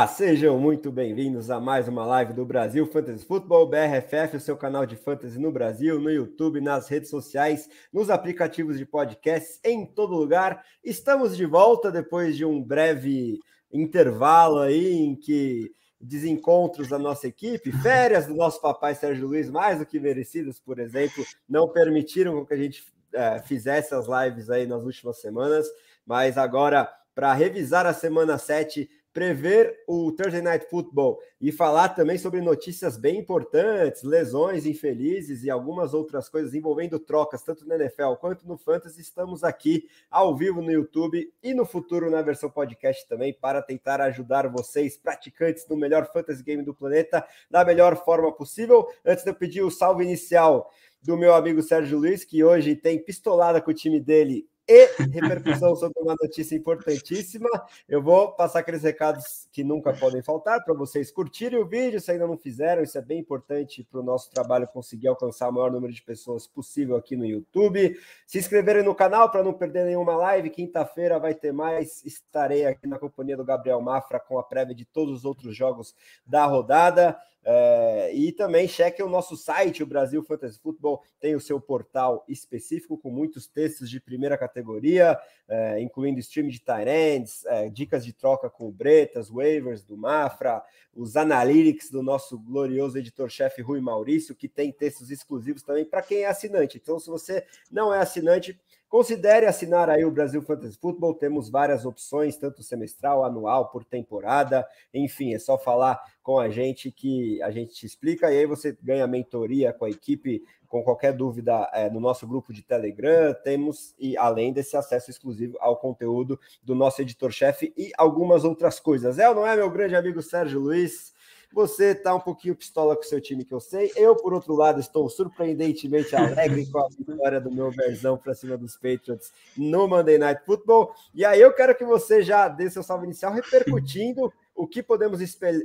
Olá, sejam muito bem-vindos a mais uma live do Brasil Fantasy Football BRFF, o seu canal de fantasy no Brasil, no YouTube, nas redes sociais, nos aplicativos de podcasts, em todo lugar. Estamos de volta depois de um breve intervalo aí em que desencontros da nossa equipe, férias do nosso papai Sérgio Luiz, mais do que merecidas, por exemplo, não permitiram que a gente é, fizesse as lives aí nas últimas semanas, mas agora para revisar a semana 7 prever o Thursday Night Football e falar também sobre notícias bem importantes, lesões infelizes e algumas outras coisas envolvendo trocas, tanto no NFL quanto no Fantasy, estamos aqui ao vivo no YouTube e no futuro na versão podcast também para tentar ajudar vocês, praticantes do melhor fantasy game do planeta, da melhor forma possível. Antes de eu pedir o salve inicial do meu amigo Sérgio Luiz, que hoje tem pistolada com o time dele e repercussão sobre uma notícia importantíssima. Eu vou passar aqueles recados que nunca podem faltar para vocês curtirem o vídeo, se ainda não fizeram, isso é bem importante para o nosso trabalho conseguir alcançar o maior número de pessoas possível aqui no YouTube. Se inscreverem no canal para não perder nenhuma live. Quinta-feira vai ter mais. Estarei aqui na companhia do Gabriel Mafra com a prévia de todos os outros jogos da rodada. É, e também cheque o nosso site, o Brasil Fantasy Football tem o seu portal específico com muitos textos de primeira categoria, é, incluindo stream de ends, é, dicas de troca com o Bretas, waivers do Mafra, os analytics do nosso glorioso editor-chefe Rui Maurício, que tem textos exclusivos também para quem é assinante. Então, se você não é assinante, Considere assinar aí o Brasil Fantasy Football, temos várias opções, tanto semestral, anual, por temporada, enfim, é só falar com a gente que a gente te explica e aí você ganha mentoria com a equipe, com qualquer dúvida é, no nosso grupo de Telegram, temos, e além desse acesso exclusivo ao conteúdo do nosso editor-chefe e algumas outras coisas. É ou não é, meu grande amigo Sérgio Luiz? Você está um pouquinho pistola com o seu time, que eu sei. Eu, por outro lado, estou surpreendentemente alegre com a vitória do meu versão para cima dos Patriots no Monday Night Football. E aí eu quero que você já dê seu salve inicial repercutindo o que podemos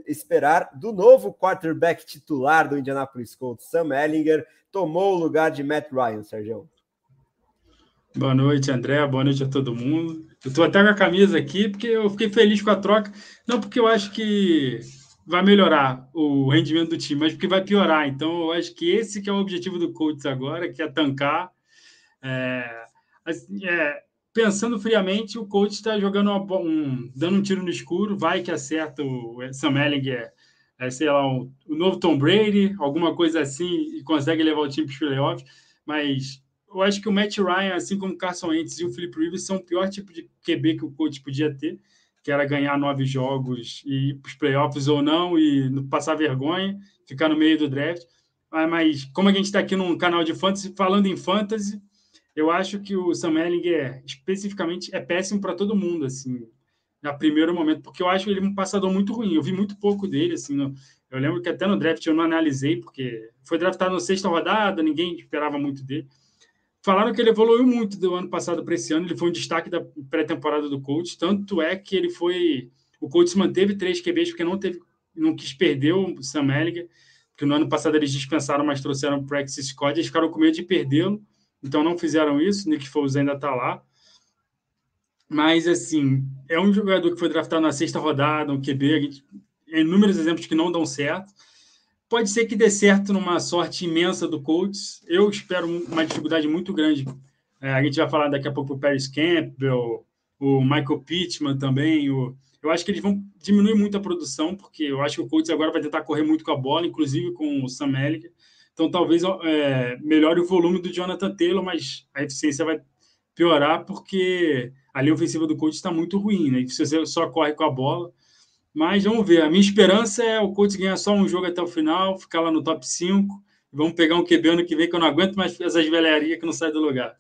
esperar do novo quarterback titular do Indianapolis Colts, Sam Ellinger, tomou o lugar de Matt Ryan, Sérgio. Boa noite, André. Boa noite a todo mundo. Eu estou até com a camisa aqui porque eu fiquei feliz com a troca. Não porque eu acho que vai melhorar o rendimento do time, mas porque vai piorar. Então, eu acho que esse que é o objetivo do Colts agora, que é tancar. É, é, pensando friamente, o coach está jogando uma, um, dando um tiro no escuro, vai que acerta o Sam Ellinger, é, sei lá, o, o, novo Tom Brady, alguma coisa assim, e consegue levar o time para os playoffs, mas eu acho que o Matt Ryan, assim como o Carson Wentz e o Philip Rivers, são o pior tipo de QB que o coach podia ter, que era ganhar nove jogos e ir para os playoffs ou não, e passar vergonha, ficar no meio do draft. Ah, mas como a gente está aqui num canal de fantasy, falando em fantasy, eu acho que o Sam Ellinger, especificamente, é péssimo para todo mundo, assim, no primeiro momento, porque eu acho ele um passador muito ruim. Eu vi muito pouco dele, assim, no, eu lembro que até no draft eu não analisei, porque foi draftado na sexta rodada, ninguém esperava muito dele. Falaram que ele evoluiu muito do ano passado para esse ano, ele foi um destaque da pré-temporada do coach, tanto é que ele foi. O coach manteve três QBs porque não teve, não quis perder o Sam Ellinger, porque no ano passado eles dispensaram, mas trouxeram o Practice Squad, eles ficaram com medo de perdê-lo, então não fizeram isso. Nick Foles ainda está lá. Mas, assim, é um jogador que foi draftado na sexta rodada, um QB, inúmeros exemplos que não dão certo. Pode ser que dê certo numa sorte imensa do Colts. Eu espero uma dificuldade muito grande. É, a gente vai falar daqui a pouco o Paris Campbell, o Michael Pittman também. O... Eu acho que eles vão diminuir muito a produção, porque eu acho que o Colts agora vai tentar correr muito com a bola, inclusive com o Sam Elliott. Então, talvez é, melhore o volume do Jonathan Taylor, mas a eficiência vai piorar, porque a linha ofensiva do Colts está muito ruim, né? E se você só corre com a bola, mas vamos ver. A minha esperança é o Colts ganhar só um jogo até o final, ficar lá no top 5. Vamos pegar um QB ano que vem, que eu não aguento mais essas velharias que não saem do lugar.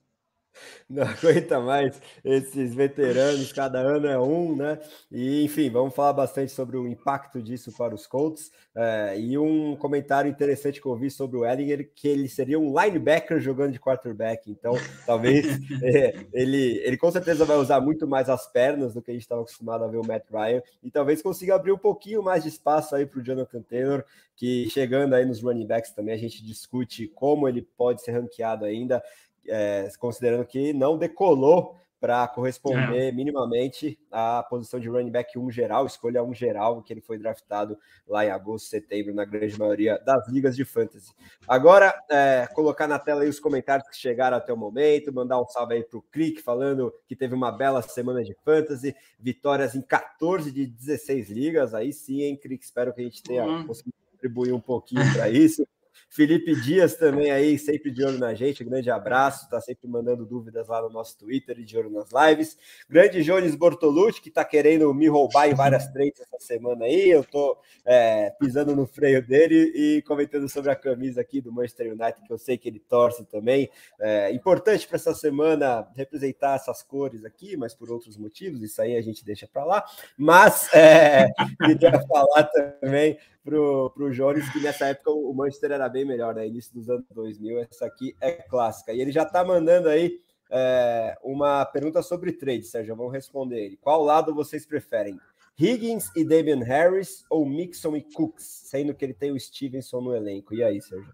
Não aguenta mais esses veteranos, cada ano é um, né? E enfim, vamos falar bastante sobre o impacto disso para os Colts. É, e um comentário interessante que eu vi sobre o Ellinger, que ele seria um linebacker jogando de quarterback. Então, talvez é, ele, ele com certeza vai usar muito mais as pernas do que a gente estava acostumado a ver o Matt Ryan, e talvez consiga abrir um pouquinho mais de espaço aí para o Jonathan Taylor, que chegando aí nos running backs também a gente discute como ele pode ser ranqueado ainda é, considerando que não decolou para corresponder é. minimamente à posição de running back 1 geral, escolha 1 geral, que ele foi draftado lá em agosto, setembro, na grande maioria das ligas de fantasy. Agora, é, colocar na tela aí os comentários que chegaram até o momento, mandar um salve aí para o Click, falando que teve uma bela semana de fantasy, vitórias em 14 de 16 ligas, aí sim, hein, Click, espero que a gente tenha uhum. conseguido contribuir um pouquinho para isso. Felipe Dias também aí, sempre de olho na gente. Grande abraço, tá sempre mandando dúvidas lá no nosso Twitter e de olho nas lives. Grande Jones Bortolucci, que tá querendo me roubar em várias trades essa semana aí. Eu tô é, pisando no freio dele e comentando sobre a camisa aqui do Manchester United, que eu sei que ele torce também. É importante para essa semana representar essas cores aqui, mas por outros motivos, isso aí a gente deixa para lá. Mas é, queria falar também pro, pro Jones, que nessa época o Manchester era bem melhor, né? Início dos anos 2000, essa aqui é clássica. E ele já tá mandando aí é, uma pergunta sobre trade, Sérgio, vamos responder ele. Qual lado vocês preferem? Higgins e Damian Harris ou Mixon e Cooks, sendo que ele tem o Stevenson no elenco. E aí, Sérgio?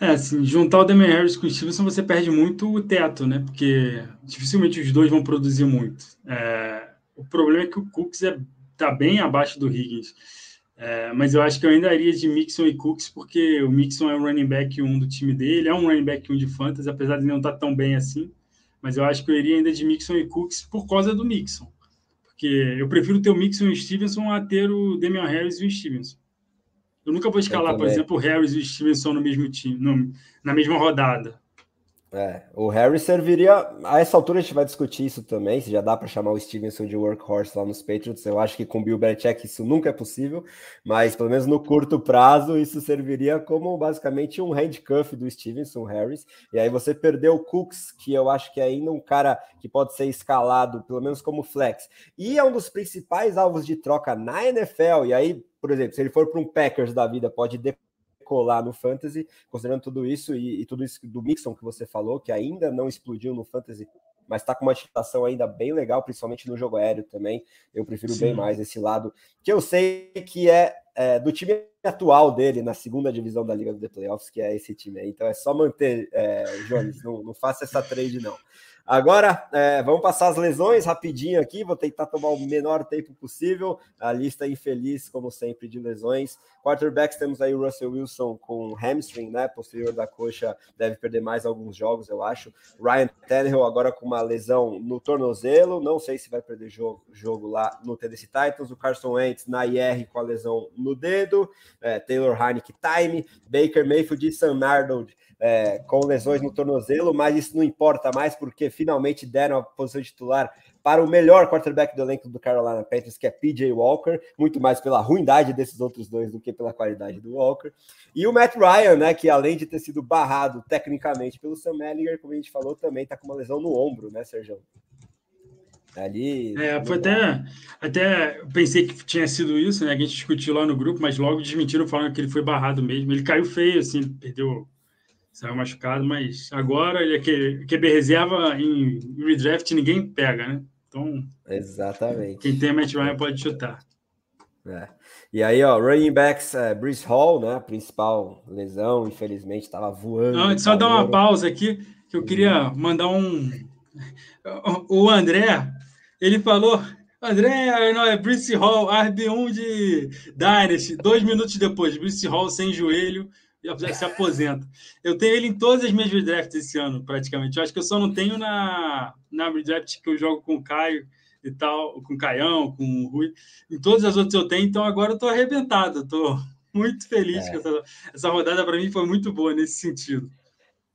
É, assim, juntar o Damian Harris com o Stevenson, você perde muito o teto, né? Porque dificilmente os dois vão produzir muito. É, o problema é que o Cooks é está bem abaixo do Higgins. É, mas eu acho que eu ainda iria de Mixon e Cooks, porque o Mixon é o running back 1 do time dele, é um running back 1 de fantasy, apesar de não estar tá tão bem assim. Mas eu acho que eu iria ainda de Mixon e Cooks por causa do Mixon. Porque eu prefiro ter o Mixon e o Stevenson a ter o Damian Harris e o Stevenson. Eu nunca vou escalar, por exemplo, o Harris e o Stevenson no mesmo time, no, na mesma rodada. É, o Harry serviria. A essa altura a gente vai discutir isso também, se já dá para chamar o Stevenson de workhorse lá nos Patriots. Eu acho que com Bill Belichick isso nunca é possível, mas pelo menos no curto prazo isso serviria como basicamente um handcuff do Stevenson Harris. E aí você perdeu o Cooks, que eu acho que é ainda um cara que pode ser escalado, pelo menos como flex. E é um dos principais alvos de troca na NFL. E aí, por exemplo, se ele for para um Packers da vida, pode colar no Fantasy, considerando tudo isso e, e, tudo isso do Mixon que você falou, que ainda não explodiu no Fantasy, mas está com uma utilização ainda bem legal, principalmente no jogo aéreo também. Eu prefiro Sim. bem mais esse lado, que eu sei que é, é, do time atual dele na segunda divisão da Liga do Playoffs, que é esse time aí. Então é só manter, é, Jones, não, não faça essa trade, não. Agora, é, vamos passar as lesões rapidinho aqui. Vou tentar tomar o menor tempo possível. A lista infeliz, como sempre, de lesões. Quarterbacks, temos aí o Russell Wilson com hamstring, né? Posterior da coxa, deve perder mais alguns jogos, eu acho. Ryan Tannehill agora com uma lesão no tornozelo. Não sei se vai perder jogo, jogo lá no Tennessee Titans. O Carson Wentz na IR com a lesão no dedo. É, Taylor Heineken time. Baker Mayfield e Sam Arnold é, com lesões no tornozelo, mas isso não importa mais porque finalmente deram a posição de titular para o melhor quarterback do elenco do Carolina Panthers, que é PJ Walker, muito mais pela ruindade desses outros dois do que pela qualidade do Walker. E o Matt Ryan, né, que além de ter sido barrado tecnicamente pelo Sam Ellinger, como a gente falou, também está com uma lesão no ombro, né, Sérgio? Ali. É, foi até, até pensei que tinha sido isso, né? Que a gente discutiu lá no grupo, mas logo desmentiram falando que ele foi barrado mesmo. Ele caiu feio, assim, perdeu saiu machucado, mas agora ele é que, QB reserva em redraft ninguém pega, né? Então, exatamente. Quem tem Matt Ryan pode chutar. É. E aí, ó, running backs, é, Bruce Hall, né? Principal lesão, infelizmente, estava voando. Não, só dar uma pausa aqui, que eu queria mandar um. O André, ele falou. André, não, é Bruce Hall, RB1 de Dynasty. Dois minutos depois, Bruce Hall sem joelho, se aposenta. Eu tenho ele em todas as minhas redrafts esse ano, praticamente. Eu acho que eu só não tenho na, na redraft que eu jogo com o Caio e tal, com o Caião, com o Rui. Em todas as outras eu tenho, então agora eu estou arrebentado. Estou muito feliz é. essa, essa rodada para mim foi muito boa nesse sentido.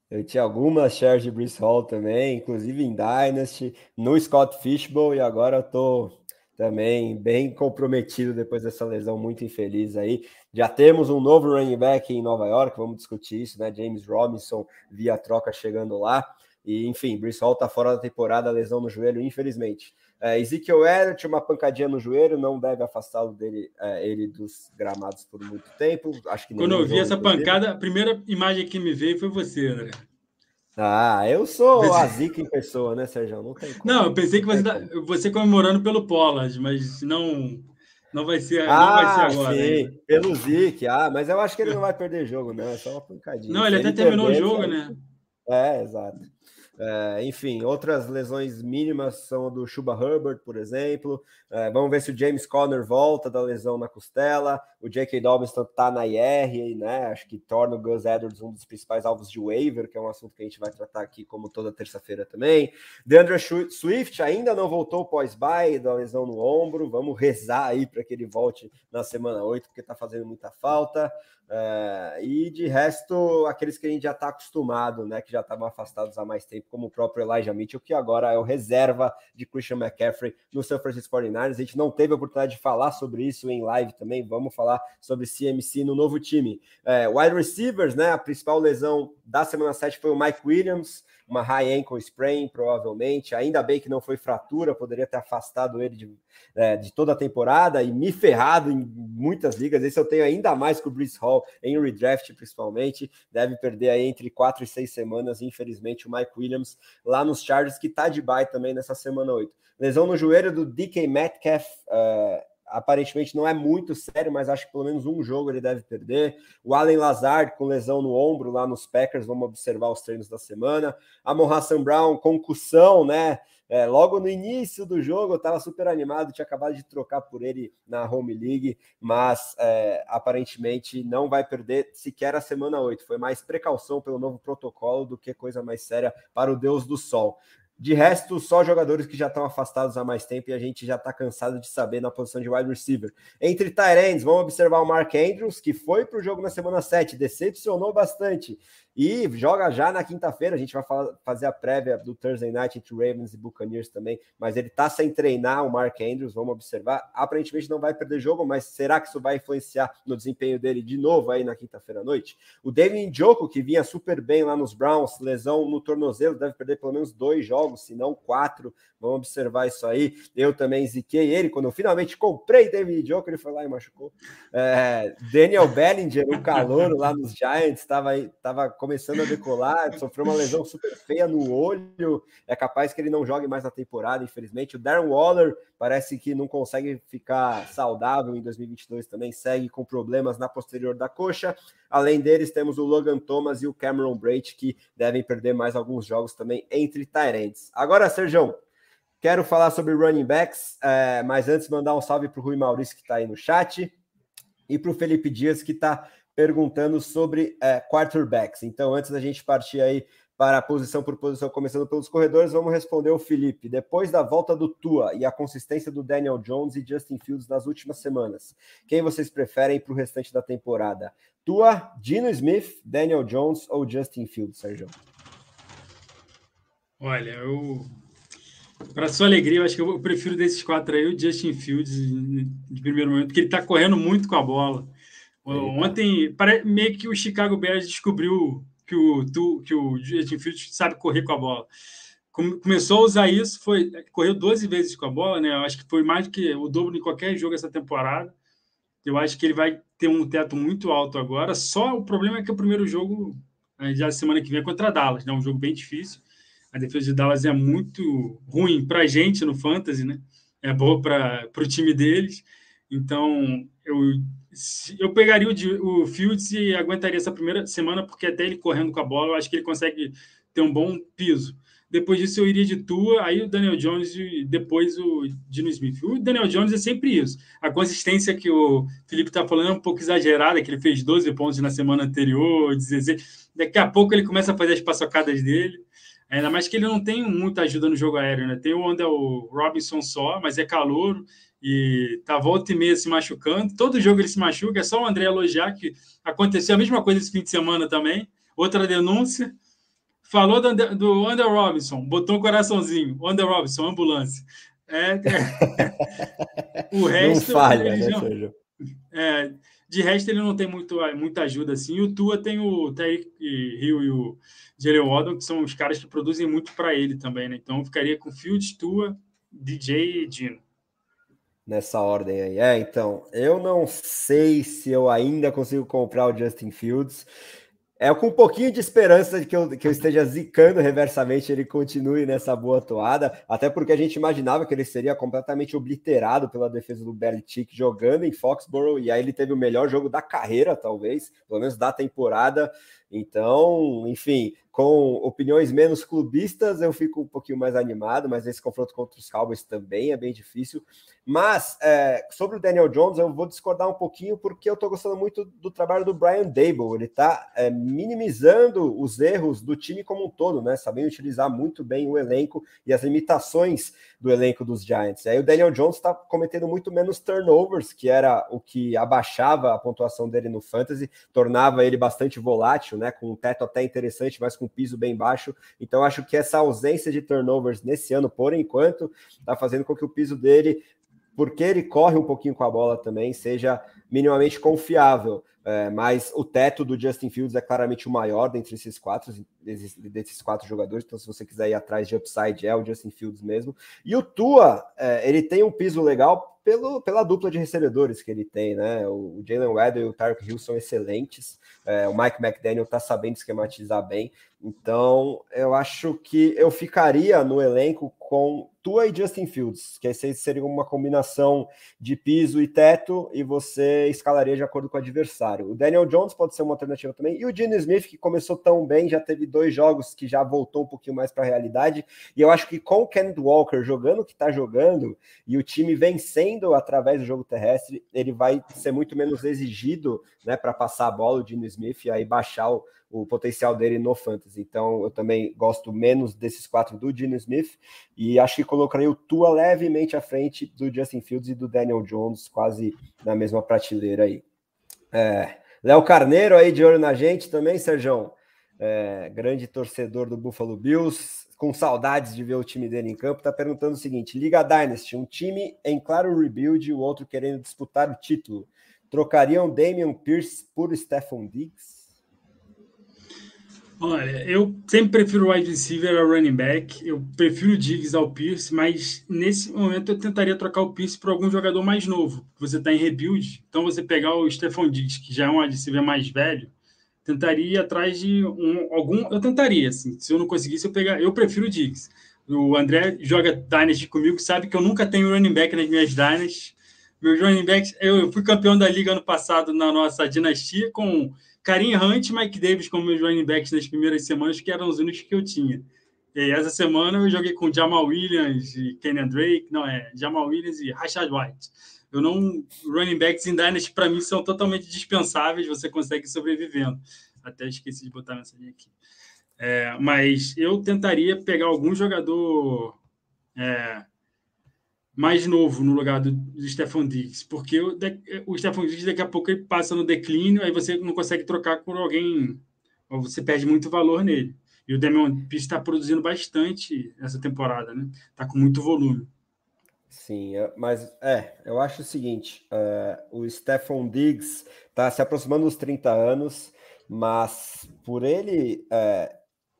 Eu tinha algumas shares de Bruce Hall também, inclusive em Dynasty, no Scott Fishbowl, e agora eu tô também bem comprometido depois dessa lesão muito infeliz aí. Já temos um novo running back em Nova York, vamos discutir isso, né? James Robinson via troca chegando lá. E, enfim, Bruce Hall tá fora da temporada, lesão no joelho, infelizmente. É, Ezekiel Elliott, uma pancadinha no joelho, não deve afastá-lo dele, é, ele dos gramados por muito tempo. Acho que Quando eu vi essa pancada, a primeira imagem que me veio foi você, André. Ah, eu sou a zica em pessoa, né, Sérgio? Não tem como. Não, eu pensei que você, tá, você comemorando pelo Pollard, mas não não vai ser, ah, não vai ser agora. Sim, pelo Zic, ah, mas eu acho que ele não vai perder jogo, não. É só uma pancadinha. Não, ele, ele até terminou o jogo, né? É, exato. É, enfim, outras lesões mínimas são do Chuba Hubbard, por exemplo. É, vamos ver se o James Conner volta da lesão na costela. O J.K. Dobbins está na IR, né? Acho que torna o Gus Edwards um dos principais alvos de waiver, que é um assunto que a gente vai tratar aqui como toda terça-feira também. DeAndre Swift ainda não voltou pós-bye da lesão no ombro. Vamos rezar aí para que ele volte na semana 8, porque está fazendo muita falta. É, e de resto, aqueles que a gente já está acostumado, né, que já estavam afastados há mais tempo, como o próprio Elijah Mitchell, que agora é o reserva de Christian McCaffrey no San Francisco 49ers. A gente não teve a oportunidade de falar sobre isso em live também, vamos falar sobre CMC no novo time. É, wide receivers, né, a principal lesão da semana 7 foi o Mike Williams, uma high ankle sprain, provavelmente. Ainda bem que não foi fratura, poderia ter afastado ele de, é, de toda a temporada e me ferrado em muitas ligas. Esse eu tenho ainda mais com o Brice Hall, em redraft principalmente. Deve perder aí entre quatro e seis semanas, infelizmente, o Mike Williams lá nos Chargers, que tá de bye também nessa semana 8. Lesão no joelho do DK Metcalf. Uh, aparentemente não é muito sério, mas acho que pelo menos um jogo ele deve perder. O Allen Lazard com lesão no ombro lá nos Packers, vamos observar os treinos da semana. A Hassan Brown, concussão, né? É, logo no início do jogo eu estava super animado, tinha acabado de trocar por ele na Home League, mas é, aparentemente não vai perder sequer a semana 8. Foi mais precaução pelo novo protocolo do que coisa mais séria para o Deus do Sol. De resto, só jogadores que já estão afastados há mais tempo e a gente já está cansado de saber na posição de wide receiver. Entre Tyrands, vamos observar o Mark Andrews, que foi para o jogo na semana 7, decepcionou bastante. E joga já na quinta-feira. A gente vai falar, fazer a prévia do Thursday Night entre Ravens e Buccaneers também. Mas ele tá sem treinar, o Mark Andrews. Vamos observar. Aparentemente não vai perder jogo, mas será que isso vai influenciar no desempenho dele de novo aí na quinta-feira à noite? O David Njoku, que vinha super bem lá nos Browns, lesão no tornozelo, deve perder pelo menos dois jogos, se não quatro. Vamos observar isso aí. Eu também ziquei ele. Quando eu finalmente comprei David Njoku, ele foi lá e machucou. É, Daniel Bellinger, o calor lá nos Giants, estava tava começando a decolar, sofreu uma lesão super feia no olho, é capaz que ele não jogue mais na temporada, infelizmente. O Darren Waller parece que não consegue ficar saudável em 2022 também, segue com problemas na posterior da coxa. Além deles, temos o Logan Thomas e o Cameron Braid, que devem perder mais alguns jogos também entre Tyrants. Agora, Sérgio, quero falar sobre running backs, é, mas antes mandar um salve para o Rui Maurício, que está aí no chat, e para o Felipe Dias, que está perguntando sobre é, quarterbacks. Então, antes da gente partir aí para a posição por posição, começando pelos corredores, vamos responder o Felipe. Depois da volta do Tua e a consistência do Daniel Jones e Justin Fields nas últimas semanas, quem vocês preferem para o restante da temporada? Tua, Dino Smith, Daniel Jones ou Justin Fields, Sérgio? Olha, eu. Para sua alegria, eu acho que eu prefiro desses quatro aí o Justin Fields de primeiro momento, porque ele está correndo muito com a bola. Ontem, meio que o Chicago Bears descobriu que o, que o Justin Fields sabe correr com a bola. Começou a usar isso, foi correu 12 vezes com a bola, né? Eu acho que foi mais do que o dobro em qualquer jogo essa temporada. Eu acho que ele vai ter um teto muito alto agora. Só o problema é que o primeiro jogo, né, já semana que vem, é contra Dallas, né? Um jogo bem difícil. A defesa de Dallas é muito ruim para a gente no Fantasy, né? É boa para o time deles. Então, eu eu pegaria o, o Fields e aguentaria essa primeira semana, porque até ele correndo com a bola, eu acho que ele consegue ter um bom piso. Depois disso, eu iria de Tua, aí o Daniel Jones e depois o Dino Smith. O Daniel Jones é sempre isso. A consistência que o Felipe está falando é um pouco exagerada, que ele fez 12 pontos na semana anterior, 16. Daqui a pouco ele começa a fazer as paçocadas dele. Ainda mais que ele não tem muita ajuda no jogo aéreo, né? Tem o Andel Robinson só, mas é calor e tá volta e meia se machucando. Todo jogo ele se machuca, é só o André elogiar que aconteceu a mesma coisa esse fim de semana também. Outra denúncia. Falou do, André, do Robinson, botou um coraçãozinho. André Robinson, ambulância. É, é. o resto. Não falha, né, não, é, de resto, ele não tem muito, muita ajuda assim. E o Tua tem o Terry Hill e o Jalen Waddle, que são os caras que produzem muito para ele também, né? Então, ficaria com Fields, Tua, DJ e Dino nessa ordem aí. É, então, eu não sei se eu ainda consigo comprar o Justin Fields. É com um pouquinho de esperança de que eu, que eu esteja zicando reversamente ele continue nessa boa toada, até porque a gente imaginava que ele seria completamente obliterado pela defesa do Belichick jogando em Foxborough, e aí ele teve o melhor jogo da carreira, talvez, pelo menos da temporada, Então, enfim, com opiniões menos clubistas, eu fico um pouquinho mais animado, mas esse confronto contra os Cowboys também é bem difícil. Mas é, sobre o Daniel Jones, eu vou discordar um pouquinho, porque eu estou gostando muito do trabalho do Brian Dable. Ele está é, minimizando os erros do time como um todo, né? Sabendo utilizar muito bem o elenco e as limitações do elenco dos Giants. Aí o Daniel Jones está cometendo muito menos turnovers, que era o que abaixava a pontuação dele no fantasy, tornava ele bastante volátil, né? Com um teto até interessante, mas com um piso bem baixo. Então acho que essa ausência de turnovers nesse ano, por enquanto, está fazendo com que o piso dele, porque ele corre um pouquinho com a bola também, seja minimamente confiável. É, mas o teto do Justin Fields é claramente o maior dentre esses quatro, desses quatro jogadores. Então, se você quiser ir atrás de upside, é o Justin Fields mesmo. E o Tua, é, ele tem um piso legal pelo, pela dupla de recebedores que ele tem, né? O, o Jalen Weddle e o Tarek Hill são excelentes. É, o Mike McDaniel tá sabendo esquematizar bem. Então, eu acho que eu ficaria no elenco com Tua e Justin Fields, que aí seria uma combinação de piso e teto, e você escalaria de acordo com o adversário. O Daniel Jones pode ser uma alternativa também, e o Gene Smith, que começou tão bem, já teve dois jogos que já voltou um pouquinho mais para a realidade, e eu acho que com o Kenneth Walker jogando o que está jogando, e o time vencendo através do jogo terrestre, ele vai ser muito menos exigido né, para passar a bola, o Gene Smith, e aí baixar o o potencial dele no fantasy. Então, eu também gosto menos desses quatro do Gene Smith e acho que colocaria o Tua levemente à frente do Justin Fields e do Daniel Jones, quase na mesma prateleira aí. É, Léo Carneiro aí de olho na gente também, Sérgio. É, grande torcedor do Buffalo Bills, com saudades de ver o time dele em campo, está perguntando o seguinte: Liga Dynasty, um time em claro rebuild e o outro querendo disputar o título. Trocariam Damian Pierce por Stephon Diggs? Olha, eu sempre prefiro wide receiver ao running back. Eu prefiro o Diggs ao Pierce, mas nesse momento eu tentaria trocar o Pierce por algum jogador mais novo. Você está em rebuild, então você pegar o Stephon Diggs, que já é um wide receiver mais velho, tentaria ir atrás de um, algum. Eu tentaria, assim. Se eu não conseguisse, eu pegar. Eu prefiro o Diggs. O André joga Dynasty comigo, sabe que eu nunca tenho running back nas minhas Dynasties. Meus running backs, eu, eu fui campeão da liga ano passado na nossa dinastia com Karim Hunt e Mike Davis como meus running backs nas primeiras semanas, que eram os únicos que eu tinha. E essa semana eu joguei com Jamal Williams e Kenyan Drake, não, é Jamal Williams e Rashad White. Eu não. Running backs em Dynasty, para mim, são totalmente dispensáveis, você consegue sobrevivendo. Até esqueci de botar a mensagem aqui. É, mas eu tentaria pegar algum jogador é, mais novo no lugar do, do Stefan Diggs, porque o, o Stefan Diggs daqui a pouco ele passa no declínio, aí você não consegue trocar por alguém, você perde muito valor nele. E o Damian Pierce está produzindo bastante essa temporada, né? Está com muito volume. Sim, é, mas é, eu acho o seguinte: uh, o Stefan Diggs está se aproximando dos 30 anos, mas por ele uh,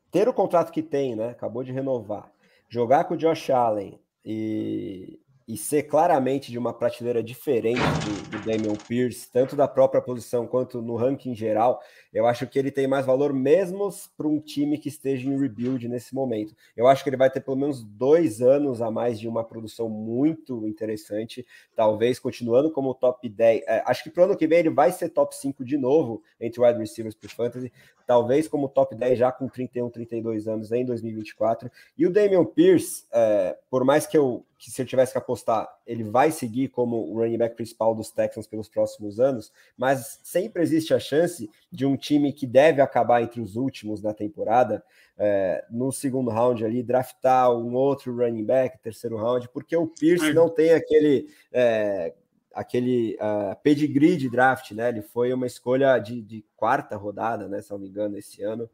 ter o contrato que tem, né? Acabou de renovar, jogar com o Josh Allen e e ser claramente de uma prateleira diferente do, do Damian Pierce, tanto da própria posição quanto no ranking geral, eu acho que ele tem mais valor mesmo para um time que esteja em rebuild nesse momento. Eu acho que ele vai ter pelo menos dois anos a mais de uma produção muito interessante, talvez continuando como top 10. É, acho que para o ano que vem ele vai ser top 5 de novo entre wide receivers para fantasy, talvez como top 10 já com 31, 32 anos em 2024. E o Damian Pierce, é, por mais que eu que se eu tivesse que apostar, ele vai seguir como o running back principal dos Texans pelos próximos anos, mas sempre existe a chance de um time que deve acabar entre os últimos na temporada, é, no segundo round ali, draftar um outro running back, terceiro round, porque o Pierce não tem aquele. É, aquele uh, pedigree de draft, né? Ele foi uma escolha de, de quarta rodada, né? Se não me engano, esse ano.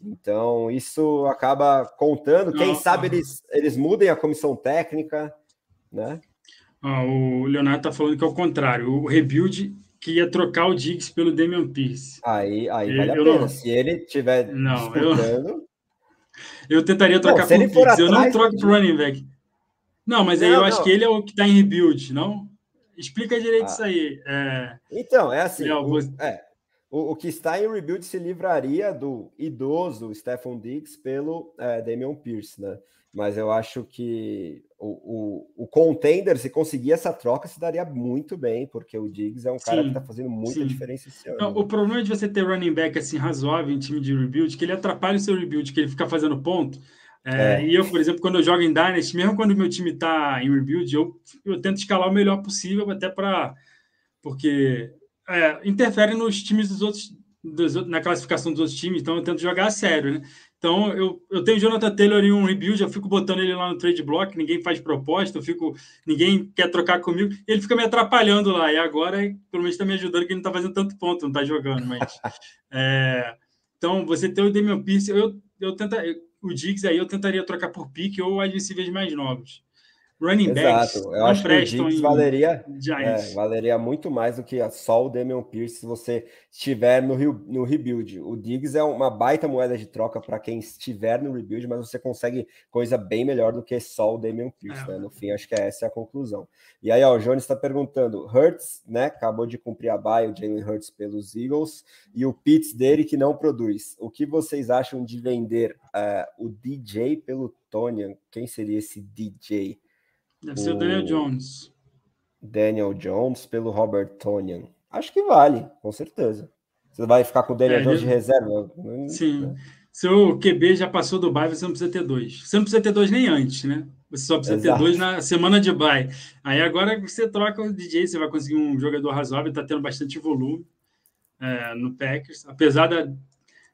Então, isso acaba contando. Quem não, sabe eles, eles mudem a comissão técnica, né? Ah, o Leonardo está falando que é o contrário. O rebuild que ia trocar o Diggs pelo Damian Pierce. Aí, aí vale a pena. Não... Se ele tiver não, disputando... Eu, eu tentaria trocar por Diggs. Eu não troco pro running back. Não, mas não, aí eu não. acho que ele é o que está em rebuild, não? Explica direito ah. isso aí. É... Então, é assim. o, é, o, o, que está em rebuild se livraria do idoso Stephen Diggs pelo é, Damian Pierce, né? Mas eu acho que o, o, o, contender, se conseguir essa troca, se daria muito bem, porque o Diggs é um cara sim, que está fazendo muita sim. diferença esse ano. Não, o problema de você ter running back assim razoável em time de rebuild, que ele atrapalha o seu rebuild, que ele fica fazendo ponto. É, é. E eu, por exemplo, quando eu jogo em Dynasty, mesmo quando o meu time está em rebuild, eu, eu tento escalar o melhor possível, até para. Porque é, interfere nos times dos outros, dos, na classificação dos outros times, então eu tento jogar a sério, né? Então, eu, eu tenho o Jonathan Taylor em um rebuild, eu fico botando ele lá no trade block, ninguém faz proposta, eu fico, ninguém quer trocar comigo, ele fica me atrapalhando lá. E agora, pelo menos, está me ajudando, que ele não está fazendo tanto ponto, não está jogando. Mas, é, então, você tem o Damian Pierce, eu, eu tenta, o Diggs aí eu tentaria trocar por pique ou adversários mais novos running backs Exato. Eu acho que o Diggs valeria, é, valeria muito mais do que só o Damian Pierce se você estiver no, no rebuild. O Diggs é uma baita moeda de troca para quem estiver no rebuild, mas você consegue coisa bem melhor do que só o Damian Pierce. É. Né? No fim, acho que essa é a conclusão. E aí, ó, o Jones está perguntando: Hurts, né? Acabou de cumprir a baia, o Jalen Hurts pelos Eagles, e o Pitts dele que não produz. O que vocês acham de vender uh, o DJ pelo Tony? Quem seria esse DJ? Deve ser o Daniel Jones. Daniel Jones pelo Robert Tonian. Acho que vale, com certeza. Você vai ficar com o Daniel é, Jones de reserva? Sim. Né? Seu QB já passou do bye, você não precisa ter dois. Você não precisa ter dois nem antes, né? Você só precisa Exato. ter dois na semana de bye. Aí agora você troca o DJ, você vai conseguir um jogador razoável, está tendo bastante volume é, no Packers. Apesar da,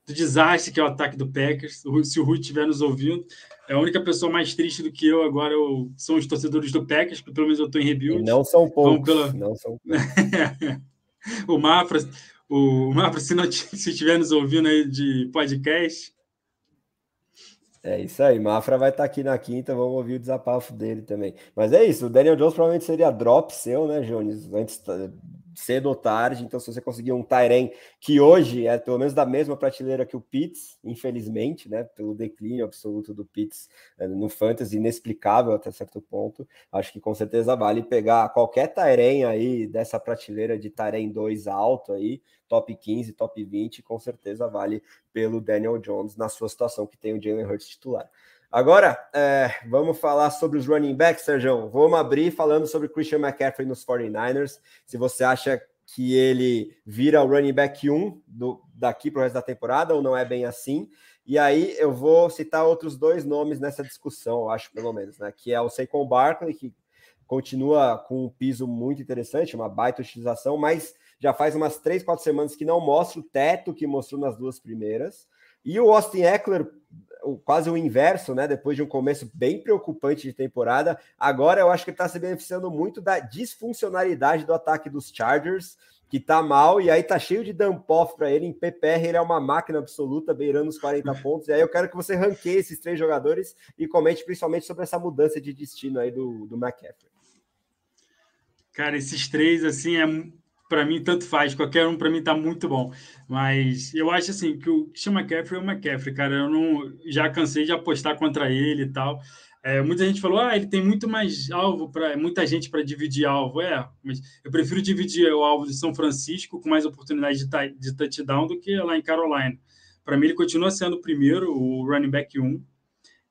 do desastre que é o ataque do Packers. Se o Rui estiver nos ouvindo, é a única pessoa mais triste do que eu agora eu, são os torcedores do Packers, porque pelo menos eu estou em rebuild. Não são poucos. Pela... Não são poucos. o Mafra, o Mafra, se, não, se estiver nos ouvindo aí de podcast. É isso aí, Mafra vai estar tá aqui na quinta, vamos ouvir o desabafo dele também. Mas é isso, o Daniel Jones provavelmente seria drop seu, né, Jones? Antes cedo ou tarde. Então, se você conseguir um Tairen que hoje é pelo menos da mesma prateleira que o Pitts, infelizmente, né, pelo declínio absoluto do Pitts é, no Fantasy, inexplicável até certo ponto, acho que com certeza vale pegar qualquer Tairen aí dessa prateleira de Tairen 2 alto aí, top 15, top 20, com certeza vale pelo Daniel Jones na sua situação que tem o Jalen Hurts titular. Agora, é, vamos falar sobre os running backs, Sérgio. Vamos abrir falando sobre Christian McCaffrey nos 49ers. Se você acha que ele vira o running back 1 do, daqui para o resto da temporada ou não é bem assim. E aí eu vou citar outros dois nomes nessa discussão, eu acho, pelo menos, né? Que é o Saquon Barkley, que continua com um piso muito interessante, uma baita utilização, mas já faz umas três, quatro semanas que não mostra o teto que mostrou nas duas primeiras. E o Austin Eckler quase o inverso, né? Depois de um começo bem preocupante de temporada, agora eu acho que ele está se beneficiando muito da disfuncionalidade do ataque dos Chargers, que tá mal, e aí tá cheio de dump-off para ele. Em PPR, ele é uma máquina absoluta, beirando os 40 pontos. E aí eu quero que você ranqueie esses três jogadores e comente principalmente sobre essa mudança de destino aí do, do McCaffrey. Cara, esses três, assim, é para mim, tanto faz. Qualquer um, para mim, tá muito bom. Mas eu acho assim que o Christian McCaffrey é o McCaffrey, cara. Eu não já cansei de apostar contra ele e tal. É, muita gente falou, ah, ele tem muito mais alvo para muita gente para dividir alvo. É, mas eu prefiro dividir o alvo de São Francisco com mais oportunidade de, de touchdown do que lá em Carolina. Para mim, ele continua sendo o primeiro, o running back 1.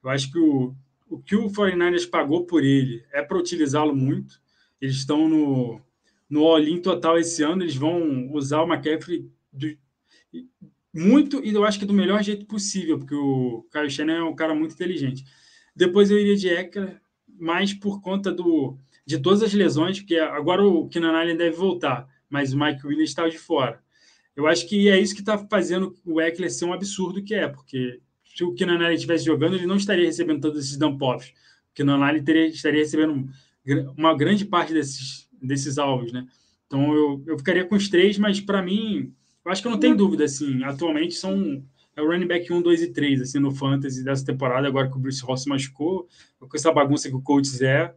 Eu acho que o, o que o 49ers pagou por ele é para utilizá-lo muito. Eles estão no no all-in total esse ano, eles vão usar o McCaffrey muito, e eu acho que do melhor jeito possível, porque o Kyle Shannon é um cara muito inteligente. Depois eu iria de Eckler, mais por conta do, de todas as lesões, porque agora o Keenan Allen deve voltar, mas o Mike Williams está de fora. Eu acho que é isso que está fazendo o Eckler ser um absurdo que é, porque se o Keenan Allen estivesse jogando, ele não estaria recebendo todos esses dump-offs. O Keenan Allen teria, estaria recebendo uma grande parte desses desses alvos, né? Então eu, eu ficaria com os três, mas para mim, eu acho que eu não tenho dúvida, assim, atualmente são é o running back 1, 2 e 3, assim, no fantasy dessa temporada, agora que o Bruce Ross se machucou, com essa bagunça que o Colts é,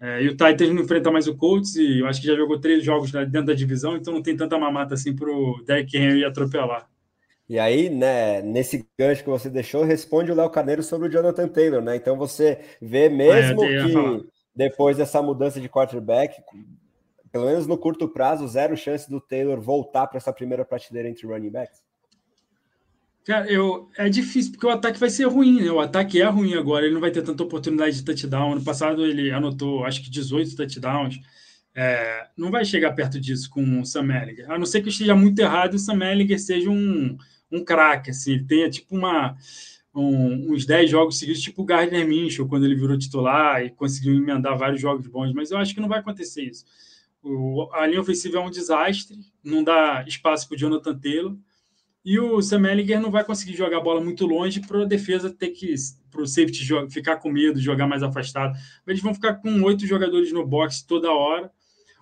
é e o Titans não enfrenta mais o Colts, e eu acho que já jogou três jogos dentro da divisão, então não tem tanta mamata assim pro Derek Henry atropelar. E aí, né, nesse gancho que você deixou, responde o Léo Carneiro sobre o Jonathan Taylor, né? Então você vê mesmo ah, que depois dessa mudança de quarterback, pelo menos no curto prazo, zero chance do Taylor voltar para essa primeira prateleira entre running backs? Cara, eu, é difícil, porque o ataque vai ser ruim, né? O ataque é ruim agora, ele não vai ter tanta oportunidade de touchdown. Ano passado ele anotou, acho que 18 touchdowns. É, não vai chegar perto disso com o Sam Ellinger. A não ser que esteja muito errado e o Sam Ellinger seja um, um craque, assim, ele tenha tipo uma, um, uns 10 jogos seguidos, tipo o Gardner Minshew, quando ele virou titular e conseguiu emendar vários jogos bons, mas eu acho que não vai acontecer isso. O, a linha ofensiva é um desastre, não dá espaço para o Jonathan Taylor. E o Sam Ellinger não vai conseguir jogar a bola muito longe para a defesa ter que, para o safety ficar com medo, jogar mais afastado. Eles vão ficar com oito jogadores no box toda hora.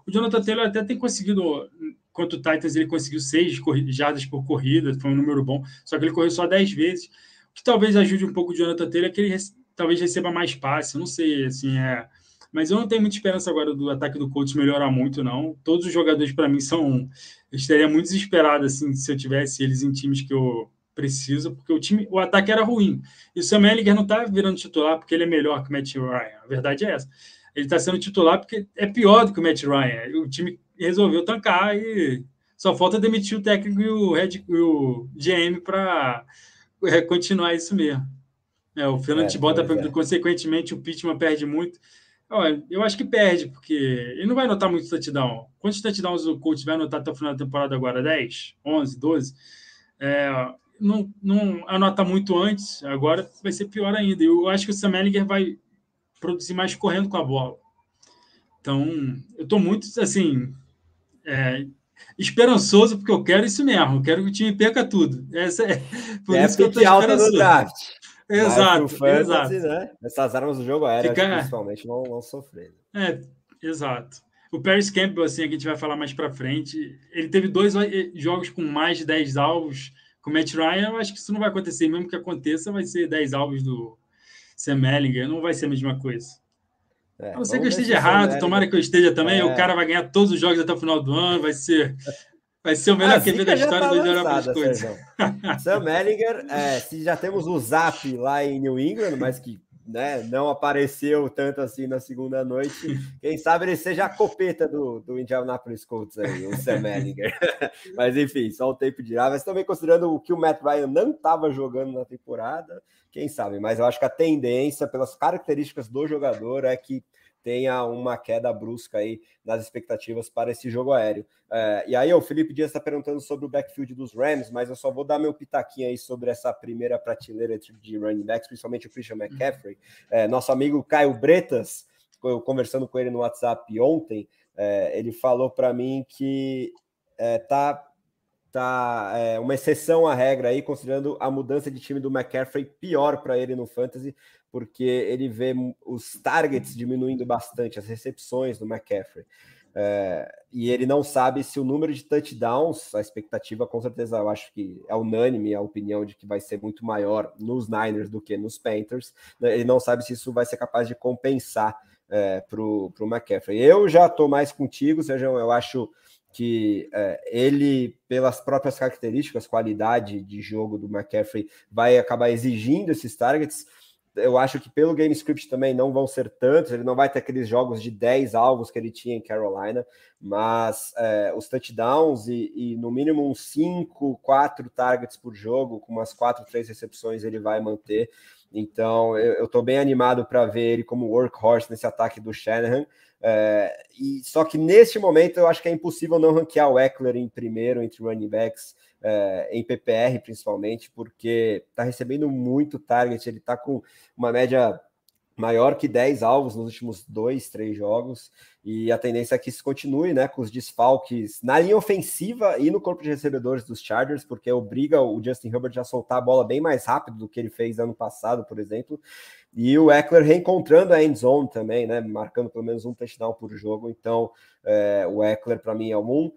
O Jonathan Taylor até tem conseguido, quanto o Titans, ele conseguiu seis jardas por corrida, foi um número bom, só que ele correu só dez vezes. Que talvez ajude um pouco o Jonathan Taylor é que ele talvez receba mais passe, não sei, assim, é mas eu não tenho muita esperança agora do ataque do Colts melhorar muito, não. Todos os jogadores, para mim, são. Eu estaria muito desesperado assim, se eu tivesse eles em times que eu preciso, porque o time, o ataque era ruim. E o Sam Ellinger não está virando titular porque ele é melhor que o Matt Ryan. A verdade é essa. Ele está sendo titular porque é pior do que o Matt Ryan. O time resolveu tancar e só falta demitir o técnico e o, head, e o GM para é, continuar isso mesmo. É, o Fernando é, bota, é. consequentemente, o Pittman perde muito. Olha, eu acho que perde, porque ele não vai anotar muito touchdown. Quantos touchdowns o coach vai anotar até o final da temporada agora? 10, 11, 12? É, não, não anota muito antes, agora vai ser pior ainda. Eu acho que o Sam Ellinger vai produzir mais correndo com a bola. Então, eu estou muito, assim, é, esperançoso, porque eu quero isso mesmo. Eu quero que o time perca tudo. Essa é, por é isso que eu estou esperançoso. draft. Exato, fantasy, exato. Né? Essas armas do jogo aéreo, Fica... principalmente, vão, vão sofrer. É, exato. O Paris Campbell, assim, que a gente vai falar mais para frente, ele teve dois eh, jogos com mais de 10 alvos com o Matt Ryan. Eu acho que isso não vai acontecer. Mesmo que aconteça, vai ser 10 alvos do Sam Ellinger. Não vai ser a mesma coisa. É, a não ser que eu esteja errado, tomara que eu esteja também. É. O cara vai ganhar todos os jogos até o final do ano, vai ser Vai ser o melhor QB da história tá do Indianapolis Colts. Sam Ellinger, é, se já temos o Zap lá em New England, mas que né, não apareceu tanto assim na segunda noite, quem sabe ele seja a copeta do, do Indianapolis Colts aí, o Sam Ellinger. mas enfim, só o tempo dirá. Mas também considerando o que o Matt Ryan não estava jogando na temporada, quem sabe. Mas eu acho que a tendência, pelas características do jogador, é que tenha uma queda brusca aí nas expectativas para esse jogo aéreo. É, e aí o Felipe Dias está perguntando sobre o backfield dos Rams, mas eu só vou dar meu pitaquinho aí sobre essa primeira prateleira de running backs, principalmente o Christian uhum. McCaffrey. É, nosso amigo Caio Bretas, eu conversando com ele no WhatsApp ontem, é, ele falou para mim que é, tá tá é, uma exceção à regra aí, considerando a mudança de time do McCaffrey pior para ele no fantasy, porque ele vê os targets diminuindo bastante, as recepções do McCaffrey. É, e ele não sabe se o número de touchdowns, a expectativa, com certeza, eu acho que é unânime a opinião de que vai ser muito maior nos Niners do que nos Panthers. Né? Ele não sabe se isso vai ser capaz de compensar é, para o McCaffrey. Eu já estou mais contigo, Sérgio, eu acho que é, ele, pelas próprias características, qualidade de jogo do McCaffrey, vai acabar exigindo esses targets. Eu acho que pelo game script também não vão ser tantos, ele não vai ter aqueles jogos de 10 alvos que ele tinha em Carolina, mas é, os touchdowns e, e, no mínimo uns 5, 4 targets por jogo, com umas 4, 3 recepções ele vai manter. Então eu estou bem animado para ver ele como workhorse nesse ataque do Shanahan. É, e só que neste momento eu acho que é impossível não ranquear o Eckler em primeiro entre running backs, é, em PPR principalmente, porque está recebendo muito target, ele está com uma média maior que 10 alvos nos últimos dois, três jogos, e a tendência é que isso continue, né, com os desfalques na linha ofensiva e no corpo de recebedores dos Chargers, porque obriga o Justin Herbert a soltar a bola bem mais rápido do que ele fez ano passado, por exemplo, e o Eckler reencontrando a end zone também, né, marcando pelo menos um touchdown por jogo, então é, o Eckler para mim é um,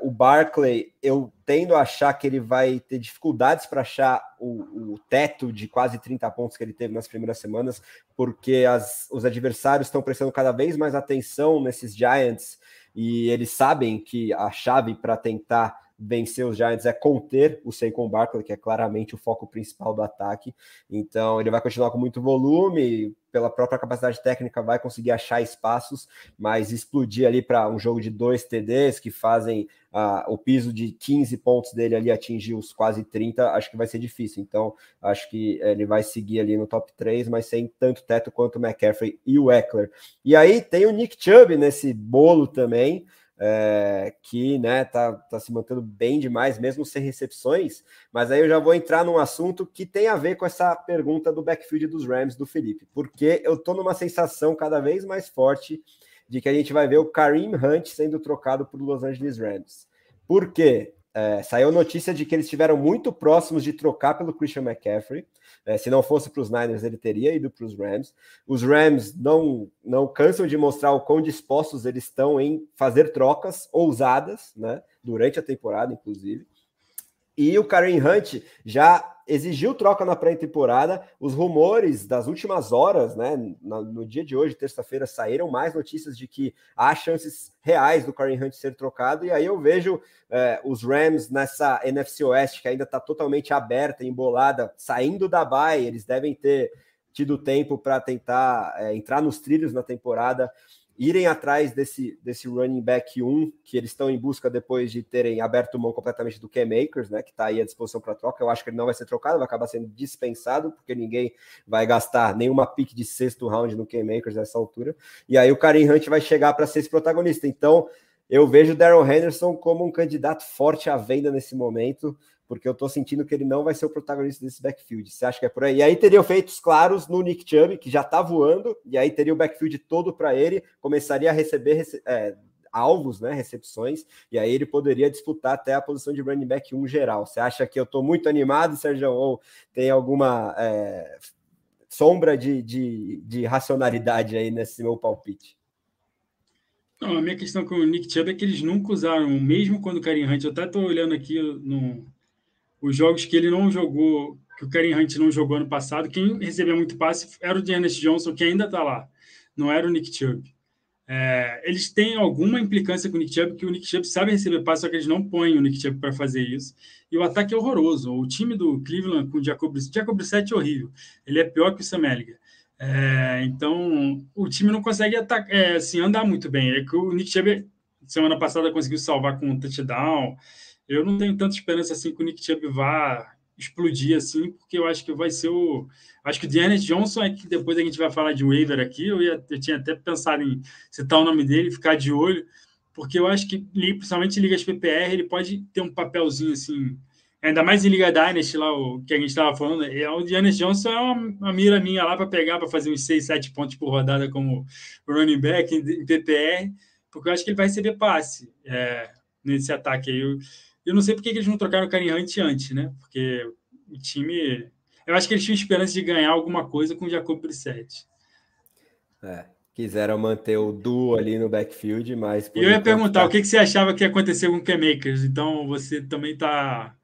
o Barclay, eu tendo a achar que ele vai ter dificuldades para achar o, o, teto de quase 30 pontos que ele teve nas primeiras semanas, porque as, os adversários estão prestando cada vez mais atenção nesses Giants e eles sabem que a chave para tentar vencer os Giants é conter o Saquon Barkley, que é claramente o foco principal do ataque. Então ele vai continuar com muito volume, pela própria capacidade técnica vai conseguir achar espaços, mas explodir ali para um jogo de dois TDs que fazem uh, o piso de 15 pontos dele ali atingir os quase 30, acho que vai ser difícil. Então acho que ele vai seguir ali no top 3, mas sem tanto teto quanto o McCaffrey e o Eckler. E aí tem o Nick Chubb nesse bolo também é, que né, tá, tá se mantendo bem demais, mesmo sem recepções. Mas aí eu já vou entrar num assunto que tem a ver com essa pergunta do backfield dos Rams do Felipe, porque eu tô numa sensação cada vez mais forte de que a gente vai ver o Kareem Hunt sendo trocado por Los Angeles Rams. Por quê? É, saiu notícia de que eles estiveram muito próximos de trocar pelo Christian McCaffrey. É, se não fosse para os Niners, ele teria ido para os Rams. Os Rams não, não cansam de mostrar o quão dispostos eles estão em fazer trocas ousadas, né? Durante a temporada, inclusive. E o Karen Hunt já exigiu troca na pré-temporada. Os rumores das últimas horas, né, no dia de hoje, terça-feira, saíram mais notícias de que há chances reais do Karen Hunt ser trocado. E aí eu vejo é, os Rams nessa NFC Oeste que ainda está totalmente aberta, embolada, saindo da bye. Eles devem ter tido tempo para tentar é, entrar nos trilhos na temporada irem atrás desse, desse running back 1, que eles estão em busca depois de terem aberto mão completamente do Cam Makers, né, que está aí à disposição para troca. Eu acho que ele não vai ser trocado, vai acabar sendo dispensado, porque ninguém vai gastar nenhuma pick de sexto round no Cam Makers nessa altura. E aí o Karim Hunt vai chegar para ser esse protagonista. Então, eu vejo o Darrell Henderson como um candidato forte à venda nesse momento porque eu tô sentindo que ele não vai ser o protagonista desse backfield. Você acha que é por aí? E aí teriam feitos claros no Nick Chubb, que já tá voando, e aí teria o backfield todo para ele, começaria a receber é, alvos, né, recepções, e aí ele poderia disputar até a posição de running back 1 geral. Você acha que eu tô muito animado, Sérgio, ou tem alguma é, sombra de, de, de racionalidade aí nesse meu palpite? Não, a minha questão com o Nick Chubb é que eles nunca usaram, mesmo quando o Karim Hunt, eu até estou olhando aqui no, os jogos que ele não jogou, que o Karim Hunt não jogou ano passado, quem recebia muito passe era o Dennis Johnson, que ainda está lá, não era o Nick Chubb. É, eles têm alguma implicância com o Nick Chubb, que o Nick Chubb sabe receber passe, só que eles não põem o Nick Chubb para fazer isso. E o ataque é horroroso. O time do Cleveland com o Jacob, Jacob Brissett é horrível. Ele é pior que o Sam Ellinger. É, então, o time não consegue atacar, é, assim, andar muito bem. É que o Nick Chubb, semana passada, conseguiu salvar com um touchdown. Eu não tenho tanta esperança assim que o Nick Chubb vá explodir assim, porque eu acho que vai ser o. Acho que o Dearness Johnson é que depois a gente vai falar de waiver aqui. Eu, ia, eu tinha até pensado em citar o nome dele, ficar de olho, porque eu acho que, principalmente em ligas PPR, ele pode ter um papelzinho assim, ainda mais em Liga Dynasty, lá o que a gente estava falando. É, o Dearness Johnson é uma, uma mira minha lá para pegar, para fazer uns 6, 7 pontos por rodada como running back em, em PPR, porque eu acho que ele vai receber passe é, nesse ataque aí. Eu não sei porque que eles não trocaram o Hunt antes, né? Porque o time. Eu acho que eles tinham esperança de ganhar alguma coisa com o Jacob Brissett. É, quiseram manter o duo ali no backfield, mas. eu ia perguntar tá... o que, que você achava que ia acontecer com o K-Makers, então você também está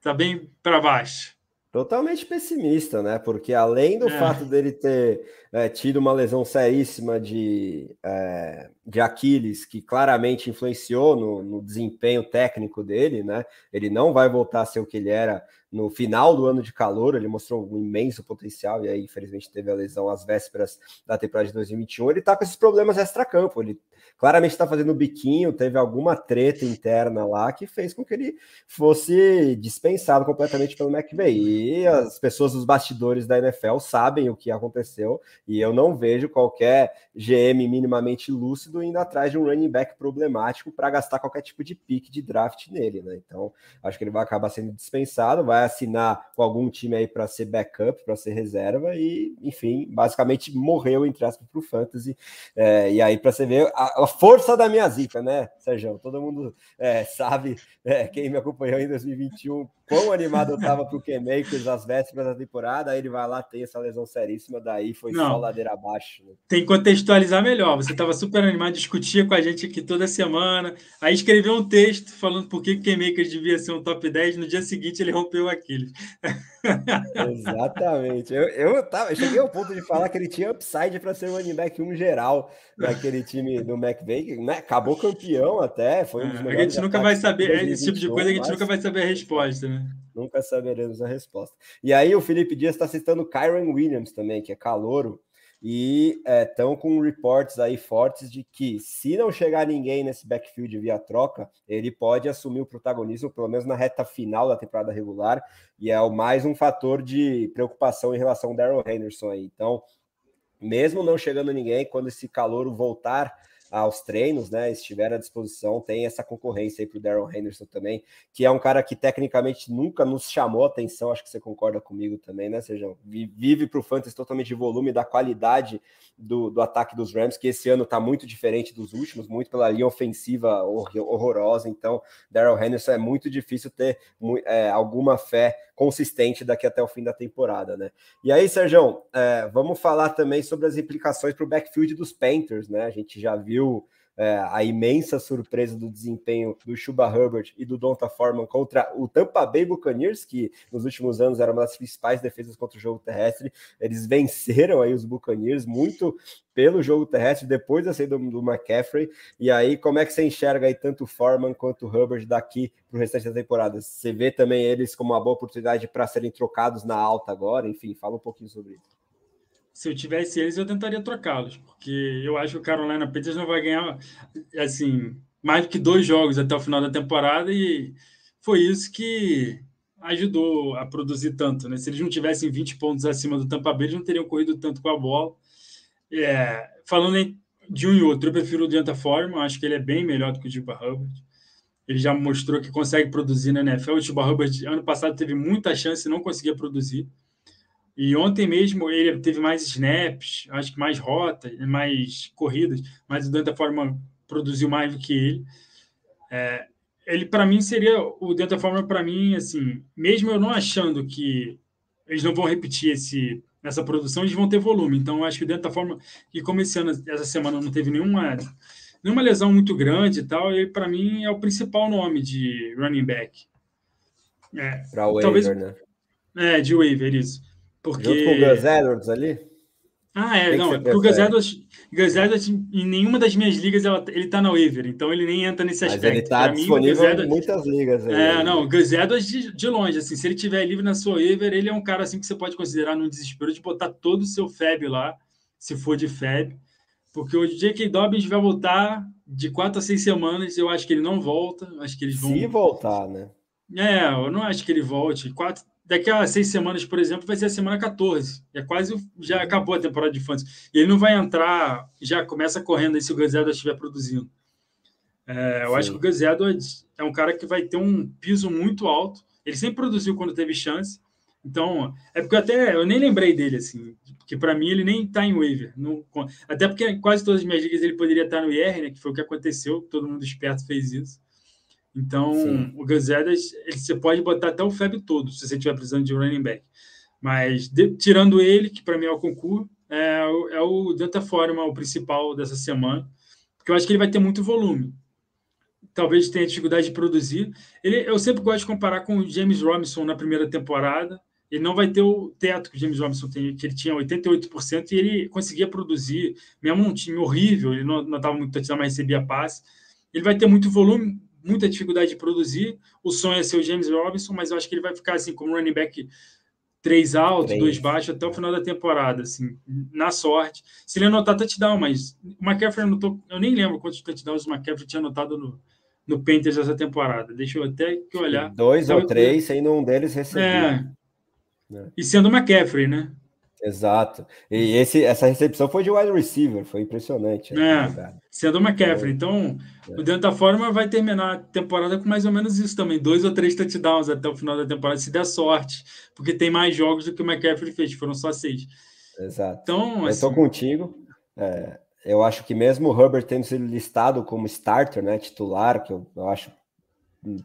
tá bem para baixo. Totalmente pessimista, né? Porque além do é. fato dele ter é, tido uma lesão seríssima de, é, de Aquiles, que claramente influenciou no, no, desempenho técnico dele, né? Ele não vai voltar a ser o que ele era no final do ano de calor, ele mostrou um imenso potencial, e aí, infelizmente, teve a lesão às vésperas da temporada de 2021. Ele tá com esses problemas extra-campo, ele claramente está fazendo biquinho, teve alguma treta interna lá que fez com que ele fosse dispensado completamente pelo McVay. E as pessoas dos bastidores da NFL sabem o que aconteceu, e eu não vejo qualquer GM minimamente lúcido indo atrás de um running back problemático para gastar qualquer tipo de pique de draft nele, né? Então, acho que ele vai acabar sendo dispensado, vai assinar com algum time aí para ser backup, para ser reserva, e, enfim, basicamente morreu, entre aspas, para o Fantasy. É, e aí, para você ver a, a força da minha zica, né, Sérgio? Todo mundo é, sabe, é, quem me acompanhou em 2021, quão animado eu estava para o K-Makers às vésperas da temporada. Aí ele vai lá, tem essa lesão seríssima, daí foi Não, só ladeira abaixo. Né? Tem que contextualizar melhor. Você estava super animado discutia com a gente aqui toda semana. Aí escreveu um texto falando por que o K-Makers devia ser um top 10. No dia seguinte ele rompeu aquilo. Exatamente. Eu, eu, tava, eu cheguei ao ponto de falar que ele tinha upside para ser o running back 1 geral naquele time do McVay, né? Acabou campeão até. Foi um dos é, a gente nunca vai saber, esse tipo de coisa a gente nunca vai saber a resposta, né? Nunca saberemos a resposta. E aí o Felipe Dias está citando Kyron Williams também, que é calouro e estão é, com reports aí fortes de que se não chegar ninguém nesse backfield via troca, ele pode assumir o protagonismo, pelo menos na reta final da temporada regular, e é o mais um fator de preocupação em relação ao Daryl Henderson aí. Então, mesmo não chegando ninguém, quando esse calor voltar aos treinos, né? Estiver à disposição, tem essa concorrência aí para o Darren Henderson também, que é um cara que tecnicamente nunca nos chamou atenção, acho que você concorda comigo também, né, Sejão? Vive para o Fantasy totalmente de volume, da qualidade do, do ataque dos Rams, que esse ano está muito diferente dos últimos, muito pela linha ofensiva horrorosa. Então, Darrell Henderson é muito difícil ter é, alguma fé consistente daqui até o fim da temporada, né? E aí, Sérgio, é, vamos falar também sobre as implicações para o backfield dos Panthers, né? A gente já viu é, a imensa surpresa do desempenho do Chuba Herbert e do Donta Foreman contra o Tampa Bay Buccaneers, que nos últimos anos era uma das principais defesas contra o jogo terrestre. Eles venceram aí os Buccaneers muito pelo jogo terrestre depois da saída do, do McCaffrey. E aí, como é que você enxerga aí tanto o Foreman quanto o daqui para o restante da temporada? Você vê também eles como uma boa oportunidade para serem trocados na alta agora? Enfim, fala um pouquinho sobre isso se eu tivesse eles, eu tentaria trocá-los, porque eu acho que o Carolina Panthers não vai ganhar assim mais do que dois jogos até o final da temporada e foi isso que ajudou a produzir tanto, né? Se eles não tivessem 20 pontos acima do Tampa Bay, eles não teriam corrido tanto com a bola. É, falando de um e outro, eu prefiro o Deonta Foreman, acho que ele é bem melhor do que o Juba Hubbard. Ele já mostrou que consegue produzir na NFL. O Juba Hubbard, ano passado, teve muita chance e não conseguia produzir. E ontem mesmo ele teve mais snaps, acho que mais rotas, mais corridas, mas o Danta Forma produziu mais do que ele. É, ele para mim seria o Danta Forma para mim assim, mesmo eu não achando que eles não vão repetir esse essa produção, eles vão ter volume. Então acho que o Danta Forma que como esse ano essa semana não teve nenhuma nenhuma lesão muito grande e tal, ele para mim é o principal nome de running back. É, para o talvez, né? É, de waiver, isso. Porque... Junto com o Gus Edwards ali? Ah, é, não, porque o Gus Edwards, Gus Edwards, em nenhuma das minhas ligas ela, ele tá na waiver, então ele nem entra nesse aspecto. Mas ele tá disponível Edwards, em muitas ligas. Aí, é, não, o Gus Edwards de, de, longe, assim, se ele tiver livre na sua waiver, ele é um cara assim que você pode considerar num desespero de botar todo o seu FAB lá, se for de FAB, porque o J.K. Dobbins vai voltar de quatro a seis semanas, eu acho que ele não volta, acho que eles vão... Se voltar, né? É, eu não acho que ele volte. Quatro, daqui a seis semanas, por exemplo, vai ser a semana 14. É quase já acabou a temporada de fantasy. E ele não vai entrar, já começa correndo aí se o Gus Edwards estiver produzindo. É, eu Sim. acho que o Gus Edwards é um cara que vai ter um piso muito alto. Ele sempre produziu quando teve chance. Então, é porque até eu nem lembrei dele, assim, porque para mim ele nem está em waiver. Não, até porque quase todas as minhas ligas ele poderia estar no IR, né? Que foi o que aconteceu, todo mundo esperto fez isso. Então, Sim. o Gus Edwards, ele, você pode botar até o FEB todo, se você estiver precisando de running back. Mas, de, tirando ele, que para mim é o concurso, é, é o Danta Forma o principal dessa semana, porque eu acho que ele vai ter muito volume. Talvez tenha dificuldade de produzir. Ele, eu sempre gosto de comparar com o James Robinson na primeira temporada. Ele não vai ter o teto que o James Robinson tem, que ele tinha 88%, e ele conseguia produzir, mesmo num time horrível, ele não estava muito touchdown, mas recebia passe. Ele vai ter muito volume, muita dificuldade de produzir. O sonho é ser o James Robinson, mas eu acho que ele vai ficar assim como running back três alto, três. dois baixo até o final da temporada, assim, na sorte. Se ele anotar touchdown, mas o McCaffrey anotou, eu nem lembro quantos touchdowns o McCaffrey tinha anotado no, no Panthers essa temporada. Deixa eu até que olhar. Dois ou três, sendo um deles recebido. É. é. E sendo o McCaffrey, né? Exato. E esse, essa recepção foi de wide receiver, foi impressionante. É, sendo o McCaffrey. Então, é. o Denta Forma vai terminar a temporada com mais ou menos isso também: dois ou três touchdowns até o final da temporada, se der sorte, porque tem mais jogos do que o McCaffrey fez, foram só seis. Exato. Então, assim, eu estou contigo. É, eu acho que mesmo o Herbert tendo sido listado como starter, né, titular, que eu, eu acho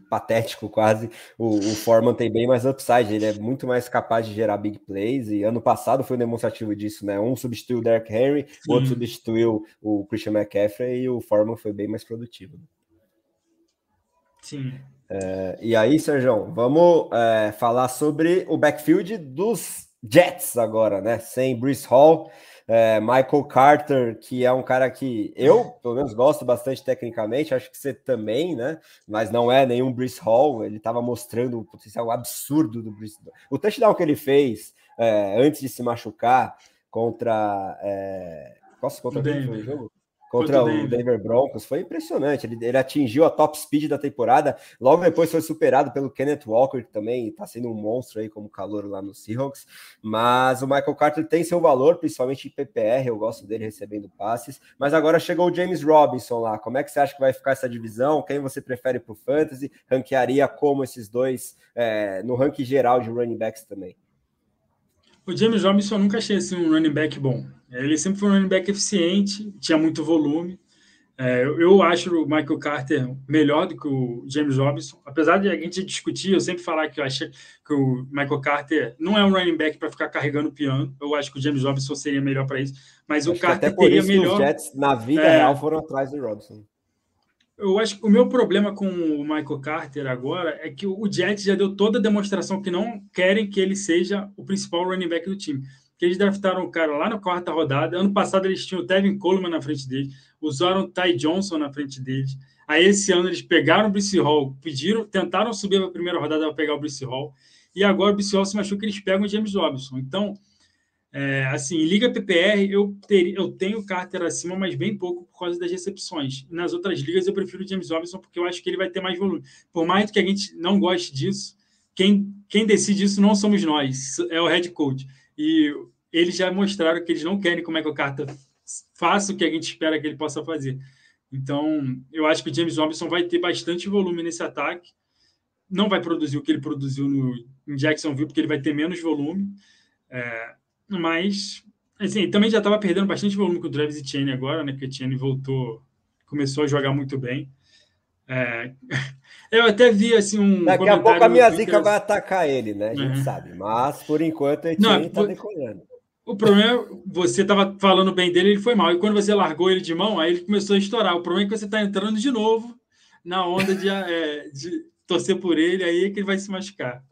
patético quase. O, o Foreman tem bem mais upside, ele é muito mais capaz de gerar big plays, e ano passado foi um demonstrativo disso, né? Um substituiu o Derek Henry, o outro substituiu o Christian McCaffrey, e o Foreman foi bem mais produtivo. Sim. É, e aí, Sérgio, vamos é, falar sobre o backfield dos Jets agora, né? Sem Bruce Hall, é, Michael Carter, que é um cara que eu, pelo menos, gosto bastante tecnicamente, acho que você também, né? Mas não é nenhum Bruce Hall, ele estava mostrando o potencial absurdo do Bruce O touchdown que ele fez é, antes de se machucar contra. É, posso contra quem foi o jogo? Contra o Denver Broncos. Foi impressionante. Ele, ele, atingiu a top speed da temporada. Logo depois foi superado pelo Kenneth Walker, que também está sendo um monstro aí como calor lá no Seahawks. Mas o Michael Carter tem seu valor, principalmente em PPR. Eu gosto dele recebendo passes. Mas agora chegou o James Robinson lá. Como é que você acha que vai ficar essa divisão? Quem você prefere para o Fantasy? Ranquearia como esses dois é, no ranking geral de running backs também? O James Robinson eu nunca achei assim, um running back bom. Ele sempre foi um running back eficiente, tinha muito volume. É, eu acho o Michael Carter melhor do que o James Robinson. Apesar de a gente discutir, eu sempre falar que eu achei que o Michael Carter não é um running back para ficar carregando o piano. Eu acho que o James Robinson seria melhor para isso. Mas acho o Carter até teria melhor. Os Jets, na vida é, real, foram atrás do Robinson. Eu acho que o meu problema com o Michael Carter agora é que o Jets já deu toda a demonstração que não querem que ele seja o principal running back do time. Que eles draftaram o cara lá na quarta rodada. Ano passado eles tinham o Tevin Coleman na frente dele, usaram o Ty Johnson na frente deles. Aí esse ano eles pegaram o Brice Hall, pediram, tentaram subir a primeira rodada para pegar o Brice Hall. E agora o Brice Hall se machuca, eles pegam o James Robinson. Então, é, assim, Liga PPR, eu, ter, eu tenho Carter acima, mas bem pouco por causa das recepções. Nas outras ligas, eu prefiro o James Robinson porque eu acho que ele vai ter mais volume. Por mais que a gente não goste disso, quem, quem decide isso não somos nós, é o head coach. E eles já mostraram que eles não querem como é que o Carter faça o que a gente espera que ele possa fazer. Então, eu acho que o James Robinson vai ter bastante volume nesse ataque. Não vai produzir o que ele produziu no, em Jacksonville, porque ele vai ter menos volume. É, mas, assim, também já estava perdendo bastante volume com o Travis Etienne agora, né? Porque Etienne voltou, começou a jogar muito bem. É... Eu até vi assim um. Daqui a pouco a minha zica vai atacar ele, né? A gente uhum. sabe. Mas por enquanto Etienne está decolando. O problema é você estava falando bem dele, ele foi mal. E quando você largou ele de mão, aí ele começou a estourar. O problema é que você está entrando de novo na onda de, é, de torcer por ele, aí é que ele vai se machucar.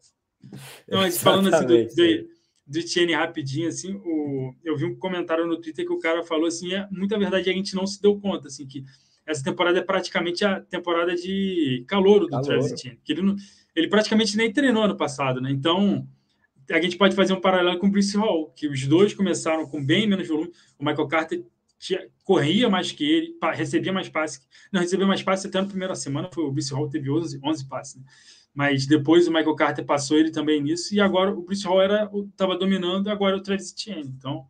Então, falando assim do, do, do Etienne rapidinho, assim, o, eu vi um comentário no Twitter que o cara falou assim, é muita verdade a gente não se deu conta, assim, que essa temporada é praticamente a temporada de calor do Calouro. Travis Etienne, que ele, não, ele praticamente nem treinou ano passado, né? Então, a gente pode fazer um paralelo com o Brice Hall, que os dois começaram com bem menos volume. O Michael Carter tinha, corria mais que ele, recebia mais passes. Não, recebia mais passes até na primeira semana, foi o Brice Hall teve 11, 11 passes. Né? Mas depois o Michael Carter passou ele também nisso, e agora o Bruce Hall estava dominando, agora o Travis Etienne. Então,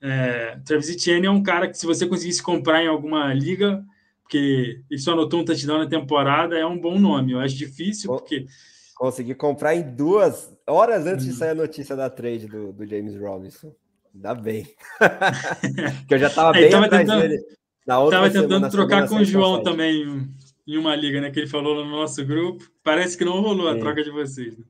é, Travis Etienne é um cara que, se você conseguisse comprar em alguma liga, porque ele só anotou um touchdown na temporada, é um bom nome. Eu acho difícil, porque. Consegui comprar em duas horas antes de hum. sair a notícia da trade do, do James Robinson. Ainda bem. que eu já estava bem tava atrás tentando, dele. Na outra tava semana, tentando trocar com o João também em uma liga, né? Que ele falou no nosso grupo. Parece que não rolou a Sim. troca de vocês. Né?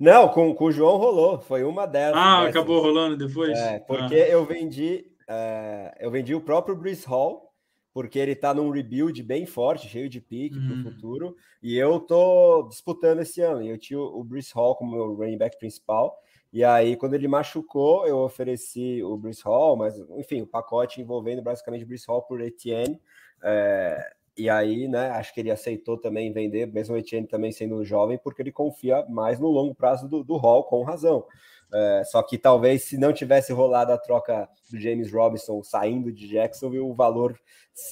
Não, com, com o João rolou. Foi uma delas. Ah, acabou rolando depois? É, porque ah. eu vendi. É, eu vendi o próprio Bruce Hall, porque ele tá num rebuild bem forte, cheio de pique hum. para o futuro. E eu tô disputando esse ano. E eu tinha o Bruce Hall como meu running back principal. E aí, quando ele machucou, eu ofereci o Bruce Hall, mas enfim, o pacote envolvendo basicamente o Bruce Hall por Etienne. É, e aí, né, acho que ele aceitou também vender, mesmo o Etienne também sendo jovem, porque ele confia mais no longo prazo do, do Hall, com razão. É, só que talvez se não tivesse rolado a troca do James Robinson saindo de Jacksonville, o valor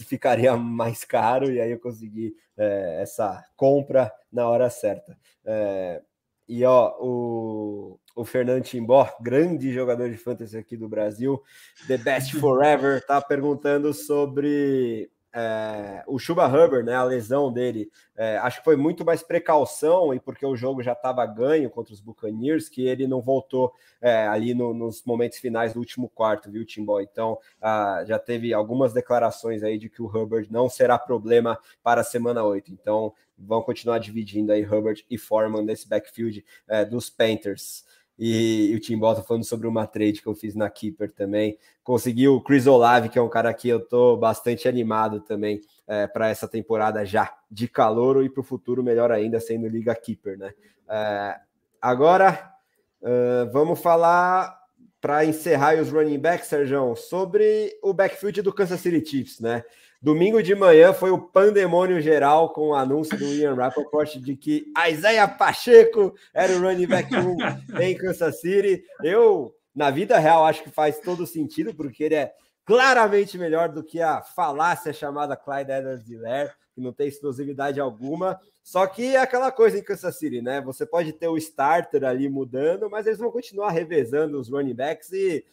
ficaria mais caro e aí eu consegui é, essa compra na hora certa. É, e ó, o, o Fernando Timbó, grande jogador de fantasy aqui do Brasil, The Best Forever, tá perguntando sobre é, o Chuba Hubbard, né, a lesão dele, é, acho que foi muito mais precaução e porque o jogo já estava ganho contra os Buccaneers que ele não voltou é, ali no, nos momentos finais do último quarto, viu, Timbó? Então ah, já teve algumas declarações aí de que o Hubbard não será problema para a semana 8. Então vão continuar dividindo aí Hubbard e Foreman nesse backfield é, dos Panthers. E, o Tim Bota falando sobre uma trade que eu fiz na Keeper também. Conseguiu o Chris Olave, que é um cara que eu tô bastante animado também é, para essa temporada já de calor e para o futuro melhor ainda sendo Liga Keeper, né? É, agora uh, vamos falar para encerrar os running backs, Sérgio, sobre o backfield do Kansas City Chiefs, né? Domingo de manhã foi o pandemônio geral com o anúncio do Ian Rappaport de que Isaiah Pacheco era o running back 1 em Kansas City. Eu, na vida real, acho que faz todo sentido, porque ele é claramente melhor do que a falácia chamada Clyde Edwards-Helaire, que não tem explosividade alguma. Só que é aquela coisa em Kansas City, né? Você pode ter o starter ali mudando, mas eles vão continuar revezando os running backs e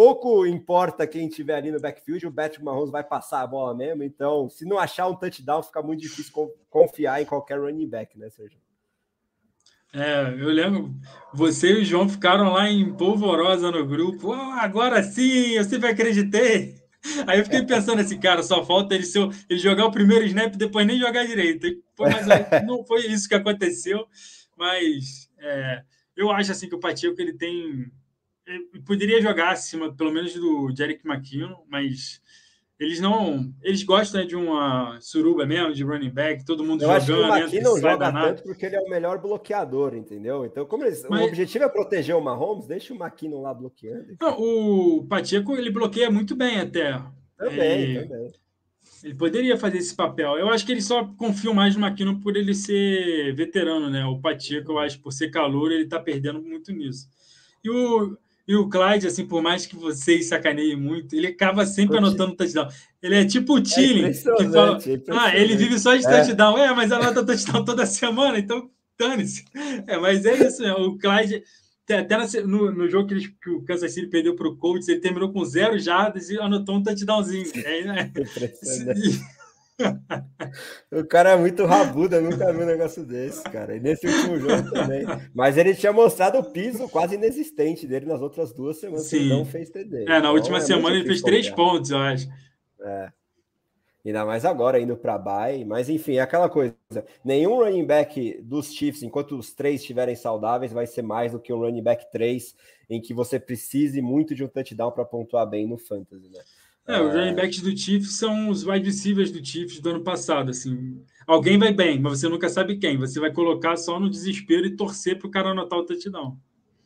pouco importa quem tiver ali no backfield, o Patrick Mahomes vai passar a bola mesmo. Então, se não achar um touchdown, fica muito difícil confiar em qualquer running back, né, Sérgio? É, eu lembro, você e o João ficaram lá em polvorosa no grupo. Oh, agora sim, eu sempre acreditei. Aí eu fiquei pensando assim, cara, só falta ele, seu, ele jogar o primeiro snap e depois nem jogar direito. Foi, mais, não foi isso que aconteceu, mas é, eu acho assim que o Pacheco ele tem poderia jogar acima, pelo menos do Jerick McKinnon, mas eles não. Eles gostam né, de uma suruba mesmo, de running back, todo mundo Eu jogando. Acho que o McKinnon joga tanto porque ele é o melhor bloqueador, entendeu? Então, como eles, mas... o objetivo é proteger o Mahomes, deixa o McKinnon lá bloqueando. Não, o Pacheco ele bloqueia muito bem até. Também, é... também. Ele poderia fazer esse papel. Eu acho que ele só confia mais no McKinnon por ele ser veterano, né? O Pacheco, eu acho, por ser calor, ele tá perdendo muito nisso. E o, e o Clyde, assim, por mais que vocês sacaneiem muito, ele acaba sempre Pode... anotando touchdown. Ele é tipo o Tilly, é que fala, é ah, ele vive só de é. touchdown. É, mas anota touchdown toda semana, então dane-se. É, mas é isso, né? o Clyde, até no, no jogo que, que, o Kansas City perdeu para o Colts, ele terminou com zero jardas e anotou um touchdownzinho. É, né? o cara é muito rabuda, nunca vi um negócio desse, cara. E nesse último jogo também. Mas ele tinha mostrado o piso quase inexistente dele nas outras duas semanas. Sim. Ele não fez TD. É, na então, última é semana ele fez três pontos, eu acho. É. Ainda mais agora, indo para bye. Mas enfim, é aquela coisa. Nenhum running back dos Chiefs, enquanto os três estiverem saudáveis, vai ser mais do que um running back 3, em que você precise muito de um touchdown para pontuar bem no fantasy, né? É, os running backs do Chiefs são os wide receivers do Chiefs do ano passado, assim. Alguém vai bem, mas você nunca sabe quem. Você vai colocar só no desespero e torcer para o cara anotar o touchdown.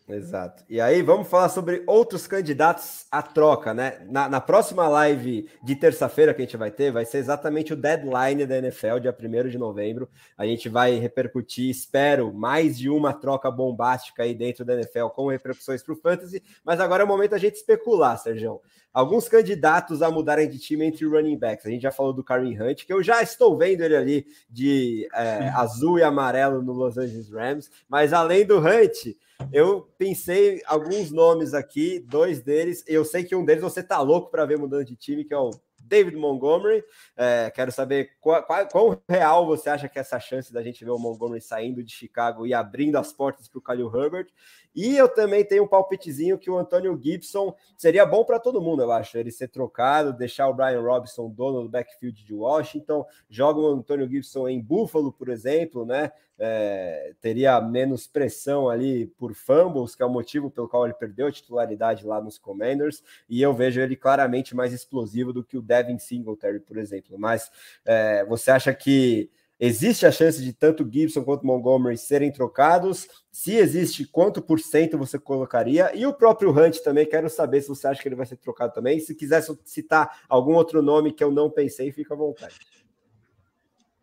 Exato. E aí, vamos falar sobre outros candidatos à troca, né? Na, na próxima live de terça-feira que a gente vai ter, vai ser exatamente o deadline da NFL, dia 1 de novembro. A gente vai repercutir, espero, mais de uma troca bombástica aí dentro da NFL com repercussões para o Fantasy. Mas agora é o momento da gente especular, Sérgio alguns candidatos a mudarem de time entre running backs. A gente já falou do Kareem Hunt, que eu já estou vendo ele ali de é, azul e amarelo no Los Angeles Rams, mas além do Hunt, eu pensei alguns nomes aqui, dois deles, eu sei que um deles você tá louco para ver mudando de time, que é o David Montgomery. É, quero saber qual, qual, real você acha que é essa chance da gente ver o Montgomery saindo de Chicago e abrindo as portas para o Khalil Herbert. E eu também tenho um palpitezinho que o Antônio Gibson seria bom para todo mundo, eu acho, ele ser trocado, deixar o Brian Robinson dono do backfield de Washington, joga o Antônio Gibson em Buffalo, por exemplo, né? É, teria menos pressão ali por fumbles, que é o motivo pelo qual ele perdeu a titularidade lá nos Commanders, e eu vejo ele claramente mais explosivo do que o Devin Singletary, por exemplo. Mas é, você acha que Existe a chance de tanto Gibson quanto Montgomery serem trocados? Se existe, quanto por cento você colocaria? E o próprio Hunt também, quero saber se você acha que ele vai ser trocado também. Se quiser citar algum outro nome que eu não pensei, fica à vontade.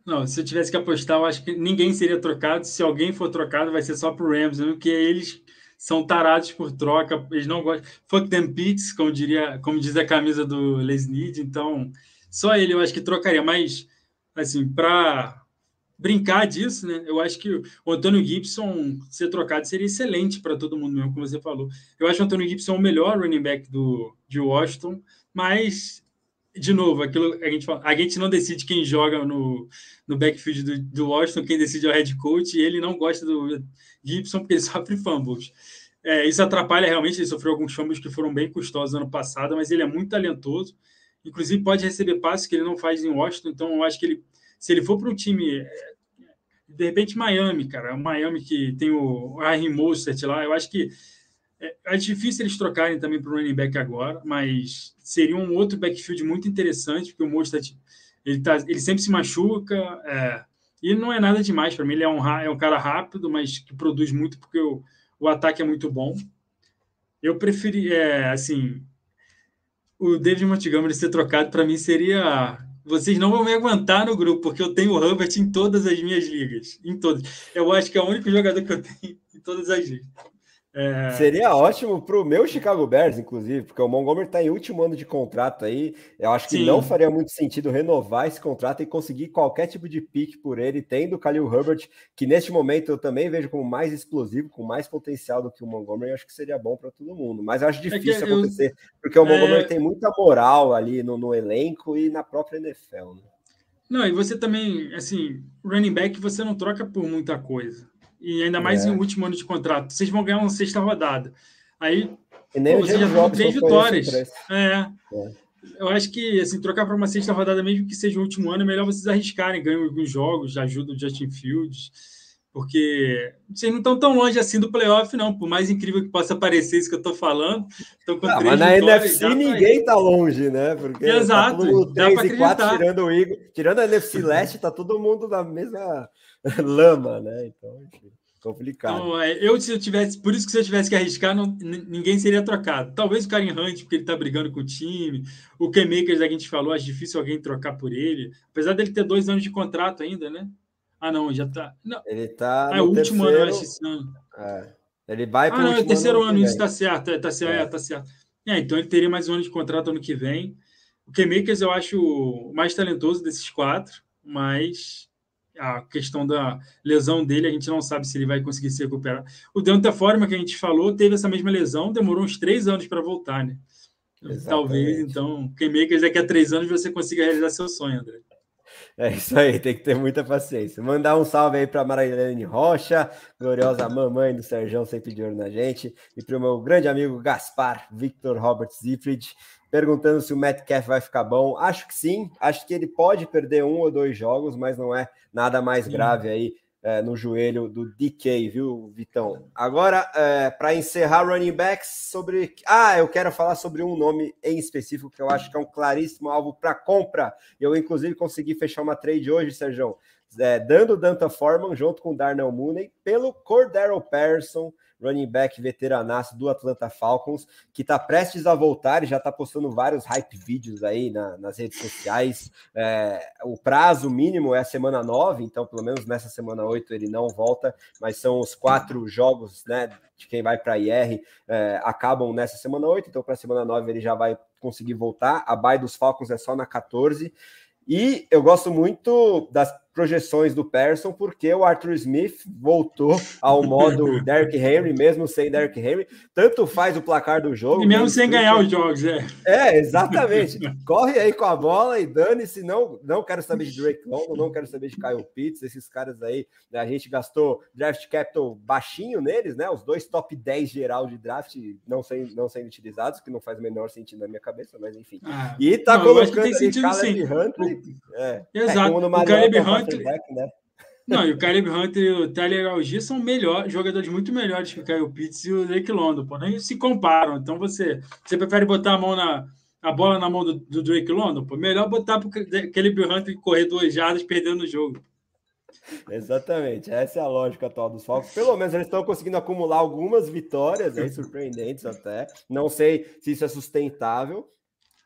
Não, se eu tivesse que apostar, eu acho que ninguém seria trocado. Se alguém for trocado, vai ser só para o Rams, porque eles são tarados por troca, eles não gostam. Fuck them pits, como diria, como diz a camisa do Lesnid, então só ele eu acho que trocaria, mas assim, para brincar disso, né? Eu acho que o Antônio Gibson ser trocado seria excelente para todo mundo mesmo, como você falou. Eu acho o Antônio Gibson o melhor running back do, de Washington, mas de novo, aquilo a gente fala, a gente não decide quem joga no, no backfield do, do Washington, quem decide é o head coach, e ele não gosta do Gibson porque ele sofre fumbles. É, isso atrapalha realmente, ele sofreu alguns fumbles que foram bem custosos ano passado, mas ele é muito talentoso. Inclusive, pode receber passes que ele não faz em Washington, então eu acho que ele, se ele for para um time, de repente Miami, cara, Miami que tem o Raheem Mostert lá, eu acho que é, é difícil eles trocarem também para o running back agora, mas seria um outro backfield muito interessante, porque o Mostert, ele, tá, ele sempre se machuca, é, e não é nada demais para mim, ele é um, é um cara rápido, mas que produz muito, porque o, o ataque é muito bom. Eu preferi, é, assim, o David Montgomery ser trocado para mim seria. Vocês não vão me aguentar no grupo, porque eu tenho o Herbert em todas as minhas ligas. Em todas. Eu acho que é o único jogador que eu tenho em todas as ligas. É... Seria ótimo para o meu Chicago Bears, inclusive, porque o Montgomery está em último ano de contrato aí. Eu acho que Sim. não faria muito sentido renovar esse contrato e conseguir qualquer tipo de pique por ele, tendo o Khalil Herbert, que neste momento eu também vejo como mais explosivo, com mais potencial do que o Montgomery. Acho que seria bom para todo mundo, mas acho difícil é acontecer, eu... porque o Montgomery é... tem muita moral ali no, no, elenco e na própria NFL. Né? Não, e você também, assim, running back você não troca por muita coisa e ainda mais é. em último ano de contrato. Vocês vão ganhar uma sexta rodada. Aí pô, você já tem três vitórias. É. é. Eu acho que assim, trocar para uma sexta rodada, mesmo que seja o último ano, é melhor vocês arriscarem, ganham alguns jogos, ajudam o Justin Fields, porque vocês não estão tão longe assim do playoff, não. Por mais incrível que possa parecer isso que eu estou falando. Estão com não, mas na NFC ninguém está longe, né? Porque tá Exato. Tá todo mundo 3 e 4 tirando o Igor. Tirando a NFC Leste, tá todo mundo na mesma lama, né? Então, enfim, complicado. Então, é, eu, se eu tivesse, por isso que se eu tivesse que arriscar, não, ninguém seria trocado. Talvez o Karen Hunt, porque ele tá brigando com o time. O K-Makers, que a gente falou, acho difícil alguém trocar por ele. Apesar dele ter dois anos de contrato ainda, né? Ah, não, já tá. Não. Ele tá. Ah, é o último terceiro... ano, acho, esse ano. É. Ele vai para ah, não, é o terceiro ano, ano isso tá certo, é, tá certo, é. é. tá certo. É, então ele teria mais um ano de contrato ano que vem. O K-Makers eu acho o mais talentoso desses quatro, mas a questão da lesão dele, a gente não sabe se ele vai conseguir se recuperar. O Deontay Forma, que a gente falou, teve essa mesma lesão, demorou uns três anos para voltar, né? Exatamente. Talvez, então, que daqui a três anos você consiga realizar seu sonho, André. É isso aí, tem que ter muita paciência. Mandar um salve aí para Marilene Rocha, gloriosa mamãe do Serjão, sempre de olho na gente, e para o meu grande amigo Gaspar Victor Robert Zifrid, perguntando se o Metcalf vai ficar bom. Acho que sim, acho que ele pode perder um ou dois jogos, mas não é nada mais sim. grave aí é, no joelho do DK, viu, Vitão? Agora, é, para encerrar running backs, sobre. Ah, eu quero falar sobre um nome em específico que eu acho que é um claríssimo alvo para compra. Eu, inclusive, consegui fechar uma trade hoje, Sérgio. É, dando Danta Forman junto com Darnell Mooney pelo Cordero Patterson running back veteranaço do Atlanta Falcons, que está prestes a voltar e já está postando vários hype vídeos aí na, nas redes sociais. É, o prazo mínimo é a semana 9, então pelo menos nessa semana 8 ele não volta, mas são os quatro jogos né, de quem vai para a IR é, acabam nessa semana 8, então para a semana 9 ele já vai conseguir voltar. A bye dos Falcons é só na 14. E eu gosto muito das projeções do Persson, porque o Arthur Smith voltou ao modo Derrick Henry, mesmo sem Derrick Henry. Tanto faz o placar do jogo. E mesmo sem ganhar os jogos, é. É, exatamente. Corre aí com a bola e dane-se. Não, não quero saber de Drake London, não quero saber de Kyle Pitts, esses caras aí. Né, a gente gastou draft capital baixinho neles, né? Os dois top 10 geral de draft não, sem, não sendo utilizados, que não faz o menor sentido na minha cabeça, mas enfim. Ah, e tá não, colocando tem sentido, Caleb Huntley. É, Exato. É, o Caleb Huntley. Né? Não, e o Caleb Hunter e o Tyler Algier são melhores, jogadores muito melhores que o Kyle Pitts e o Drake London, pô, nem se comparam. Então você, você prefere botar a mão na a bola na mão do, do Drake London, pô, melhor botar para o Caleb Hunter correr duas jardas perdendo o jogo. Exatamente, essa é a lógica atual dos Falcons. Pelo menos eles estão conseguindo acumular algumas vitórias, aí, surpreendentes até. Não sei se isso é sustentável,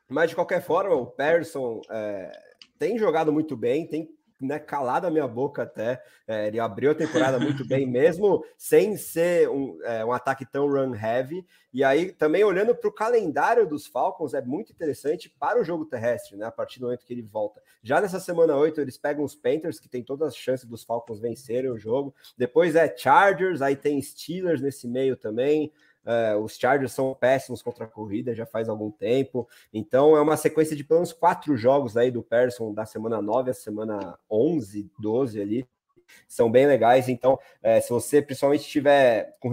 mas de qualquer forma, o Persson é, tem jogado muito bem, tem né, calado a minha boca até. É, ele abriu a temporada muito bem, mesmo sem ser um, é, um ataque tão run heavy. E aí, também olhando para o calendário dos Falcons, é muito interessante para o jogo terrestre, né? A partir do momento que ele volta. Já nessa semana 8, eles pegam os Panthers, que tem todas as chances dos Falcons vencerem o jogo. Depois é Chargers, aí tem Steelers nesse meio também. É, os Chargers são péssimos contra a corrida já faz algum tempo. Então é uma sequência de pelo menos quatro jogos aí do Persson da semana 9 a semana 11, 12 ali. São bem legais. Então, é, se você principalmente tiver com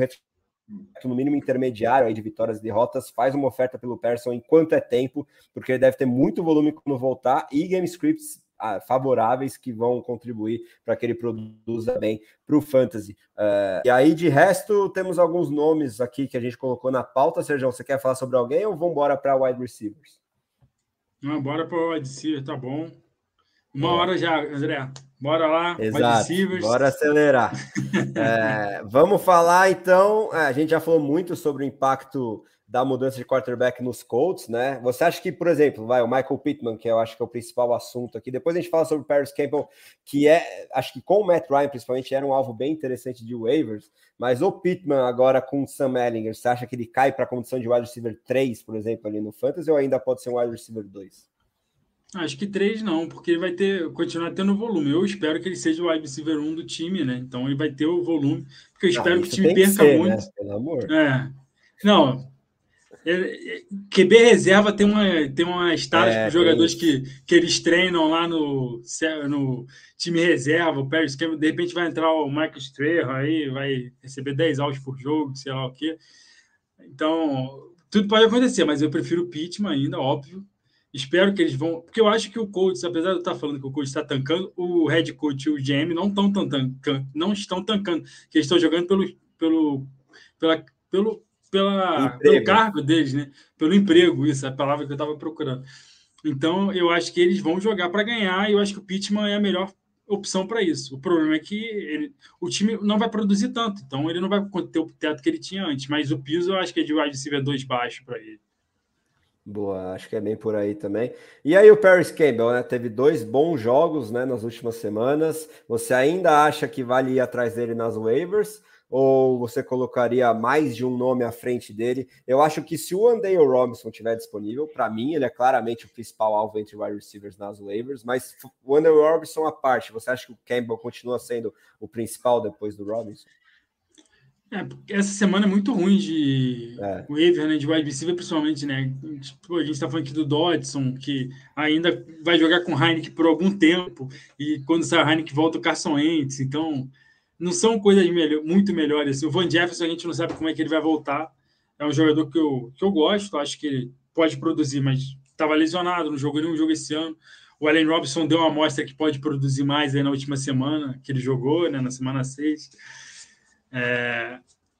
no mínimo intermediário aí de vitórias e derrotas, faz uma oferta pelo Persson enquanto é tempo, porque ele deve ter muito volume quando voltar e game scripts favoráveis que vão contribuir para que ele produza bem para o fantasy. Uh, e aí, de resto, temos alguns nomes aqui que a gente colocou na pauta. Sérgio, você quer falar sobre alguém ou vamos embora para wide receivers? Não, bora para wide receiver, tá bom. Uma é. hora já, André. Bora lá, Exato, bora acelerar. é, vamos falar então. É, a gente já falou muito sobre o impacto da mudança de quarterback nos Colts, né? Você acha que, por exemplo, vai o Michael Pittman, que eu acho que é o principal assunto aqui. Depois a gente fala sobre o Paris Campbell, que é, acho que com o Matt Ryan principalmente era um alvo bem interessante de waivers. Mas o Pittman agora com o Sam Ellinger, você acha que ele cai para a condição de wide receiver 3, por exemplo, ali no fantasy, ou ainda pode ser um wide receiver 2? Acho que três não, porque ele vai ter, continuar tendo volume. Eu espero que ele seja o wide receiver 1 do time, né? Então ele vai ter o volume, porque eu espero ah, que o time perca ser, né? muito. Né? Pelo amor. É. Não, QB reserva tem uma, tem uma estágio é, para os jogadores que, que eles treinam lá no, no time reserva, o Paris Campbell, de repente vai entrar o Michael Strahan aí, vai receber 10 altos por jogo, sei lá o quê. Então, tudo pode acontecer, mas eu prefiro o Pittman ainda, óbvio. Espero que eles vão. Porque eu acho que o coach, apesar de eu estar falando que o coach está tancando, o head coach e o GM não estão tancando, não estão tancando, que eles estão jogando pelo, pelo, pela, pelo, pela, pelo cargo deles, né? Pelo emprego, isso é a palavra que eu estava procurando. Então, eu acho que eles vão jogar para ganhar e eu acho que o Pittman é a melhor opção para isso. O problema é que ele, o time não vai produzir tanto, então ele não vai ter o teto que ele tinha antes, mas o piso eu acho que é de wide receiver 2 baixo para ele. Boa, acho que é bem por aí também. E aí o Paris Campbell, né? Teve dois bons jogos, né, nas últimas semanas. Você ainda acha que vale ir atrás dele nas waivers? Ou você colocaria mais de um nome à frente dele? Eu acho que se o Andale Robinson estiver disponível, para mim ele é claramente o principal alvo entre wide receivers nas waivers, mas o Andale Robinson à parte, você acha que o Campbell continua sendo o principal depois do Robinson? É, essa semana é muito ruim de é. waiver, né, de wide receiver, principalmente, né? Tipo, a gente está falando aqui do Dodson, que ainda vai jogar com o Heineken por algum tempo, e quando sai o Heineken volta o Carson Wentz, então não são coisas melhor, muito melhores. O Van Jefferson a gente não sabe como é que ele vai voltar, é um jogador que eu, que eu gosto, acho que ele pode produzir, mas estava lesionado, não jogou nenhum jogo esse ano. O Allen Robinson deu uma amostra que pode produzir mais aí na última semana, que ele jogou, né, na semana 6. É,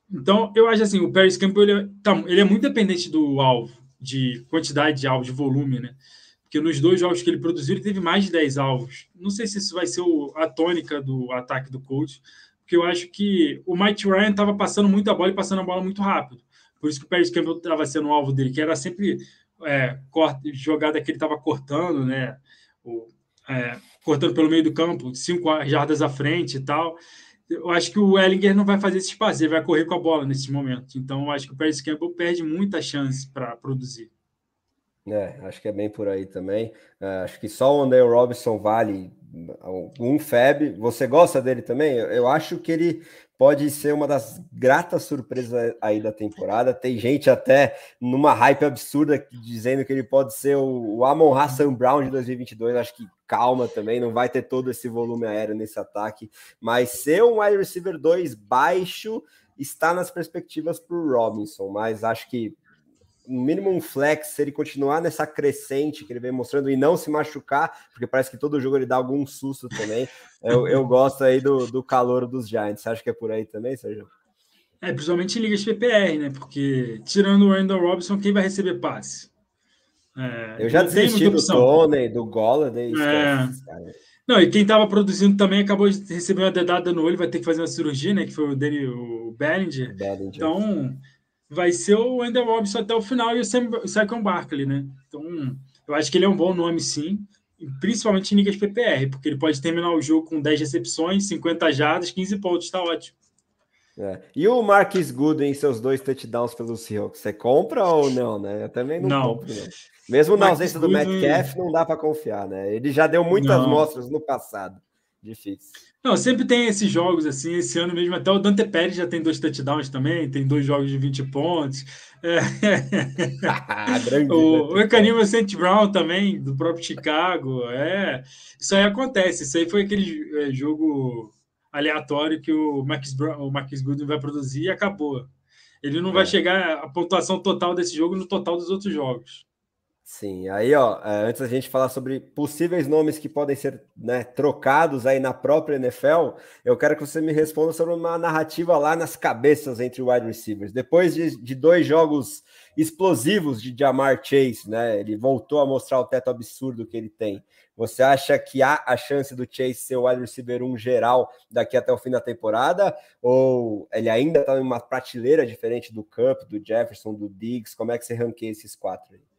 então, eu acho assim, o Paris Campbell ele, é, tá, ele é muito dependente do alvo, de quantidade de alvo, de volume, né? Porque nos dois jogos que ele produziu, ele teve mais de 10 alvos. Não sei se isso vai ser o, a tônica do ataque do coach, porque eu acho que o Mike Ryan estava passando muita bola e passando a bola muito rápido. Por isso que o Paris Campbell estava sendo o alvo dele, que era sempre é, corte, jogada que ele estava cortando, né? O, é, cortando pelo meio do campo, cinco jardas à frente e tal eu acho que o Ellinger não vai fazer esse espaço, ele vai correr com a bola nesse momento. Então, eu acho que o Paris Campbell perde muita chance para produzir. É, acho que é bem por aí também. É, acho que só o Andale Robinson vale um FEB. Você gosta dele também? Eu acho que ele pode ser uma das gratas surpresas aí da temporada. Tem gente até numa hype absurda dizendo que ele pode ser o Amon Hassan Brown de 2022. Acho que calma também, não vai ter todo esse volume aéreo nesse ataque, mas ser um wide receiver 2 baixo está nas perspectivas para o Robinson, mas acho que no mínimo um flex, se ele continuar nessa crescente que ele vem mostrando e não se machucar, porque parece que todo jogo ele dá algum susto também. Eu, eu gosto aí do, do calor dos Giants. Você acha que é por aí também, Sérgio? É, principalmente em ligas PPR, né? Porque tirando o Randall Robinson, quem vai receber passe? É, eu já desisti do Tony, do Golladay. É. Não, e quem estava produzindo também acabou de receber uma dedada no olho, vai ter que fazer uma cirurgia, né? Que foi o Danny, o Bellinger. Bellinger. Então, vai ser o Wendell Robinson até o final e o Saquon Barkley, né? Então, eu acho que ele é um bom nome, sim, principalmente em ligas PPR, porque ele pode terminar o jogo com 10 recepções, 50 jardas, 15 pontos, está ótimo. É. E o Marquis Gooden em seus dois touchdowns pelo Seahawks, você compra ou não, né? Eu também não, não. compro, não. Mesmo na ausência do Metcalf, não dá para confiar, né? Ele já deu muitas não. mostras no passado. Difícil. Não, sempre tem esses jogos assim. Esse ano mesmo, até o Dante Pérez já tem dois touchdowns também, tem dois jogos de 20 pontos. É. Grande, o, né? Ecanima St. Brown também, do próprio Chicago. É, isso aí acontece. Isso aí foi aquele é, jogo aleatório que o Marcus, Brown, o Marcus Goodwin vai produzir e acabou. Ele não é. vai chegar a pontuação total desse jogo no total dos outros jogos. Sim, aí ó, é, antes a gente falar sobre possíveis nomes que podem ser né, trocados aí na própria NFL, eu quero que você me responda sobre uma narrativa lá nas cabeças entre wide receivers. Depois de, de dois jogos explosivos de Jamar Chase, né? Ele voltou a mostrar o teto absurdo que ele tem. Você acha que há a chance do Chase ser o wide receiver 1 geral daqui até o fim da temporada? Ou ele ainda está em uma prateleira diferente do Cup, do Jefferson, do Diggs? Como é que você ranqueia esses quatro aí?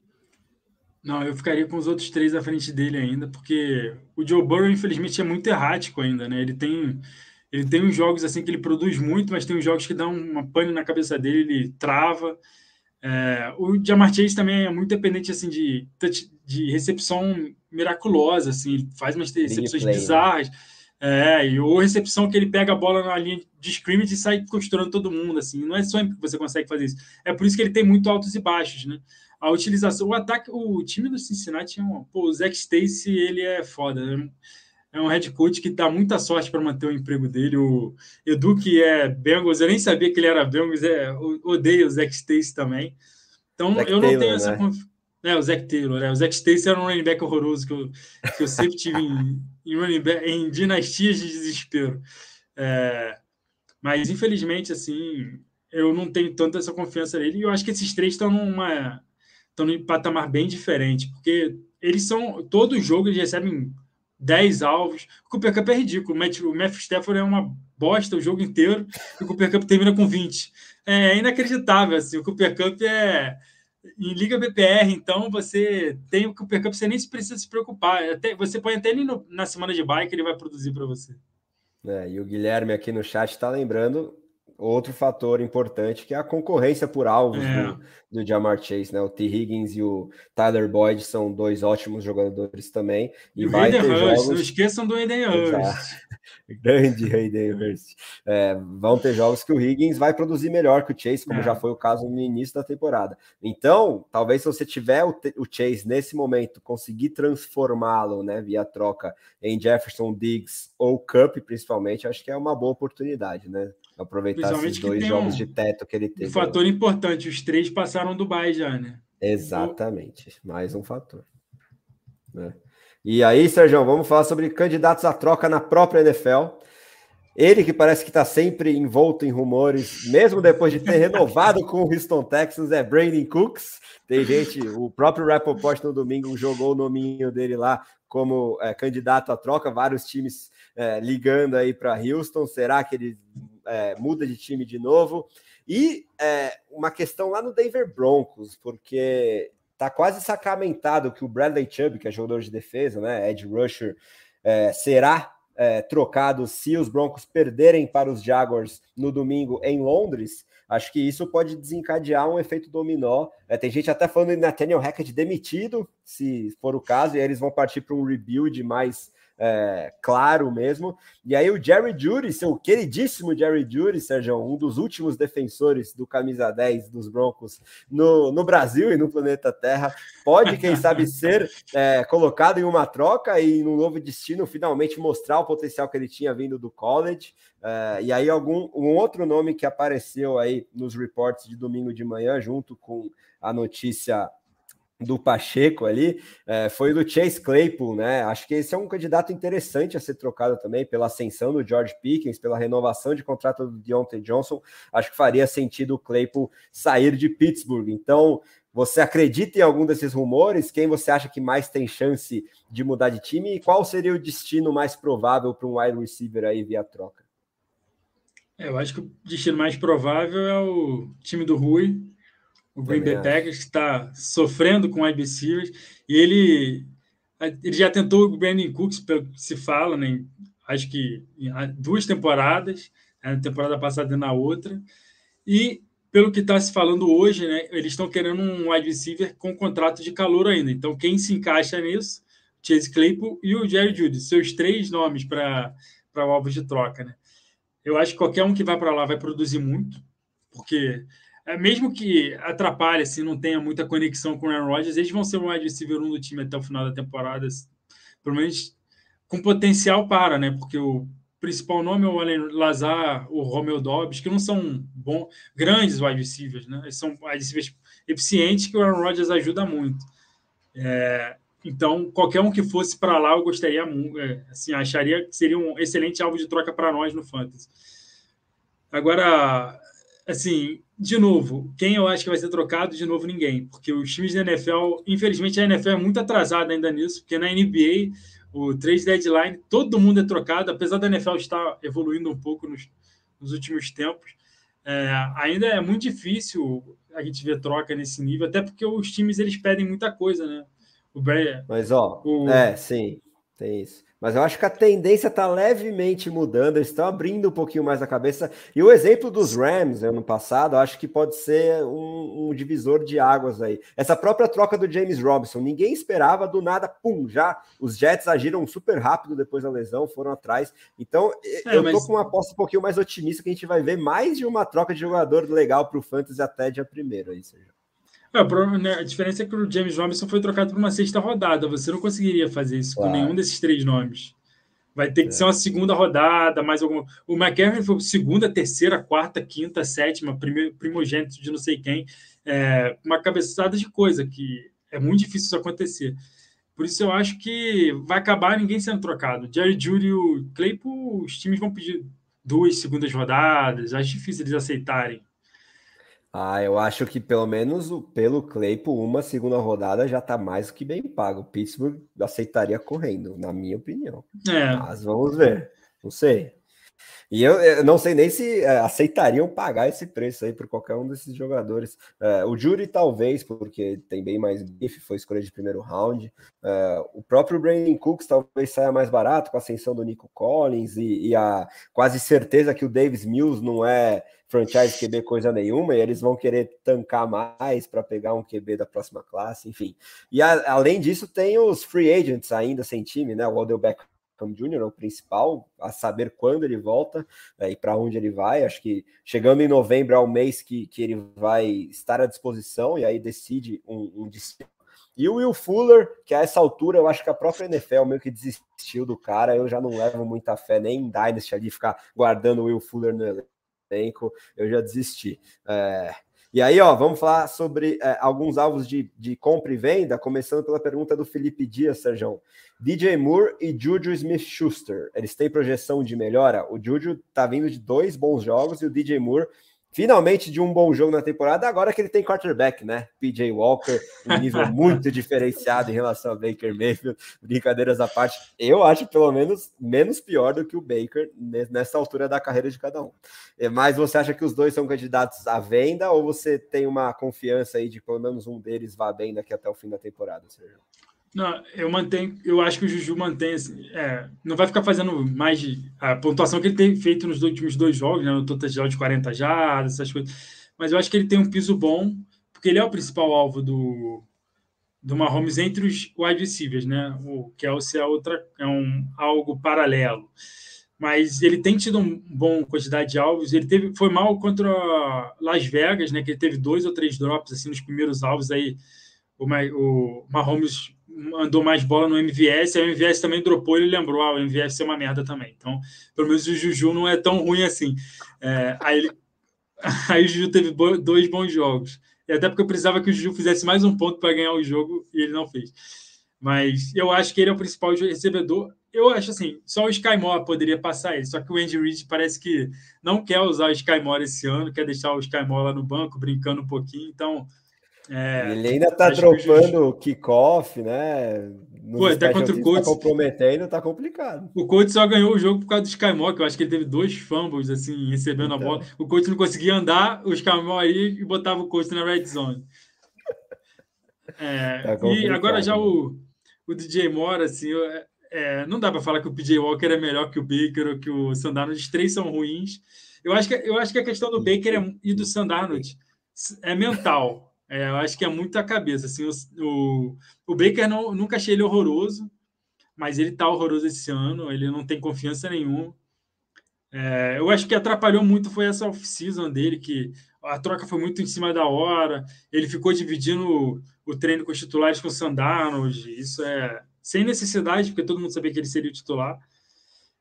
Não, eu ficaria com os outros três à frente dele ainda, porque o Joe Burrow, infelizmente, é muito errático ainda, né? Ele tem, ele tem uns jogos assim que ele produz muito, mas tem uns jogos que dão uma pane na cabeça dele, ele trava. É, o Jamar Chase também é muito dependente assim de, de recepção miraculosa, assim, ele faz umas recepções play, né? bizarras. Né? É, e ou recepção que ele pega a bola na linha de scrimmage e sai costurando todo mundo, assim. Não é só que você consegue fazer isso. É por isso que ele tem muito altos e baixos, né? A utilização, o ataque, o time do Cincinnati é um, pô, o Zach Stacy, ele é foda, né? é um head coach que dá muita sorte para manter o emprego dele. O Edu, que é Bengals, eu nem sabia que ele era Bengals, é, odeio o Zach Stacy também. Então, Zach eu não Taylor, tenho essa né? confiança. É, o Zach Taylor, né? O Zach Stacy era um running back horroroso que eu, que eu sempre tive em, em, running back, em dinastias de desespero. É, mas, infelizmente, assim, eu não tenho tanta essa confiança nele. E eu acho que esses três estão numa estão em patamar bem diferente, porque eles são. Todo jogo eles recebem 10 alvos. O Cooper Cup é ridículo. O Matthew Stafford é uma bosta o jogo inteiro e o Cooper Cup termina com 20. É inacreditável. Assim. O Cooper Cup é. Em Liga BPR, então, você tem o Cooper Cup, você nem precisa se preocupar. Até, você põe até ele no, na semana de bike, ele vai produzir para você. É, e o Guilherme aqui no chat está lembrando outro fator importante que é a concorrência por alvos é. do, do Jamar Chase, né? O T. Higgins e o Tyler Boyd são dois ótimos jogadores também. E, e vai ter Hurst, jogos... não esqueçam do Hayden Hurst. Grande Hayden Hurst. É, vão ter jogos que o Higgins vai produzir melhor que o Chase, como é. já foi o caso no início da temporada. Então, talvez se você tiver o, o Chase nesse momento, conseguir transformá-lo, né, via troca em Jefferson Diggs ou Cup, principalmente, acho que é uma boa oportunidade, né? Aproveitar esses dois jogos um, de teto que ele teve. Um fator importante, os três passaram do Dubai já, né? Exatamente, mais um fator. Né? E aí, Sérgio, vamos falar sobre candidatos à troca na própria NFL. Ele que parece que está sempre envolto em rumores, mesmo depois de ter renovado com o Houston Texans, é Brandon Cooks. Tem gente, o próprio Rappaport no domingo jogou o nominho dele lá como é, candidato à troca, vários times é, ligando aí para Houston. Será que ele é, muda de time de novo? E é, uma questão lá no Denver Broncos, porque tá quase sacramentado que o Bradley Chubb, que é jogador de defesa, né, Ed Rusher, é, será é, trocado se os Broncos perderem para os Jaguars no domingo em Londres. Acho que isso pode desencadear um efeito dominó. É, tem gente até falando em Nathaniel Hackett demitido, se for o caso, e aí eles vão partir para um rebuild mais é, claro mesmo. E aí o Jerry Judy, seu queridíssimo Jerry Judy, Sérgio, um dos últimos defensores do camisa 10 dos Broncos no, no Brasil e no planeta Terra, pode, quem sabe, ser é, colocado em uma troca e num novo destino finalmente mostrar o potencial que ele tinha vindo do college. É, e aí algum um outro nome que apareceu aí nos reports de domingo de manhã, junto com a notícia do Pacheco ali, é, foi do Chase Claypool, né? Acho que esse é um candidato interessante a ser trocado também pela ascensão do George Pickens, pela renovação de contrato do Deontay Johnson. Acho que faria sentido o Claypool sair de Pittsburgh. Então, você acredita em algum desses rumores? Quem você acha que mais tem chance de mudar de time? E qual seria o destino mais provável para um wide receiver aí via troca? É, eu acho que o destino mais provável é o time do Rui, o Green Bay Packers, que está sofrendo com wide receivers, e ele, ele já tentou o Brandon Cooks, pelo que se fala, né? acho que duas temporadas, né? na temporada passada e na outra, e pelo que está se falando hoje, né, eles estão querendo um wide receiver com contrato de calor ainda. Então, quem se encaixa nisso Chase Claypool e o Jerry Judy, seus três nomes para o alvo de troca, né? Eu acho que qualquer um que vai para lá vai produzir muito, porque mesmo que atrapalhe, assim, não tenha muita conexão com o Aaron Rodgers, eles vão ser o wide receiver 1 do time até o final da temporada, pelo menos com potencial para, né? Porque o principal nome é o Allen Lazar, o Romeo Dobbs, que não são bons, grandes wide receivers, né? Eles são wide receivers eficientes que o Aaron Rodgers ajuda muito. É, então, qualquer um que fosse para lá, eu gostaria, é, assim, acharia que seria um excelente alvo de troca para nós no Fantasy. Agora, assim, de novo, quem eu acho que vai ser trocado? De novo, ninguém. Porque os times da NFL, infelizmente, a NFL é muito atrasada ainda nisso, porque na NBA o trade deadline, todo mundo é trocado, apesar da NFL estar evoluindo um pouco nos, nos últimos tempos. É, ainda é muito difícil a gente ver troca nesse nível, até porque os times eles pedem muita coisa, né? O Mas ó, o... é, sim, tem isso. Mas eu acho que a tendência está levemente mudando, eles estão abrindo um pouquinho mais a cabeça. E o exemplo dos Rams ano passado, acho que pode ser um, um, divisor de águas aí. Essa própria troca do James Robinson, ninguém esperava, do nada, pum, já os Jets agiram super rápido depois da lesão, foram atrás. Então, é, eu mas... tô com uma aposta um pouquinho mais otimista que a gente vai ver mais de uma troca de jogador legal para o Fantasy até dia primeiro aí, Sérgio. É, né, a diferença é que o James Robinson foi trocado por uma sexta rodada. Você não conseguiria fazer isso claro. com nenhum desses três nomes. Vai ter que é. ser uma segunda rodada, mais alguma. O McCarron foi segunda, terceira, quarta, quinta, sétima, primeiro, primogênito de não sei quem. É, uma cabeçada de coisa que é muito difícil isso acontecer. Por isso eu acho que vai acabar ninguém sendo trocado. Jerry Judy e o Claypool, os times vão pedir duas segundas rodadas. Acho difícil eles aceitarem. Ah, eu acho que pelo menos pelo Claypool, uma segunda rodada já está mais do que bem pago. O Pittsburgh aceitaria correndo, na minha opinião. É. Mas vamos ver. Não sei. E eu, eu, não sei nem se é, aceitariam pagar esse preço aí por qualquer um desses jogadores. É, o Jury, talvez, porque tem bem mais bife, foi escolha de primeiro round. É, o próprio Brandon Cooks talvez saia mais barato com a ascensão do Nico Collins e, e a quase certeza que o Davis Mills não é franchise QB coisa nenhuma, e eles vão querer tancar mais para pegar um QB da próxima classe, enfim. E a, além disso, tem os free agents ainda sem time, né? O Odell Beckham Jr., é o principal, a saber quando ele volta é, e para onde ele vai. Acho que chegando em novembro é o mês que, que ele vai estar à disposição e aí decide um, um destino. E o Will Fuller, que a essa altura eu acho que a própria NFL meio que desistiu do cara, eu já não levo muita fé nem em Dynasty ali ficar guardando o Will Fuller no elenco, eu já desisti. É... E aí, ó, vamos falar sobre é, alguns alvos de, de compra e venda, começando pela pergunta do Felipe Dias, Sérgio. DJ Moore e Juju Smith-Schuster, eles têm projeção de melhora? O Juju tá vindo de dois bons jogos e o DJ Moore finalmente de um bom jogo na temporada, agora que ele tem quarterback, né? PJ Walker, um nível muito diferenciado em relação ao Baker Mayfield, brincadeiras à parte, eu acho pelo menos menos pior do que o Baker nessa altura da carreira de cada um. É, mas você acha que os dois são candidatos à venda ou você tem uma confiança aí de pelo menos um deles vá bem daqui até o fim da temporada, Sérgio? Não, eu mantenho, eu acho que o Juju mantém, assim, é, não vai ficar fazendo mais de, a pontuação que ele tem feito nos últimos dois jogos, né, no total de 40 já, essas coisas, mas eu acho que ele tem um piso bom, porque ele é o principal alvo do, do Mahomes entre os wide receivers, né, o Kelsey é outra, é um algo paralelo, mas ele tem tido um bom quantidade de alvos, ele teve, foi mal contra Las Vegas, né, que ele teve dois ou três drops, assim, nos primeiros alvos aí, o, o Mahomes andou mais bola no MVS, a MVS também dropou, ele lembrou, ah, o MVS é uma merda também. Então, pelo menos o Juju não é tão ruim assim. É, aí, ele, aí o Juju teve dois bons jogos. E até porque eu precisava que o Juju fizesse mais um ponto para ganhar o jogo e ele não fez. Mas eu acho que ele é o principal recebedor. Eu acho assim, só o Sky Moore poderia passar ele. Só que o Andy Reid parece que não quer usar o Sky Moore esse ano, quer deixar o Sky Moore lá no banco, brincando um pouquinho. Então, é, ele ainda tá dropando o kickoff, né? Pô, até contra o Colts. Tá comprometendo, tá complicado. O Colts só ganhou o jogo por causa do Skymore, que eu acho que ele teve dois fumbles, assim, recebendo então. a bola. O Colts não conseguia andar, o Skymore aí e botava o Colts na red zone. É, tá e agora já o, o DJ Moore, assim, é, não dá para falar que o PJ Walker é melhor que o Baker ou que o Sandarnold. Os três são ruins. Eu acho que, eu acho que a questão do Baker é, e do Sandarnold é mental. É, eu acho que é muito a cabeça. Assim, o, o, o Baker não, nunca achei ele horroroso. mas ele tá horroroso esse ano, ele não tem confiança nenhuma. É, eu acho que atrapalhou muito foi essa off-season dele, que a troca foi muito em cima da hora, ele ficou dividindo o, o treino com os titulares com o Sandarnold, isso é sem necessidade, porque todo mundo sabia que ele seria o titular.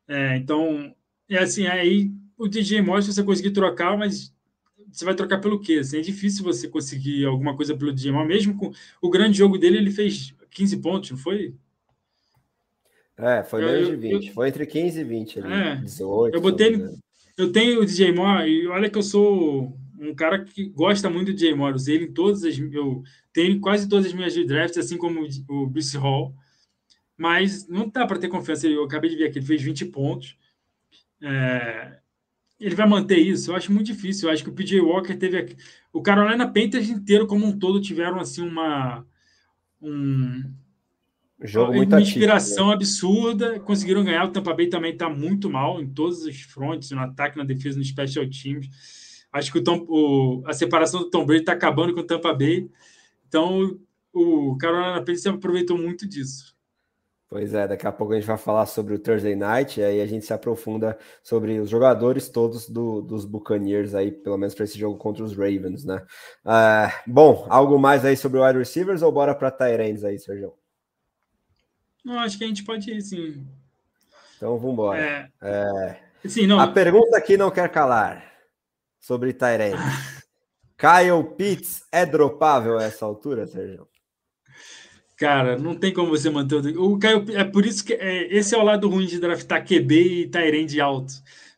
É, então, é assim, aí o DJ se você conseguir trocar, mas você vai trocar pelo quê? Assim, é difícil você conseguir alguma coisa pelo DJ Moore, mesmo com o grande jogo dele, ele fez 15 pontos, não foi? É, foi menos de 20. Eu, foi entre 15 e 20 ali. É, 18. Eu botei. Eu tenho o DJ Moore e olha que eu sou um cara que gosta muito do DJ Moore. Usei ele em todas as. Eu tenho quase todas as minhas drafts, assim como o Bruce Hall. Mas não dá para ter confiança. Eu acabei de ver aqui, ele fez 20 pontos. É, ele vai manter isso? Eu acho muito difícil. Eu acho que o PJ Walker teve. O Carolina Panthers inteiro, como um todo, tiveram assim uma. Um, Jogo uma inspiração né? absurda, conseguiram ganhar. O Tampa Bay também está muito mal em todos os frontes, no ataque, na defesa, no special teams. Acho que o Tom, o, a separação do Tom Brady está acabando com o Tampa Bay. Então, o Carolina Panthers aproveitou muito disso. Pois é, daqui a pouco a gente vai falar sobre o Thursday Night, e aí a gente se aprofunda sobre os jogadores todos do, dos Buccaneers aí, pelo menos para esse jogo contra os Ravens, né? Uh, bom, algo mais aí sobre o wide receivers ou bora para Tyrants aí, Sérgio? Não, acho que a gente pode ir, sim. Então, vamos embora. É... É... Sim, não... A pergunta aqui não quer calar sobre Tyrants. Kyle Pitts é dropável a essa altura, Sérgio? Cara, não tem como você manter o. o Caio, é por isso que é, esse é o lado ruim de draftar QB e Tyrande alto.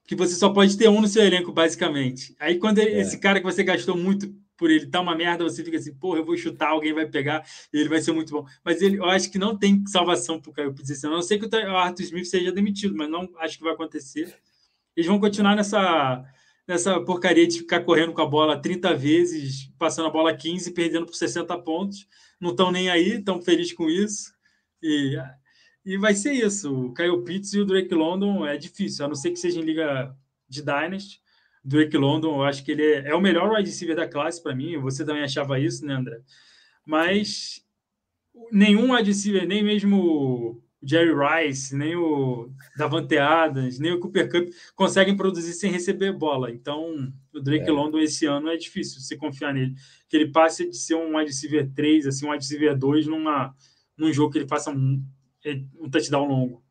Que você só pode ter um no seu elenco, basicamente. Aí, quando é. esse cara que você gastou muito por ele tá uma merda, você fica assim, porra, eu vou chutar, alguém vai pegar e ele vai ser muito bom. Mas ele, eu acho que não tem salvação pro Caio Pitts. A não sei que o Arthur Smith seja demitido, mas não acho que vai acontecer. Eles vão continuar nessa, nessa porcaria de ficar correndo com a bola 30 vezes, passando a bola 15 e perdendo por 60 pontos não estão nem aí, estão felizes com isso. E, e vai ser isso. O Kyle Pitts e o Drake London é difícil, a não ser que seja em liga de Dynasty. Drake London, eu acho que ele é, é o melhor wide receiver da classe para mim. Você também achava isso, né, André? Mas nenhum wide receiver, nem mesmo Jerry Rice, nem o Davante Adams, nem o Cooper Cup conseguem produzir sem receber bola. Então, o Drake é. London esse ano é difícil você confiar nele. Que ele passe de ser um wide receiver 3, assim, um wide receiver 2 numa, num jogo que ele faça um, um touchdown longo.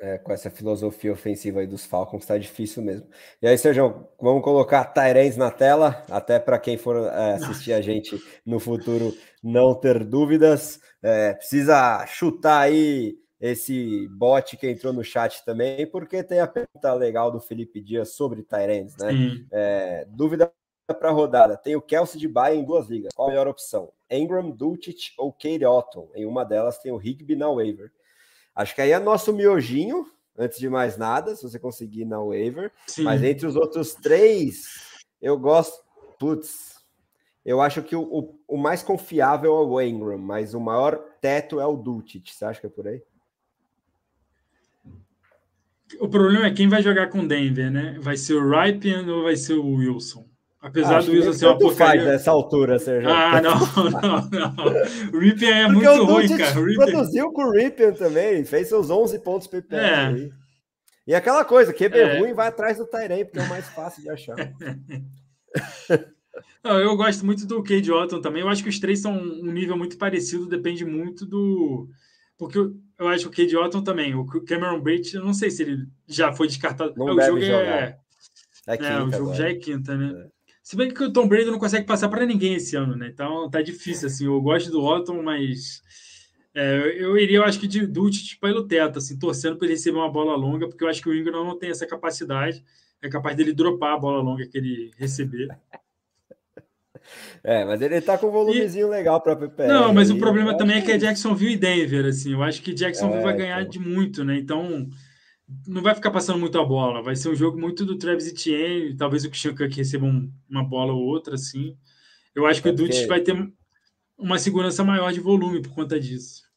É, com essa filosofia ofensiva aí dos Falcons, tá difícil mesmo. E aí, Sérgio, vamos colocar Tyrens na tela, até para quem for é, assistir a gente no futuro não ter dúvidas. É, precisa chutar aí esse bot que entrou no chat também, porque tem a pergunta legal do Felipe Dias sobre Tyrants, né? É, dúvida para a rodada: tem o Kelsey de Baia em duas ligas. Qual a melhor opção? Engram, Dulcich ou Kate Otton? Em uma delas tem o Higby na waiver. Acho que aí é nosso miojinho, antes de mais nada, se você conseguir na waiver. Sim. Mas entre os outros três, eu gosto. Putz, eu acho que o, o, o mais confiável é o Engram, mas o maior teto é o Dulcich. Você acha que é por aí? O problema é quem vai jogar com Denver, né? Vai ser o Ripien ou vai ser o Wilson? Apesar do Wilson ser uma porcaria. faz nessa altura, Sérgio. Ah, não, não, não. O Ripien é Porque muito ruim, cara. O Ripien... produziu com o Ripien também, fez seus 11 pontos PPR é. aí. E aquela coisa, QB é. ruim vai atrás do Tyrene, porque é o mais fácil de achar. Não, eu gosto muito do Cade Otton também. Eu acho que os três são um nível muito parecido, depende muito do, porque eu acho que o Cade Otton também, o Cameron Bates, eu não sei se ele já foi descartado. Não o jogo jogar. é. É, quinta, é, o jogo agora. já é quinta, né? É. Se bem que o Tom Brady não consegue passar para ninguém esse ano, né? Então tá difícil, assim. Eu gosto do Otton, mas é, eu iria, eu acho que de Dutch pelo teto, assim, torcendo para ele receber uma bola longa, porque eu acho que o Ingram não tem essa capacidade. É capaz dele dropar a bola longa que ele receber. É, mas ele tá com um volumezinho e... legal para PPR. Não, mas aí, o problema também é que é Jacksonville e Denver, assim. Eu acho que Jacksonville é, vai ganhar então. de muito, né? Então, não vai ficar passando muito a bola. Vai ser um jogo muito do Travis Etienne, talvez o Christian Kirk receba um, uma bola ou outra, assim. Eu acho que o Dutch vai ter uma segurança maior de volume por conta disso.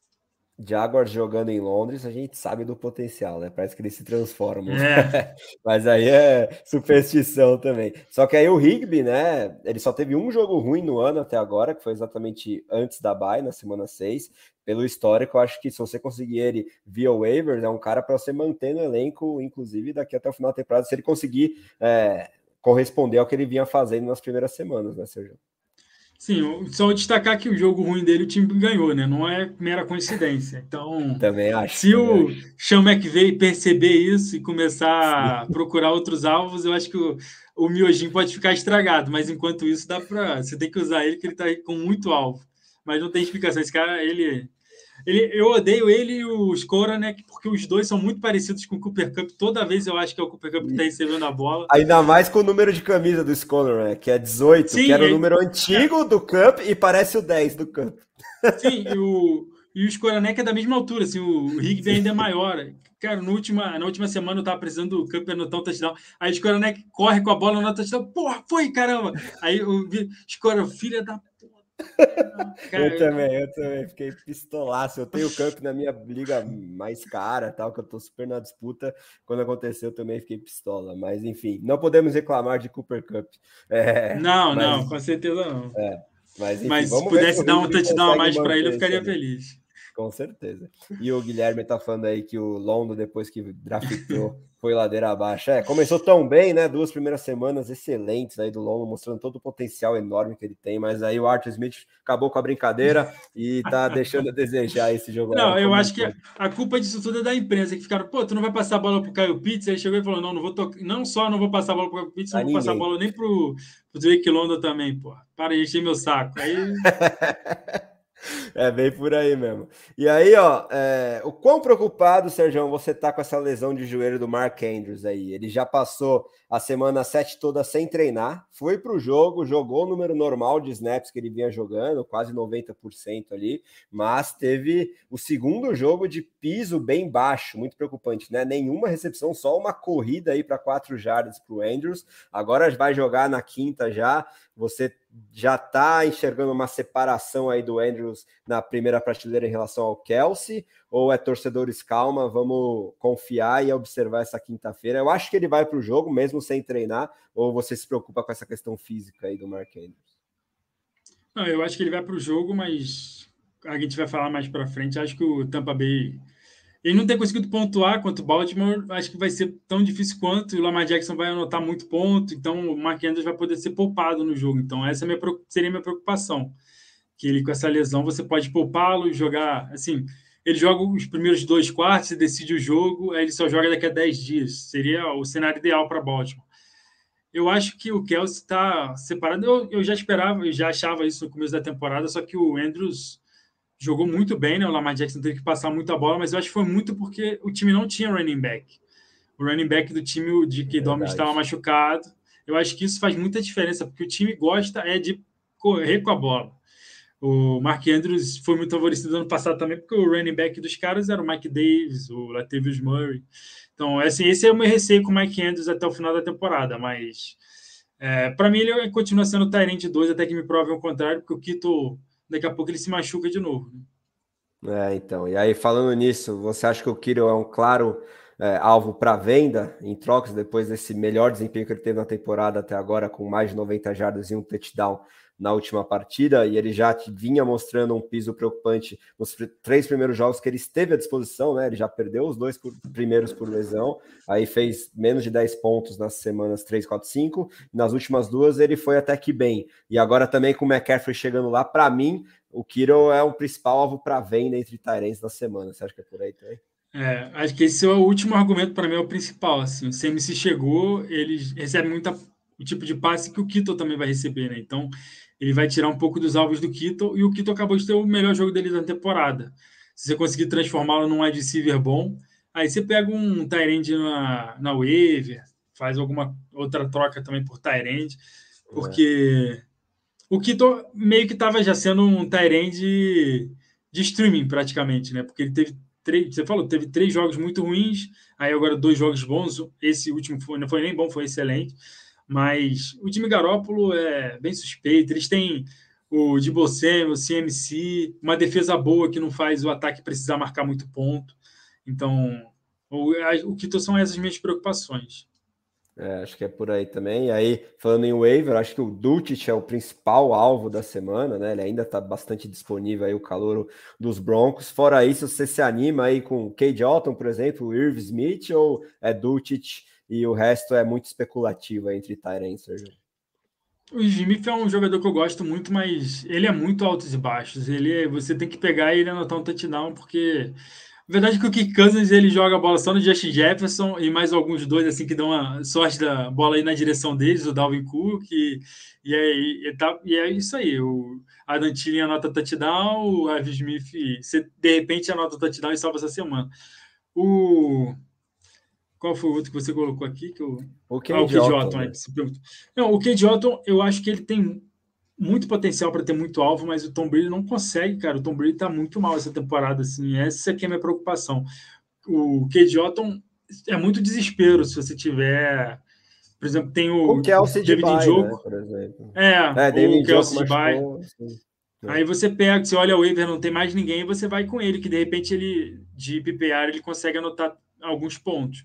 Jaguars jogando em Londres, a gente sabe do potencial, né? Parece que eles se transformam. É. Mas aí é superstição também. Só que aí o Rigby, né? Ele só teve um jogo ruim no ano até agora, que foi exatamente antes da bye, na semana 6. Pelo histórico, eu acho que se você conseguir ele via waivers, é um cara para você manter no elenco, inclusive daqui até o final da temporada, se ele conseguir é, corresponder ao que ele vinha fazendo nas primeiras semanas, né, Sérgio? Sim, só destacar que o jogo ruim dele o time ganhou, né? Não é mera coincidência. Então, também acho. Se o Sean McVay perceber isso e começar Sim. a procurar outros alvos, eu acho que o, o miojinho pode ficar estragado. Mas enquanto isso, dá para você tem que usar ele, que ele está com muito alvo. Mas não tem explicação. Esse cara, ele ele, eu odeio ele e o Skoranek, né, porque os dois são muito parecidos com o Cooper Cup. Toda vez eu acho que é o Cooper Cup que está recebendo a bola. Ainda mais com o número de camisa do Skoranek, né, que é 18, Sim, que era o número antigo do Cup e parece o 10 do Cup. Sim, e o, e o Skoranek é da mesma altura, assim, o Rigby ainda é maior. Cara, no última, na última semana eu tava precisando do Cup anotar um touchdown. Aí o Skoranek corre com a bola no touchdown. Porra, foi, caramba! Aí o Skora, filha da eu também, eu também fiquei pistolaço. Eu tenho o Camp na minha liga mais cara, tal, que eu tô super na disputa. Quando aconteceu, eu também fiquei pistola. Mas enfim, não podemos reclamar de Cooper Cup. É, não, mas, não, com certeza não. É, mas, enfim, mas se pudesse dar um touchdown a mais para ele, eu ficaria feliz. Com certeza. E o Guilherme tá falando aí que o Londo, depois que draftou, foi ladeira abaixo. É, começou tão bem, né? Duas primeiras semanas excelentes aí do Londo, mostrando todo o potencial enorme que ele tem, mas aí o Arthur Smith acabou com a brincadeira e tá deixando a desejar esse jogo. Não, eu acho que a culpa disso tudo é da imprensa, que ficaram, pô, tu não vai passar a bola pro Caio Pitts? Aí chegou e falou, não, não vou tocar, não só não vou passar a bola pro Caio Pitts, não vou ninguém. passar a bola nem pro, pro Drake London também, pô. Para encher meu saco. Aí... É bem por aí mesmo. E aí, ó, é, o quão preocupado, Sérgio, você tá com essa lesão de joelho do Mark Andrews aí? Ele já passou a semana 7 toda sem treinar, foi para o jogo, jogou o número normal de snaps que ele vinha jogando, quase 90% ali, mas teve o segundo jogo de piso bem baixo, muito preocupante, né? Nenhuma recepção, só uma corrida aí para quatro jardas para o Andrews. Agora vai jogar na quinta já. Você já está enxergando uma separação aí do Andrews na primeira prateleira em relação ao Kelsey? Ou é torcedores, calma, vamos confiar e observar essa quinta-feira? Eu acho que ele vai para o jogo, mesmo sem treinar, ou você se preocupa com essa questão física aí do Mark Andrews? Não, eu acho que ele vai para o jogo, mas a gente vai falar mais para frente. Acho que o Tampa Bay ele não tem conseguido pontuar quanto o Baltimore, acho que vai ser tão difícil quanto. O Lamar Jackson vai anotar muito ponto, então o Mark Andrews vai poder ser poupado no jogo. Então, essa é minha, seria a minha preocupação. Que ele, com essa lesão, você pode poupá-lo e jogar. Assim, ele joga os primeiros dois quartos e decide o jogo, aí ele só joga daqui a 10 dias. Seria o cenário ideal para Baltimore. Eu acho que o Kelsey está separado. Eu, eu já esperava, eu já achava isso no começo da temporada, só que o Andrews jogou muito bem, né? O Lamar Jackson teve que passar muita bola, mas eu acho que foi muito porque o time não tinha running back. O running back do time, o Dick Domi estava machucado. Eu acho que isso faz muita diferença, porque o time gosta é de correr com a bola. O Mark Andrews foi muito favorecido ano passado também, porque o running back dos caras era o Mike Davis, o Latavius Murray. Então, assim, esse é o meu receio com o Mike Andrews até o final da temporada, mas é, para mim ele continua sendo Tyrant 2 até que me prove o contrário, porque o Kito daqui a pouco ele se machuca de novo. Né? É, então. E aí, falando nisso, você acha que o Kiro é um claro é, alvo para venda em trocas depois desse melhor desempenho que ele teve na temporada até agora, com mais de 90 jardas e um touchdown na última partida, e ele já vinha mostrando um piso preocupante nos três primeiros jogos que ele esteve à disposição, né? Ele já perdeu os dois por, primeiros por lesão, aí fez menos de 10 pontos nas semanas 3, 4, 5, nas últimas duas ele foi até que bem. E agora também com o McCaffrey chegando lá, para mim, o Kiro é um principal alvo para venda entre Tyrants na semana. Você acha que é por aí também? É, acho que esse é o último argumento para mim, é o principal. Assim, o CMC chegou, ele recebe muita o tipo de passe que o Kito também vai receber, né? Então, ele vai tirar um pouco dos alvos do Kito, e o Kito acabou de ter o melhor jogo dele da temporada. Se você conseguir transformá-lo num wide receiver bom, aí você pega um Tyrande na, na waiver, faz alguma outra troca também por Tyrande, porque é. o Kito meio que estava já sendo um Tyrande de streaming praticamente, né? Porque ele teve três, você falou, teve três jogos muito ruins, aí agora dois jogos bons, esse último foi, não foi nem bom, foi excelente. Mas o time Garópolo é bem suspeito. Eles têm o Debo Samuel, o CMC, uma defesa boa que não faz o ataque precisar marcar muito ponto. Então, o, o que são essas minhas preocupações. É, acho que é por aí também. E aí, falando em waiver, acho que o Dulcich é o principal alvo da semana, né? Ele ainda está bastante disponível aí, o calor dos Broncos. Fora isso, você se anima aí com Cade Otton, por exemplo, o Irv Smith, ou é Dulcich e o resto é muito especulativo entre Tyrants, Sérgio? O Smith é um jogador que eu gosto muito, mas ele é muito altos e baixos. Ele é, você tem que pegar ele e anotar um touchdown, porque a verdade é que o Kirk Cousins ele joga a bola só no Justin Jefferson e mais alguns dois assim que dão a sorte da bola aí na direção deles, o Dalvin Cook e, e, é, e, tá, e é isso aí. O Adam Thielen anota touchdown, o Ivan Smith de repente anota touchdown e salva essa semana. O qual foi o outro que você colocou aqui? Que eu... O Cade ah, o Cade Otton. Né? Não, o Cade Otton, eu acho que ele tem muito potencial para ter muito alvo, mas o Tom Brady não consegue, cara. O Tom Brady está muito mal essa temporada, assim. Essa aqui é a minha preocupação. O Cade Otton é muito desespero se você tiver. Por exemplo, tem o, o Kelsey David Bay, Njoku. Né. É, é o Kelsey Bay. Aí você pega, você olha o waiver, não tem mais ninguém, e você vai com ele, que de repente ele, de PPR, ele consegue anotar alguns pontos.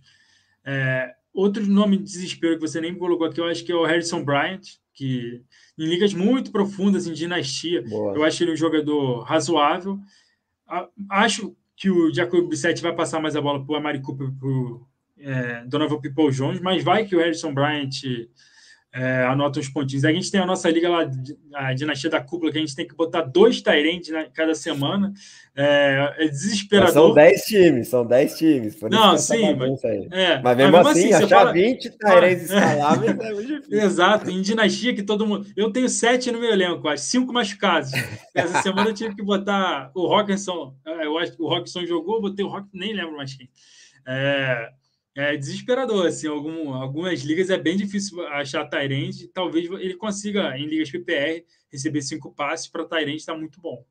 É, outro nome de desespero que você nem colocou aqui, eu acho que é o Harrison Bryant, que em ligas muito profundas, em dinastia. Boa. Eu acho ele um jogador razoável. Acho que o Jacob Brissett vai passar mais a bola para o Amari Cooper, para o é, Donovan People Jones, mas vai que o Harrison Bryant é, anota uns pontinhos. A gente tem a nossa liga lá, a dinastia da cúpula, que a gente tem que botar dois Tyrants cada semana. É, é desesperador. Mas são 10 times, são 10 times. Não, sim, mas, é, mas mesmo mas assim, assim achar fala... 20 Tyrants ah, escaláveis é muito difícil. Exato, em dinastia que todo mundo. Eu tenho 7 no meu elenco, quase, 5 machucados. Essa semana eu tive que botar o Rockinson. É, eu acho que o Rockinson jogou, eu botei o Rock, nem lembro mais quem. É, é desesperador. Assim, algum, algumas ligas é bem difícil achar Tyrande. Talvez ele consiga, em ligas PPR, receber cinco passes para Tyrande, está muito bom.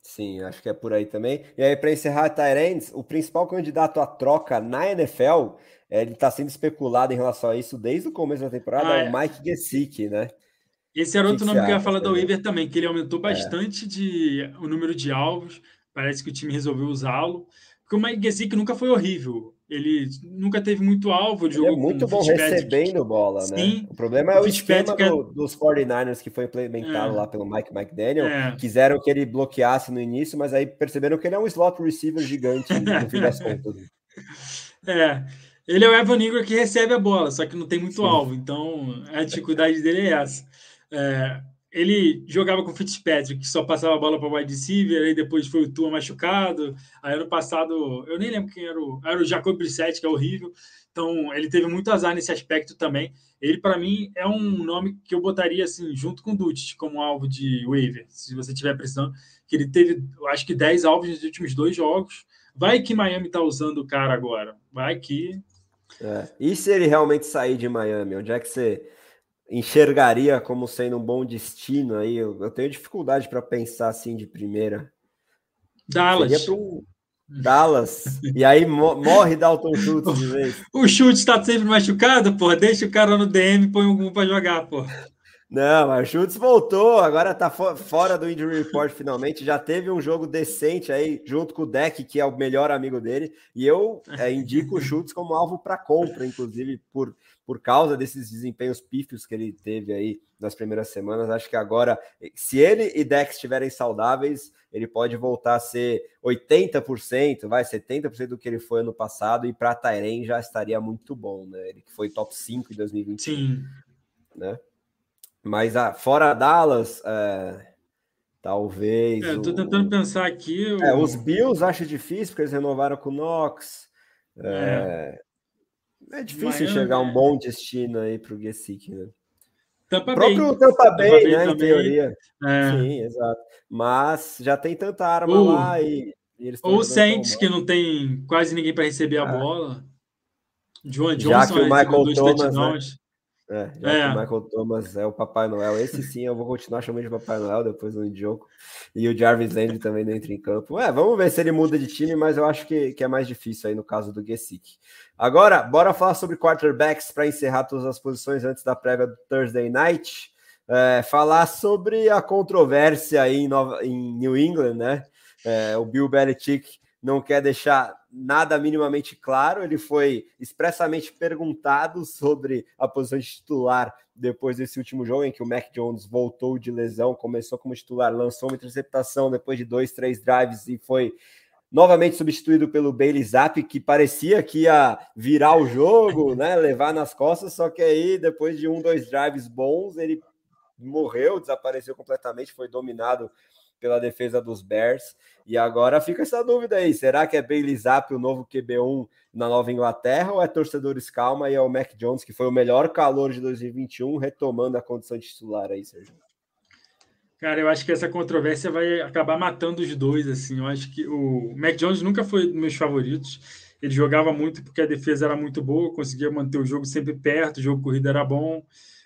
Sim, acho que é por aí também. E aí, para encerrar Tyrands, o principal candidato à troca na NFL, é, ele está sendo especulado em relação a isso desde o começo da temporada, ah, é o Mike Gesicki, né? Esse era outro que nome que eu ia falar do Weaver também, que ele aumentou é. bastante é. de, o número de alvos. Parece que o time resolveu usá-lo. Porque o Mike Gesicki nunca foi horrível. Ele nunca teve muito alvo. Ele, ele é muito bom recebendo bola, né? Sim. né? O problema é o, o esquema do, dos 49ers que foi implementado é. lá pelo Mike McDaniel. É. Quiseram que ele bloqueasse no início, mas aí perceberam que ele é um slot receiver gigante no fim das contas. É. Ele é o Evan Ingram que recebe a bola, só que não tem muito Sim. alvo. Então, a dificuldade dele é essa. É, ele jogava com o Fitzpatrick, que só passava a bola para o wide receiver, aí depois foi o Tua machucado. Aí ano passado, eu nem lembro quem era o. Era o Jacob Brissett, que é horrível. Então, ele teve muito azar nesse aspecto também. Ele, para mim, é um nome que eu botaria assim, junto com o Dutch, como alvo de waiver, se você tiver precisando. Que ele teve, acho que 10 alvos nos últimos dois jogos. Vai que Miami está usando o cara agora. Vai que. É. E se ele realmente sair de Miami? Onde é que você enxergaria como sendo um bom destino aí? Eu, eu tenho dificuldade para pensar assim de primeira. Dallas. Um Dallas. e aí morre Dalton Schultz de vez. o Schultz está sempre machucado, pô. Deixa o cara no DM e põe um para jogar, pô. Não, mas o Schultz voltou, agora tá fora do injury report finalmente. Já teve um jogo decente aí, junto com o Deck, que é o melhor amigo dele. E eu é, indico o Schultz como alvo para compra, inclusive, por por causa desses desempenhos pífios que ele teve aí nas primeiras semanas. Acho que agora, se ele e Dex estiverem saudáveis, ele pode voltar a ser 80%, vai, 70% do que ele foi ano passado, e para Tairen já estaria muito bom, né? Ele que foi top 5 em 2021. Sim. Né? Mas ah, fora Dallas, é, talvez. É, eu tô tentando pensar aqui. É, os Bills acho difícil, porque eles renovaram com o Knox. É. É difícil Miami, enxergar um bom destino aí para o Gesick, né? Tampa o próprio Bay. Tampa Bay, Tampa né, em teoria. É. Sim, exato. Mas já tem tanta arma uh, lá e, e eles Ou o Saints, que não tem quase ninguém para receber a ah. bola. John Johnson já que o Michael Thomas, né? É, já é. que o Michael Thomas é o Papai Noel. Esse sim eu vou continuar chamando de Papai Noel depois no jogo. E o Jarvis Landry também não entra em campo. É, vamos ver se ele muda de time, mas eu acho que, que é mais difícil aí no caso do Gesick. Agora, bora falar sobre quarterbacks para encerrar todas as posições antes da prévia do Thursday Night. é, falar sobre a controvérsia aí em, Nova, em New England, né? É, o Bill Belichick não quer deixar nada minimamente claro. Ele foi expressamente perguntado sobre a posição de titular depois desse último jogo, em que o Mac Jones voltou de lesão, começou como titular, lançou uma interceptação depois de dois, três drives e foi novamente substituído pelo Bailey Zapp, que parecia que ia virar o jogo, né, levar nas costas, só que aí depois de um, dois drives bons, ele morreu, desapareceu completamente, foi dominado pela defesa dos Bears. E agora fica essa dúvida aí: será que é Bailey Zapp o novo QB1 na Nova Inglaterra ou é torcedores calma e é o Mac Jones, que foi o melhor calor de 2021, retomando a condição titular aí, Sérgio? Cara, eu acho que essa controvérsia vai acabar matando os dois, assim. Eu acho que o Mac Jones nunca foi dos meus favoritos. Ele jogava muito porque a defesa era muito boa, conseguia manter o jogo sempre perto, o jogo corrido era bom.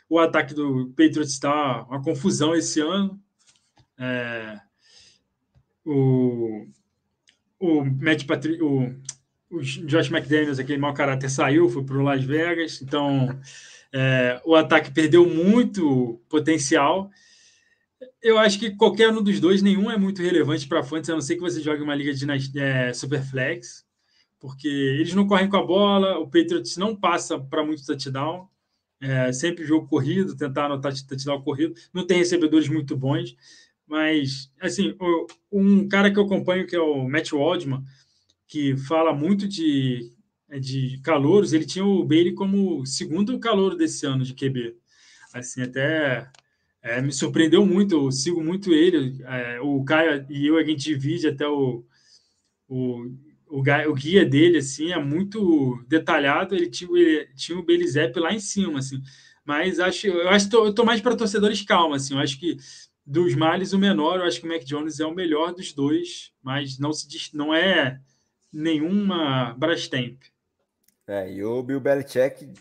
O ataque do Patriots está uma confusão esse ano. É, o, o Matt Patri, o, o Josh McDaniels, aquele mau caráter, saiu, foi para o Las Vegas, então é, o ataque perdeu muito potencial. Eu acho que qualquer um dos dois, nenhum é muito relevante para a Fantasy, a não ser que você jogue uma liga de é, Superflex, porque eles não correm com a bola, o Patriots não passa para muito touchdown, é, sempre jogo corrido, tentar anotar touchdown corrido, não tem recebedores muito bons. Mas, assim, um cara que eu acompanho, que é o Matt Waldman, que fala muito de, de calouros, ele tinha o Bailey como segundo calouro desse ano de QB. Assim, até é, me surpreendeu muito, eu sigo muito ele. É, o Caio e eu, a gente divide até o, o, o, o, guia dele, assim, é muito detalhado. Ele tinha, ele tinha o Bailey Zepp lá em cima, assim. Mas acho, eu acho que eu tô mais para torcedores calma, assim. Eu acho que dos males o menor. Eu acho que o Mac Jones é o melhor dos dois, mas não se diz, não é nenhuma Brastemp. É, e o Bill Belichick,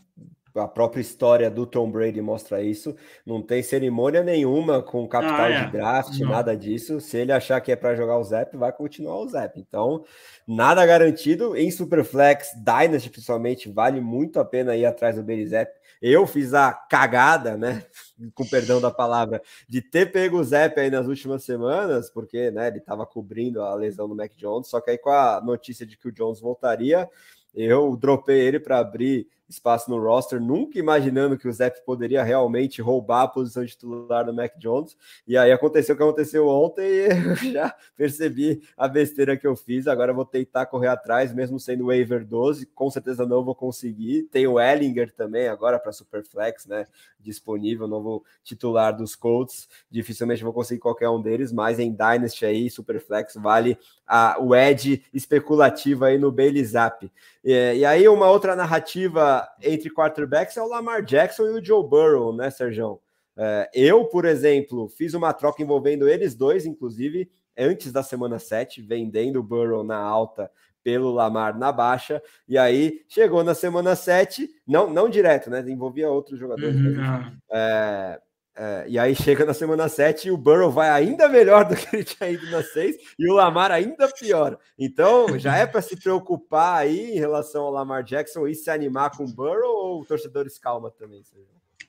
a própria história do Tom Brady mostra isso. Não tem cerimônia nenhuma com capital ah, é. de draft, não. nada disso. Se ele achar que é para jogar o Zap, vai continuar o Zap. Então, nada garantido. Em Superflex, Dynasty principalmente, vale muito a pena ir atrás do Bailey Zap. Eu fiz a cagada, né? Com perdão da palavra, de ter pego o Zep aí nas últimas semanas, porque né, ele estava cobrindo a lesão do Mac Jones. Só que aí, com a notícia de que o Jones voltaria, eu dropei ele para abrir espaço no roster, nunca imaginando que o Zep poderia realmente roubar a posição de titular do Mac Jones. E aí aconteceu o que aconteceu ontem e eu já percebi a besteira que eu fiz. Agora vou tentar correr atrás, mesmo sendo waiver 12, com certeza não vou conseguir. Tem o Ellinger também agora para Superflex, né? Disponível, novo titular dos Colts. Dificilmente vou conseguir qualquer um deles, mas em Dynasty aí, Superflex, vale a, o Ed especulativo aí no Bailey Zap. E, e, aí, uma outra narrativa entre quarterbacks é o Lamar Jackson e o Joe Burrow, né, Sérgio? É, eu, por exemplo, fiz uma troca envolvendo eles dois, inclusive, antes da semana 7, vendendo o Burrow na alta pelo Lamar na baixa, e aí chegou na semana 7, não, não direto, né? Envolvia outros jogadores. Uhum. Mas, é, é, e aí chega na semana 7 e o Burrow vai ainda melhor do que ele tinha ido na 6 e o Lamar ainda pior. Então, já é para se preocupar aí em relação ao Lamar Jackson e se animar com o Burrow ou torcedores calma também?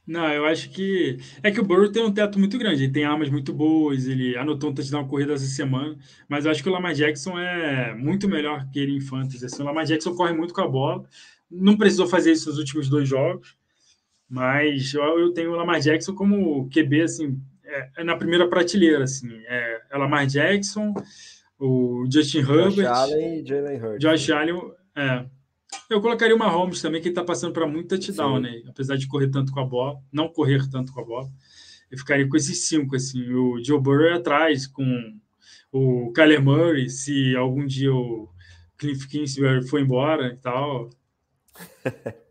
Não, eu acho que é que o Burrow tem um teto muito grande, ele tem armas muito boas, ele anotou um touchdown corrida essa semana, mas eu acho que o Lamar Jackson é muito melhor que ele em fantasy. Assim, o Lamar Jackson corre muito com a bola, não precisou fazer isso nos últimos dois jogos, mas eu, eu tenho o Lamar Jackson como QB, assim, é, é na primeira prateleira, assim. É, é Lamar Jackson, o Justin Josh Herbert. Allen e Jalen Hurts. Josh Allen, é. Eu colocaria uma Holmes também, que ele está passando para muito touchdown, Sim. né? Apesar de correr tanto com a bola, não correr tanto com a bola. Eu ficaria com esses cinco, assim. O Joe Burrow atrás, com o Kyler Murray, se algum dia o Cliff Kingsbury for embora e tal.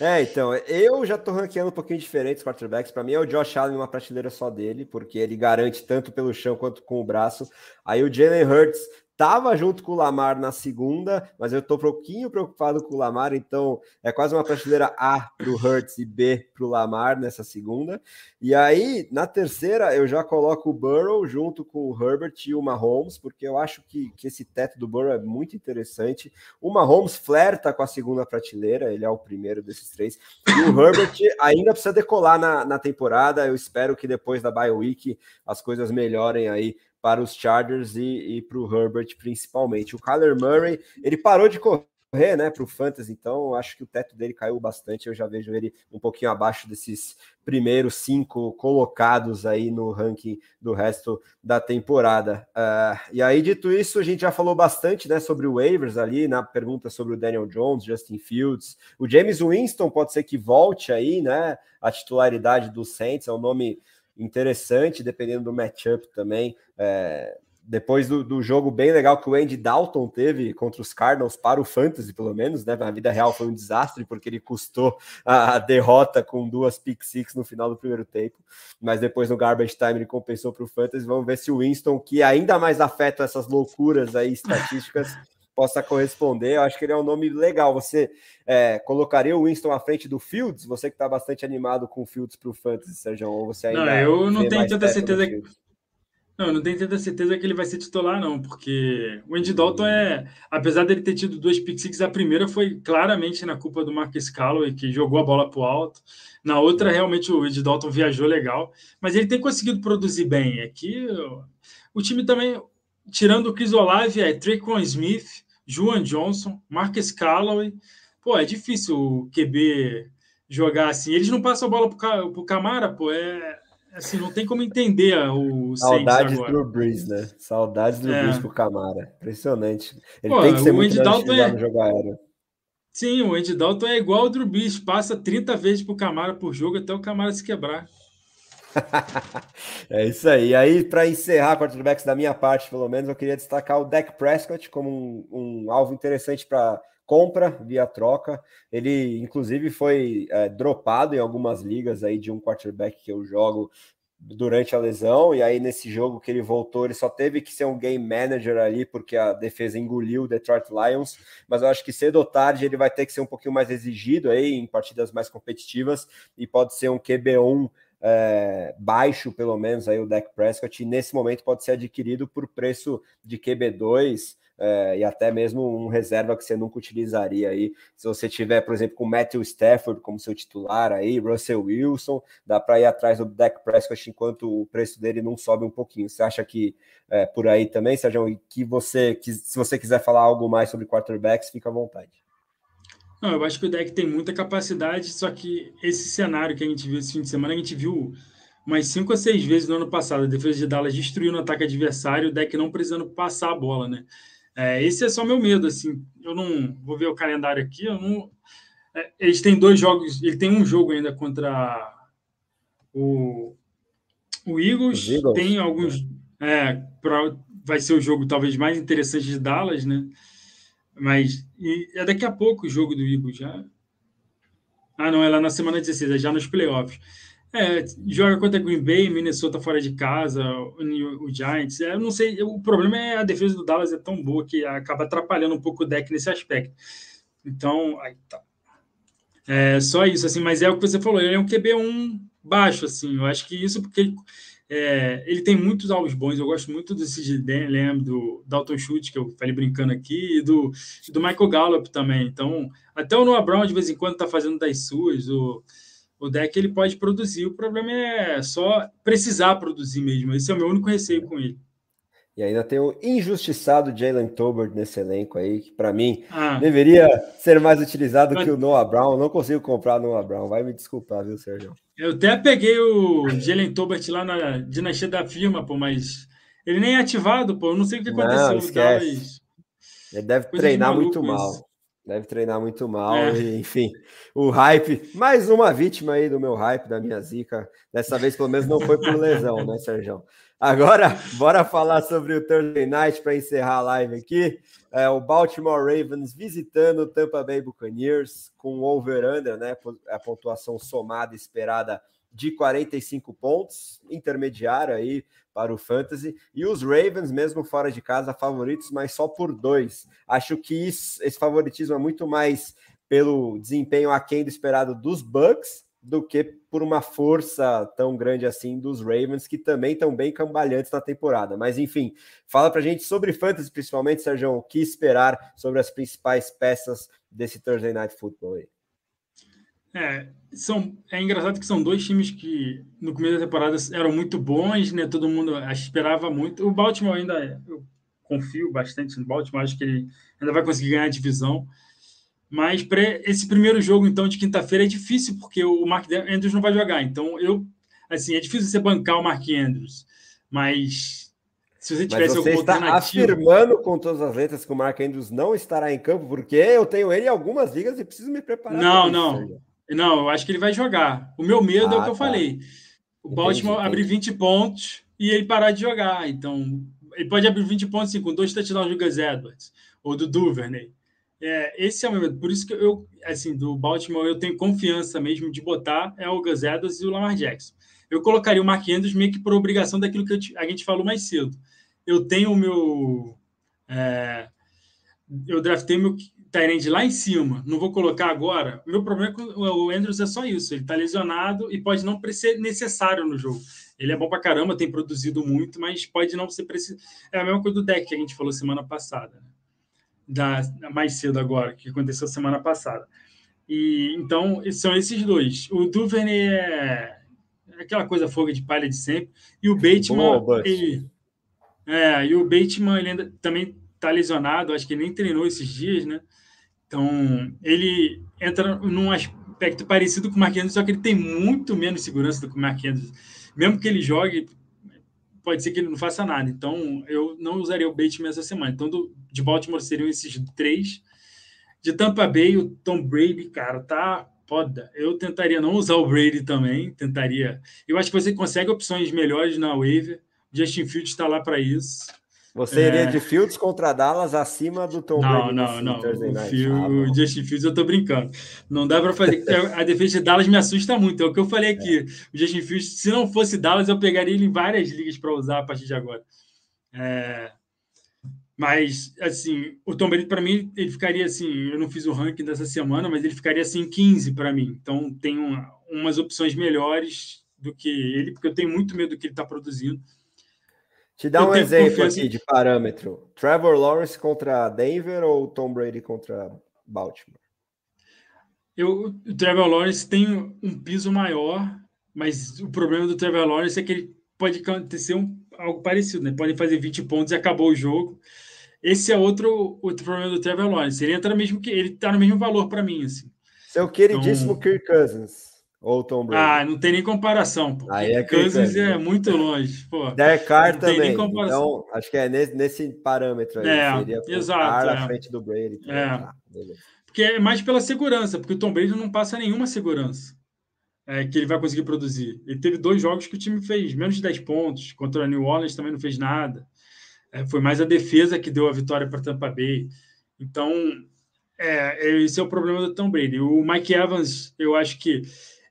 É, então, eu já tô ranqueando um pouquinho diferente os quarterbacks. Para mim é o Josh Allen uma prateleira só dele, porque ele garante tanto pelo chão quanto com o braço. Aí o Jalen Hurts Tava junto com o Lamar na segunda, mas eu tô um pouquinho preocupado com o Lamar, então é quase uma prateleira A para o Hurts e B para o Lamar nessa segunda. E aí, na terceira, eu já coloco o Burrow junto com o Herbert e o Mahomes, porque eu acho que, que esse teto do Burrow é muito interessante. O Mahomes flerta com a segunda prateleira, ele é o primeiro desses três. E o Herbert ainda precisa decolar na, na temporada. Eu espero que depois da bye week as coisas melhorem aí para os Chargers e, e para o Herbert principalmente. O Kyler Murray, ele parou de correr, né, para o Fantasy, então acho que o teto dele caiu bastante. Eu já vejo ele um pouquinho abaixo desses primeiros cinco colocados aí no ranking do resto da temporada. Uh, e aí, dito isso, a gente já falou bastante né, sobre o waivers ali, na pergunta sobre o Daniel Jones, Justin Fields. O James Winston pode ser que volte aí, né? A titularidade do Saints é um nome interessante, dependendo do matchup também. É, depois do, do, jogo bem legal que o Andy Dalton teve contra os Cardinals, para o Fantasy, pelo menos, né? Na vida real foi um desastre, porque ele custou a, derrota com duas pick six no final do primeiro tempo. Mas depois no Garbage Time ele compensou para o Fantasy. Vamos ver se o Winston, que ainda mais afeta essas loucuras aí estatísticas, possa corresponder. Eu acho que ele é um nome legal. Você é, colocaria o Winston à frente do Fields? Você que está bastante animado com o Fields para o Fantasy, Sérgio, ou você ainda. Não, eu não tenho tanta certeza. Que... Não, não tenho tanta certeza que ele vai ser titular, não, porque o Andy Dalton é. Apesar dele ter tido duas pick six, a primeira foi claramente na culpa do Marcus Calloway, que jogou a bola para o alto. Na outra, realmente, o Andy Dalton viajou legal, mas ele tem conseguido produzir bem. É que o time também, tirando o Chris Olave, é Traycon Smith, Juan Johnson, Marcus Callaway. Pô, é difícil o QB jogar assim. Eles não passam a bola pro, pro Camara, pô, é assim, não tem como entender o Saudades do Breeze, né? Saudades do é. Breeze pro Camara. Impressionante. Ele pô, tem que ser muito Dalton é... no jogo aéreo. Sim, o Andy Dalton é igual ao Drew Brees, passa 30 vezes pro Camara por jogo até o Camara se quebrar. é isso aí. Aí, para encerrar quarterbacks da minha parte, pelo menos, eu queria destacar o Dak Prescott como um, um alvo interessante para compra via troca. Ele, inclusive, foi é, dropado em algumas ligas aí de um quarterback que eu jogo durante a lesão, e aí nesse jogo que ele voltou, ele só teve que ser um game manager ali, porque a defesa engoliu o Detroit Lions, mas eu acho que cedo ou tarde ele vai ter que ser um pouquinho mais exigido aí em partidas mais competitivas, e pode ser um QB1 é, baixo, pelo menos, aí o Dak Prescott, e nesse momento pode ser adquirido por preço de QB2 é, e até mesmo um reserva que você nunca utilizaria aí. Se você tiver, por exemplo, com Matthew Stafford como seu titular aí, Russell Wilson, dá para ir atrás do Dak Prescott enquanto o preço dele não sobe um pouquinho. Você acha que é, por aí também, Sérgio, que você, que, se você quiser falar algo mais sobre quarterbacks, fica à vontade. Não, eu acho que o deck tem muita capacidade, só que esse cenário que a gente viu esse fim de semana, a gente viu umas cinco ou seis vezes no ano passado. A defesa de Dallas destruindo o ataque adversário, o deck não precisando passar a bola, né? É, esse é só meu medo, assim. Eu não vou ver o calendário aqui. Eu não. É, eles têm dois jogos. Ele tem um jogo ainda contra o, o Eagles. Eagles. Tem alguns. É, pra, vai ser o jogo talvez mais interessante de Dallas, né? Mas é daqui a pouco o jogo do Eagles já. Ah, não, é lá na semana 16, é já nos playoffs. É, joga contra Green Bay, Minnesota fora de casa, o, o Giants. É, eu não sei, o problema é a defesa do Dallas é tão boa que acaba atrapalhando um pouco o deck nesse aspecto. Então, aí tá. É só isso, assim, mas é o que você falou, ele é um QB1 baixo, assim. Eu acho que isso porque é, ele tem muitos alvos bons. Eu gosto muito do Sid Lamb, do Dalton Schultz, que eu falei brincando aqui, e do, do Michael Gallup também. Então, até o Noah Brown, de vez em quando, está fazendo das suas. O, o deck ele pode produzir. O problema é só precisar produzir mesmo. Esse é o meu único receio com ele. E ainda tem o injustiçado Jalen Tolbert nesse elenco aí, que para mim ah. deveria ser mais utilizado mas... que o Noah Brown. Não consigo comprar Noah Brown. Vai me desculpar, viu, Sérgio? Eu até peguei o Jalen Tolbert lá na dinastia da firma, pô, mas ele nem é ativado, pô. Eu não sei o que aconteceu. Não, esquece. Ele deve Coisa treinar muito mal. Isso. Deve treinar muito mal, é. e, enfim. O hype, mais uma vítima aí do meu hype, da minha zica. Dessa vez, pelo menos, não foi por lesão, né, Sérgio? Agora, bora falar sobre o Thursday Night para encerrar a live aqui. É, o Baltimore Ravens visitando o Tampa Bay Buccaneers com o over-under, né? A pontuação somada esperada de 45 pontos, intermediário aí para o Fantasy. E os Ravens, mesmo fora de casa, favoritos, mas só por dois. Acho que isso, esse favoritismo é muito mais pelo desempenho aquém do esperado dos Bucks do que por uma força tão grande assim dos Ravens, que também estão bem cambalhantes na temporada. Mas enfim, fala pra gente sobre fantasy, principalmente, Sérgio, o que esperar sobre as principais peças desse Thursday Night Football aí. É, são, é engraçado que são dois times que no começo da temporada eram muito bons, né? Todo mundo esperava muito. O Baltimore ainda, eu confio bastante no Baltimore, acho que ele ainda vai conseguir ganhar a divisão. Mas para esse primeiro jogo, então, de quinta-feira é difícil, porque o Mark Andrews não vai jogar. Então, eu, assim, é difícil você bancar o Mark Andrews. Mas se você tivesse Mas você está afirmando com todas as letras que o Mark Andrews não estará em campo, porque eu tenho ele em algumas ligas e preciso me preparar. Não, não. Não, eu acho que ele vai jogar. O meu medo ah, é o que eu ah, tá. falei. O Baltimore abrir 20 pontos e ele parar de jogar. Então, ele pode abrir 20 pontos assim, com dois touchdowns do Gus Edwards ou do Duvernay. É, esse é o meu medo. Por isso que eu, assim, do Baltimore, eu tenho confiança mesmo de botar é o Gus Edwards e o Lamar Jackson. Eu colocaria o Mark Andrews meio que por obrigação daquilo que a gente falou mais cedo. Eu tenho o meu. É, eu draftei meu Tyrande lá em cima, não vou colocar agora. O meu problema é o Andrews é só isso. Ele está lesionado e pode não ser necessário no jogo. Ele é bom para caramba, tem produzido muito, mas pode não ser preciso. É a mesma coisa do deck que a gente falou semana passada, né? Da, mais cedo agora, que aconteceu semana passada. E então são esses dois. O Duvernay é, é aquela coisa fogo de palha de sempre. E o Bateman, Boa, ele, é, e o Bateman ele ainda também está lesionado, acho que nem treinou esses dias, né? Então, ele entra num aspecto parecido com o Mark Andrews, só que ele tem muito menos segurança do que o Mark Andrews. Mesmo que ele jogue, pode ser que ele não faça nada. Então, eu não usaria o Bateman essa semana. Então, do, de Baltimore seriam esses três. De Tampa Bay, o Tom Brady, cara, tá foda. Eu tentaria não usar o Brady também, tentaria. Eu acho que você consegue opções melhores na waiver. Justin Fields está lá para isso. Você é... iria de Fields contra Dallas acima do Tom não, Brady? Não, não, não. O, Field, ah, o Justin Fields eu tô brincando. Não dá para fazer. a defesa de Dallas me assusta muito. É o que eu falei aqui. É. O Justin Fields, se não fosse Dallas, eu pegaria ele em várias ligas para usar a partir de agora. É... Mas, assim, o Tom Brady, para mim, ele ficaria assim. Eu não fiz o ranking dessa semana, mas ele ficaria assim 15 para mim. Então, tem uma, umas opções melhores do que ele, porque eu tenho muito medo do que ele está produzindo. Te dá um exemplo aqui de parâmetro: Trevor Lawrence contra Denver ou Tom Brady contra Baltimore? Eu, o Trevor Lawrence tem um piso maior, mas o problema do Trevor Lawrence é que ele pode acontecer um, algo parecido, né? Pode fazer 20 pontos e acabou o jogo. Esse é outro, outro problema do Trevor Lawrence. Ele entra mesmo que ele tá no mesmo valor para mim, assim. Seu queridíssimo então, Kirk Cousins. Ou Tom Brady? Ah, não tem nem comparação. Pô. Aí é Cousins é muito longe. Pô. Derek Carr também. Então, acho que é nesse, nesse parâmetro aí. É, seria exato. Carr é. à frente do Brady. É. Ah, porque é mais pela segurança, porque o Tom Brady não passa nenhuma segurança é, que ele vai conseguir produzir. Ele teve dois jogos que o time fez menos de 10 pontos. Contra a New Orleans também não fez nada. É, foi mais a defesa que deu a vitória para Tampa Bay. Então, é, esse é o problema do Tom Brady. O Mike Evans, eu acho que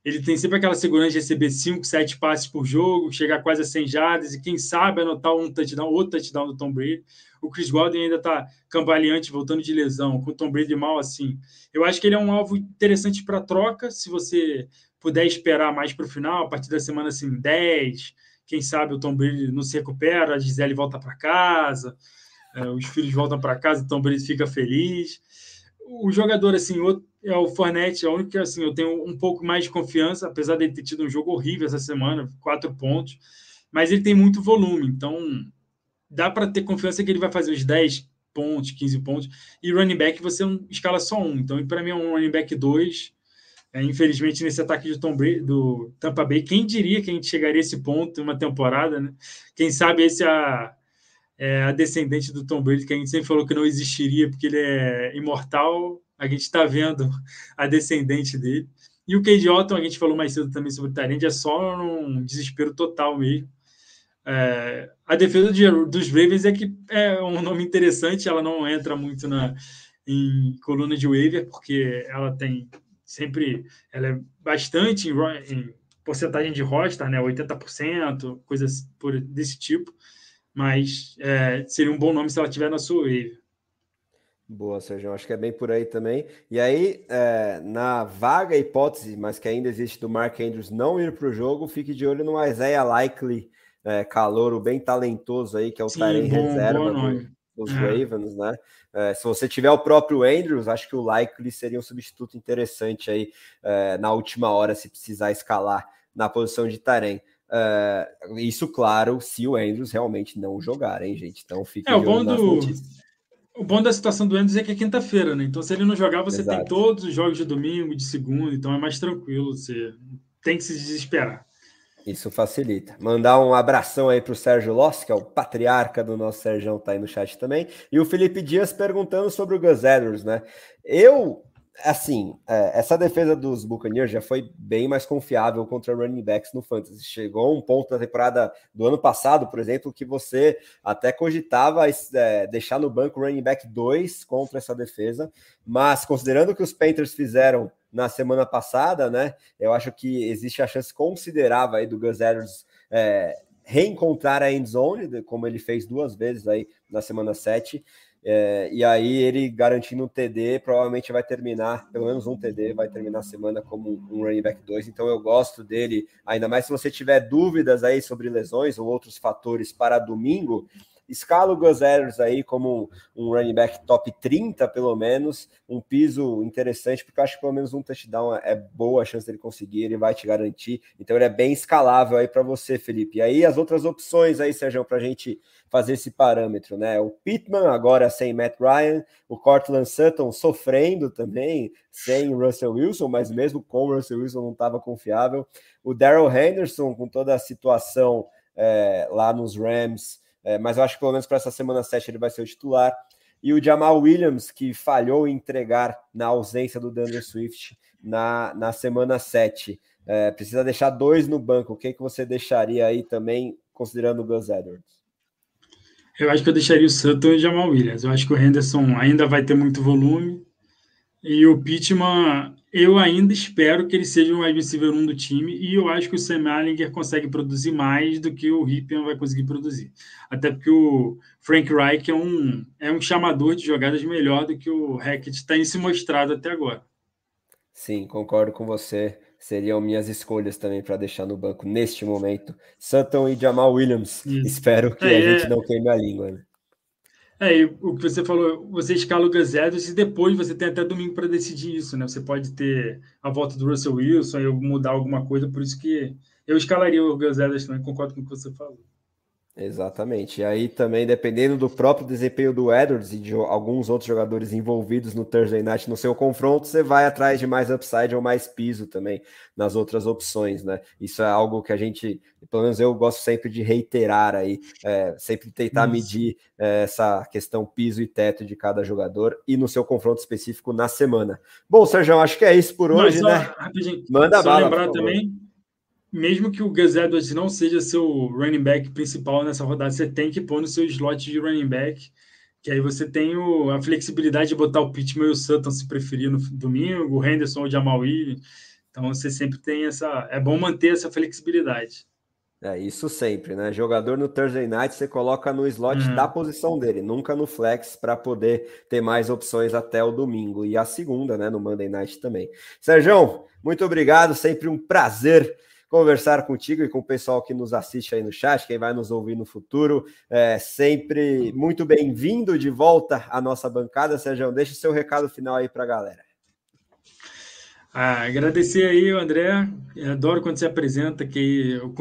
ele tem sempre aquela segurança de receber 5, 7 passes por jogo, chegar quase a 100 jardas e quem sabe anotar um touchdown, outro touchdown do Tom Brady. O Chris Godwin ainda está cambaleante, voltando de lesão, com o Tom Brady mal assim. Eu acho que ele é um alvo interessante para troca, se você puder esperar mais para o final, a partir da semana assim, 10, quem sabe o Tom Brady não se recupera, a Gisele volta para casa, é, os filhos voltam para casa, o Tom Brady fica feliz. O jogador, assim, outro, é o Fornette, é o único que assim, eu tenho um pouco mais de confiança, apesar de ele ter tido um jogo horrível essa semana, quatro pontos, mas ele tem muito volume, então dá para ter confiança que ele vai fazer os 10 pontos, 15 pontos, e running back você escala só um, então para mim é um running back 2, é, infelizmente nesse ataque de Tom Brady, do Tampa Bay, quem diria que a gente chegaria a esse ponto em uma temporada, né? Quem sabe esse é a, é a descendente do Tom Brady, que a gente sempre falou que não existiria porque ele é imortal, a gente está vendo a descendente dele. E o Cade Otton, a gente falou mais cedo também sobre o Tarend, é só um desespero total mesmo. É, a defesa de, dos Ravens é que é um nome interessante, ela não entra muito na, em coluna de waiver, porque ela tem sempre, ela é bastante em, em porcentagem de roster, né? 80%, coisas por, desse tipo. Mas é, seria um bom nome se ela tiver na sua wave. Boa, Sérgio. Acho que é bem por aí também. E aí, é, na vaga hipótese, mas que ainda existe do Mark Andrews não ir para o jogo, fique de olho no Isaiah Likely, é, calouro bem talentoso aí, que é o Tyrene reserva do, dos é. Ravens, né? É, se você tiver o próprio Andrews, acho que o Likely seria um substituto interessante aí é, na última hora, se precisar escalar na posição de Tarém. É, isso, claro, se o Andrews realmente não jogar, hein, gente? Então fique é, o bom do O bom da situação do Andrews é que é quinta-feira, né? Então, se ele não jogar, você Exato. tem todos os jogos de domingo, de segunda, então é mais tranquilo. Você tem que se desesperar. Isso facilita. Mandar um abração aí para o Sérgio Loss, que é o patriarca do nosso Sérgio, tá aí no chat também. E o Felipe Dias perguntando sobre o Gus Edwards, né? Eu, assim, é, essa defesa dos Buccaneers já foi bem mais confiável contra running backs no Fantasy. Chegou um ponto da temporada do ano passado, por exemplo, que você até cogitava é, deixar no banco running back 2 contra essa defesa, mas considerando que os Panthers fizeram na semana passada, né? Eu acho que existe a chance considerável aí do Gus Edwards é, reencontrar a end zone, como ele fez duas vezes aí na semana 7. É, e aí ele garantindo um TD, provavelmente vai terminar, pelo menos um TD, vai terminar a semana como um running back 2. Então eu gosto dele, ainda mais se você tiver dúvidas aí sobre lesões ou outros fatores para domingo, Escala o Gus Edwards aí como um, running back top 30, pelo menos, um piso interessante, porque eu acho que pelo menos um touchdown é boa a chance dele conseguir, ele vai te garantir. Então ele é bem escalável aí para você, Felipe. E aí as outras opções aí, Sérgio, para a gente fazer esse parâmetro, né? O Pittman agora sem Matt Ryan, o Cortland Sutton sofrendo também, sem Russell Wilson, mas mesmo com Russell Wilson não estava confiável. O Daryl Henderson com toda a situação é, lá nos Rams é, mas eu acho que pelo menos para essa semana 7 ele vai ser o titular. E o Jamal Williams, que falhou em entregar na ausência do Dunder Swift na, na semana 7. É, precisa deixar dois no banco. O que, que você deixaria aí também, considerando o Gus Edwards? Eu acho que eu deixaria o Sutton e o Jamal Williams. Eu acho que o Henderson ainda vai ter muito volume. E o Pittman, eu ainda espero que ele seja um wide receiver 1 do time e eu acho que o Sam Allinger consegue produzir mais do que o Ripien vai conseguir produzir. Até porque o Frank Reich é um, é um chamador de jogadas melhor do que o Hackett tem se mostrado até agora. Sim, concordo com você. Seriam minhas escolhas também para deixar no banco neste momento. Sutton e Jamal Williams. Isso. Espero que é, a gente não queime a língua. Né? É, o que você falou, você escala o Gus Edwards e depois você tem até domingo para decidir isso, né? Você pode ter a volta do Russell Wilson e mudar alguma coisa, por isso que eu escalaria o Gus Edwards também, concordo com o que você falou. Exatamente. E aí também, dependendo do próprio desempenho do Edwards e de alguns outros jogadores envolvidos no Thursday Night no seu confronto, você vai atrás de mais upside ou mais piso também nas outras opções, né? Isso é algo que a gente, pelo menos eu gosto sempre de reiterar aí, é, sempre tentar Isso. medir é, essa questão piso e teto de cada jogador e no seu confronto específico na semana. Bom, Sérgio, acho que é isso por hoje, Mas, né? Manda só bala. lembrar também mesmo que o Gus Edwards não seja seu running back principal nessa rodada, você tem que pôr no seu slot de running back, que aí você tem o, a flexibilidade de botar o Pittman e o Sutton se preferir no domingo, o Henderson ou o Jamal Williams. Então você sempre tem essa. É bom manter essa flexibilidade. É, isso sempre, né? Jogador no Thursday Night você coloca no slot uhum. da posição dele, nunca no flex, para poder ter mais opções até o domingo. E a segunda, né? No Monday Night também. Sérgio, muito obrigado, sempre um prazer conversar contigo e com o pessoal que nos assiste aí no chat, quem vai nos ouvir no futuro. É sempre muito bem-vindo de volta à nossa bancada, Sérgio. Deixa o seu recado final aí para a galera. Ah, agradecer aí, André. Eu adoro quando você apresenta, que eu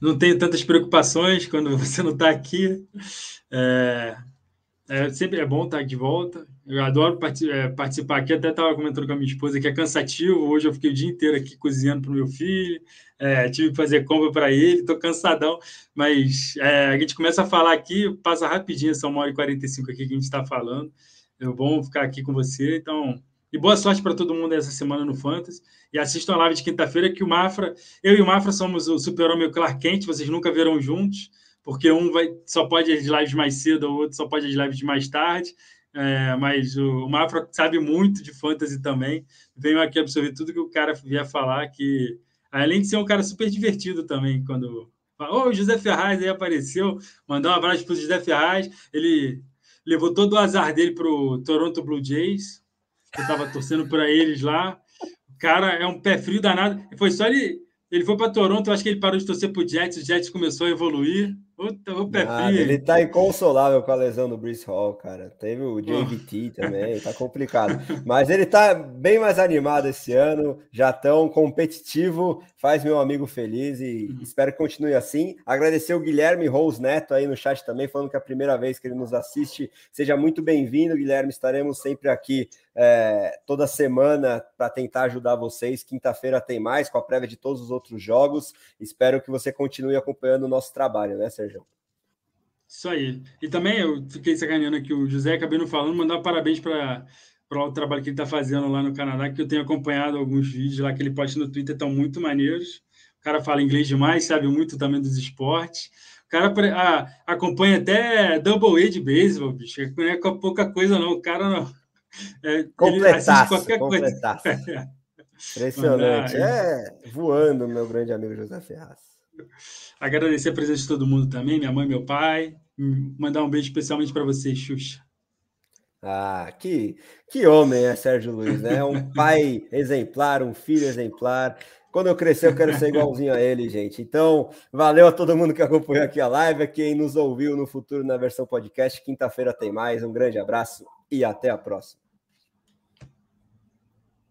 não tenho tantas preocupações quando você não está aqui. É, é, sempre é bom estar de volta. Eu adoro é, participar aqui. Até estava comentando com a minha esposa que é cansativo. Hoje eu fiquei o dia inteiro aqui cozinhando para o meu filho. É, tive que fazer compra para ele. Estou cansadão. Mas é, a gente começa a falar aqui, passa rapidinho essa uma hora e 45 aqui que a gente está falando. É bom ficar aqui com você. Então, e boa sorte para todo mundo essa semana no Fantasy. E assistam a live de quinta-feira, que o Mafra, eu e o Mafra somos o super-homem e o Clark Kent, vocês nunca verão juntos porque um vai, só pode as lives mais cedo, o outro só pode lives de mais tarde. É, mas o, o Mafra sabe muito de fantasy também. Venho aqui absorver tudo que o cara vier falar, que Além de ser um cara super divertido também, quando. Oh, o José Ferraz aí apareceu, mandar um abraço para o José Ferraz. Ele levou todo o azar dele para o Toronto Blue Jays. Eu estava torcendo para eles lá. O cara é um pé frio danado. Foi só ele. Ele foi para Toronto, acho que ele parou de torcer para o Jets, o Jets começou a evoluir. Puta, o pé Nada. Ele tá inconsolável com a lesão do Brice Hall, cara. Teve o JVT oh. também, tá complicado. Mas ele tá bem mais animado esse ano, já tão competitivo, faz meu amigo feliz e uhum. espero que continue assim. Agradecer o Guilherme Rose Neto aí no chat também, falando que é a primeira vez que ele nos assiste. Seja muito bem-vindo, Guilherme. Estaremos sempre aqui é, toda semana para tentar ajudar vocês. Quinta-feira tem mais, com a prévia de todos os outros jogos. Espero que você continue acompanhando o nosso trabalho, né, Sérgio? Isso aí. E também eu fiquei sacaneando aqui o José, acabei não falando, mandar parabéns para o trabalho que ele está fazendo lá no Canadá, que eu tenho acompanhado alguns vídeos lá que ele posta no Twitter, estão muito maneiros. O cara fala inglês demais, sabe muito também dos esportes. O cara ah, acompanha até Double A de beisebol, bicho. Não é pouca coisa, não. O cara não. É, completaço, qualquer completaço. coisa. Impressionante. É voando, meu grande amigo José Ferraz. Agradecer a presença de todo mundo também, minha mãe, meu pai. Mandar um beijo especialmente para você, Xuxa. Ah, que, que homem é Sérgio Luiz, né? Um pai exemplar, um filho exemplar. Quando eu crescer, eu quero ser igualzinho a ele, gente. Então, valeu a todo mundo que acompanhou aqui a live, a quem nos ouviu no futuro na versão podcast. Quinta-feira tem mais. Um grande abraço e até a próxima.